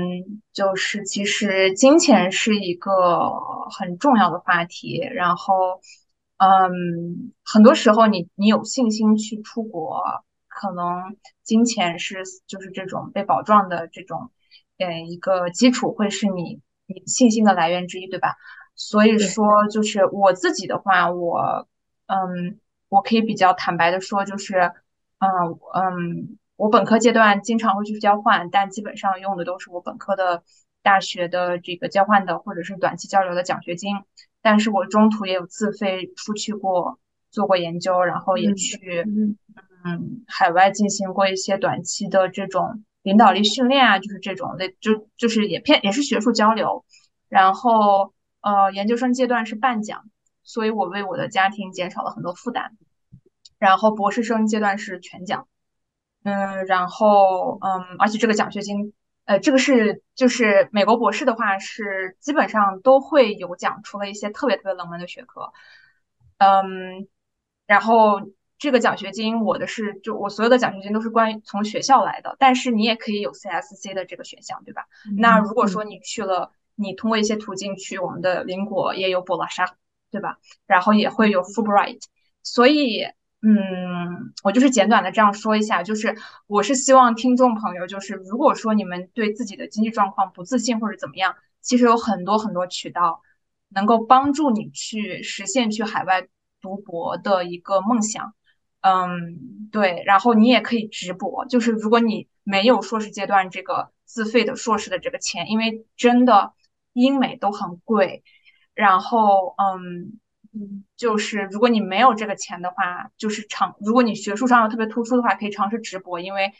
就是其实金钱是一个很重要的话题。然后，嗯，很多时候你你有信心去出国，可能金钱是就是这种被保障的这种，呃，一个基础会是你你信心的来源之一，对吧？所以说，就是我自己的话，我嗯，我可以比较坦白的说，就是。嗯嗯，我本科阶段经常会去交换，但基本上用的都是我本科的大学的这个交换的或者是短期交流的奖学金。但是我中途也有自费出去过，做过研究，然后也去嗯海外进行过一些短期的这种领导力训练啊，就是这种类就就是也偏也是学术交流。然后呃研究生阶段是半奖，所以我为我的家庭减少了很多负担。然后博士生阶段是全奖，嗯，然后嗯，而且这个奖学金，呃，这个是就是美国博士的话是基本上都会有奖，除了一些特别特别冷门的学科，嗯，然后这个奖学金我的是就我所有的奖学金都是关于从学校来的，但是你也可以有 CSC 的这个选项，对吧？那如果说你去了，你通过一些途径去我们的邻国也有博拉沙，对吧？然后也会有 Fulbright，所以。嗯，我就是简短的这样说一下，就是我是希望听众朋友，就是如果说你们对自己的经济状况不自信或者怎么样，其实有很多很多渠道能够帮助你去实现去海外读博的一个梦想。嗯，对，然后你也可以直博，就是如果你没有硕士阶段这个自费的硕士的这个钱，因为真的英美都很贵。然后，嗯，就是如果你没有这个钱的话，就是尝，如果你学术上要特别突出的话，可以尝试直博，因为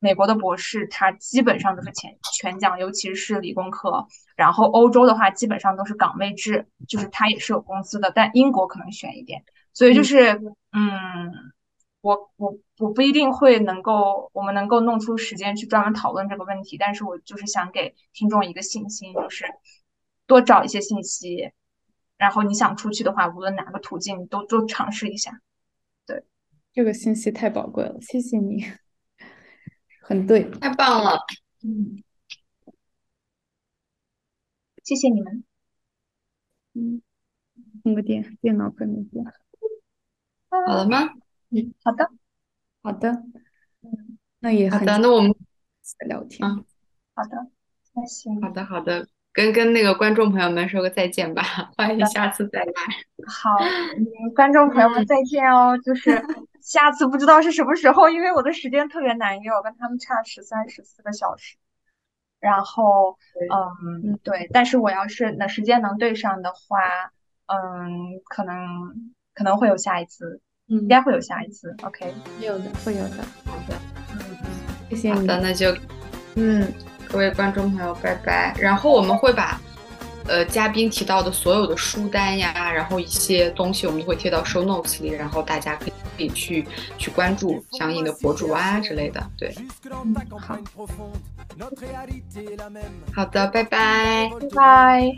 美国的博士他基本上都是全全奖，尤其是理工科。然后欧洲的话，基本上都是岗位制，就是他也是有工资的，但英国可能悬一点。所以就是，嗯，我我我不一定会能够，我们能够弄出时间去专门讨论这个问题，但是我就是想给听众一个信心，就是多找一些信息，然后你想出去的话，无论哪个途径都都尝试一下。对，这个信息太宝贵了，谢谢你，很对，太棒了，嗯，谢谢你们，嗯，充个电，电脑快没电。好了吗？嗯，好的，好的，嗯，那也好的，那我们聊天。啊，好的，那行，好的，好的，跟跟那个观众朋友们说个再见吧，欢迎下次再来。好，观众朋友们再见哦，就是 下次不知道是什么时候，因为我的时间特别难约，我跟他们差十三十四个小时，然后，嗯，对，但是我要是那时间能对上的话，嗯，可能。可能会有下一次，嗯，应该会有下一次。OK，会有的，会有的。好的，嗯，谢谢你。好的，那就，嗯，各位观众朋友，拜拜。然后我们会把。呃，嘉宾提到的所有的书单呀，然后一些东西，我们都会贴到 show notes 里，然后大家可以可以去去关注相应的博主啊之类的。对，嗯、好，好的，拜拜，拜拜。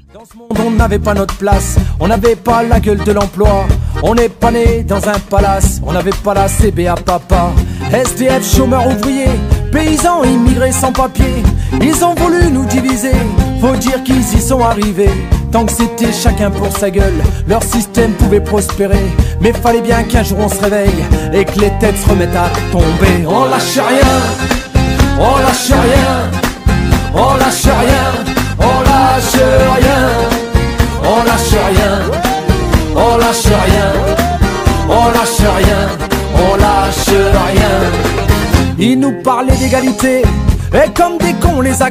On n'avait pas notre place, on n'avait pas la gueule de l'emploi, on n'est pas né dans un palace, on n'avait pas la CBA papa, SDF chômeurs ouvriers, paysans immigrés sans papier, ils ont voulu nous diviser, faut dire qu'ils y sont arrivés. Tant que c'était chacun pour sa gueule, leur système pouvait prospérer. Mais fallait bien qu'un jour on se réveille et que les têtes se remettent à tomber. On lâche rien, on lâche rien, on lâche rien, on lâche rien, on lâche rien, on lâche rien, on lâche rien, on lâche rien. Ils nous parlaient d'égalité, et comme des cons les a.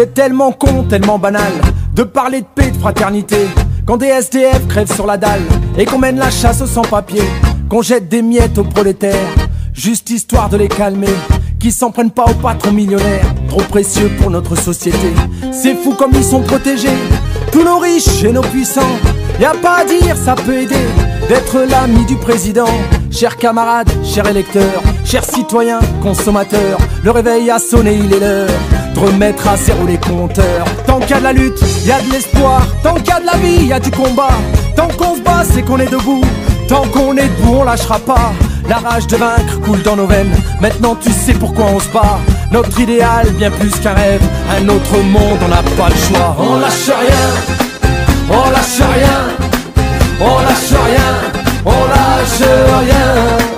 C'est tellement con, tellement banal de parler de paix, de fraternité. Quand des SDF crèvent sur la dalle et qu'on mène la chasse aux sans-papiers, qu'on jette des miettes aux prolétaires, juste histoire de les calmer, qui s'en prennent pas aux patrons millionnaires, trop précieux pour notre société. C'est fou comme ils sont protégés, tous nos riches et nos puissants. Y a pas à dire, ça peut aider d'être l'ami du président. Chers camarades, chers électeurs, chers citoyens, consommateurs, le réveil a sonné, il est l'heure de remettre à zéro les compteurs. Tant qu'il y a de la lutte, il y a de l'espoir. Tant qu'il y a de la vie, il y a du combat. Tant qu'on se bat, c'est qu'on est debout. Tant qu'on est debout, on lâchera pas. La rage de vaincre coule dans nos veines. Maintenant, tu sais pourquoi on se bat. Notre idéal, bien plus qu'un rêve. Un autre monde, on n'a pas le choix. On lâche rien. On lâche rien. On lâche rien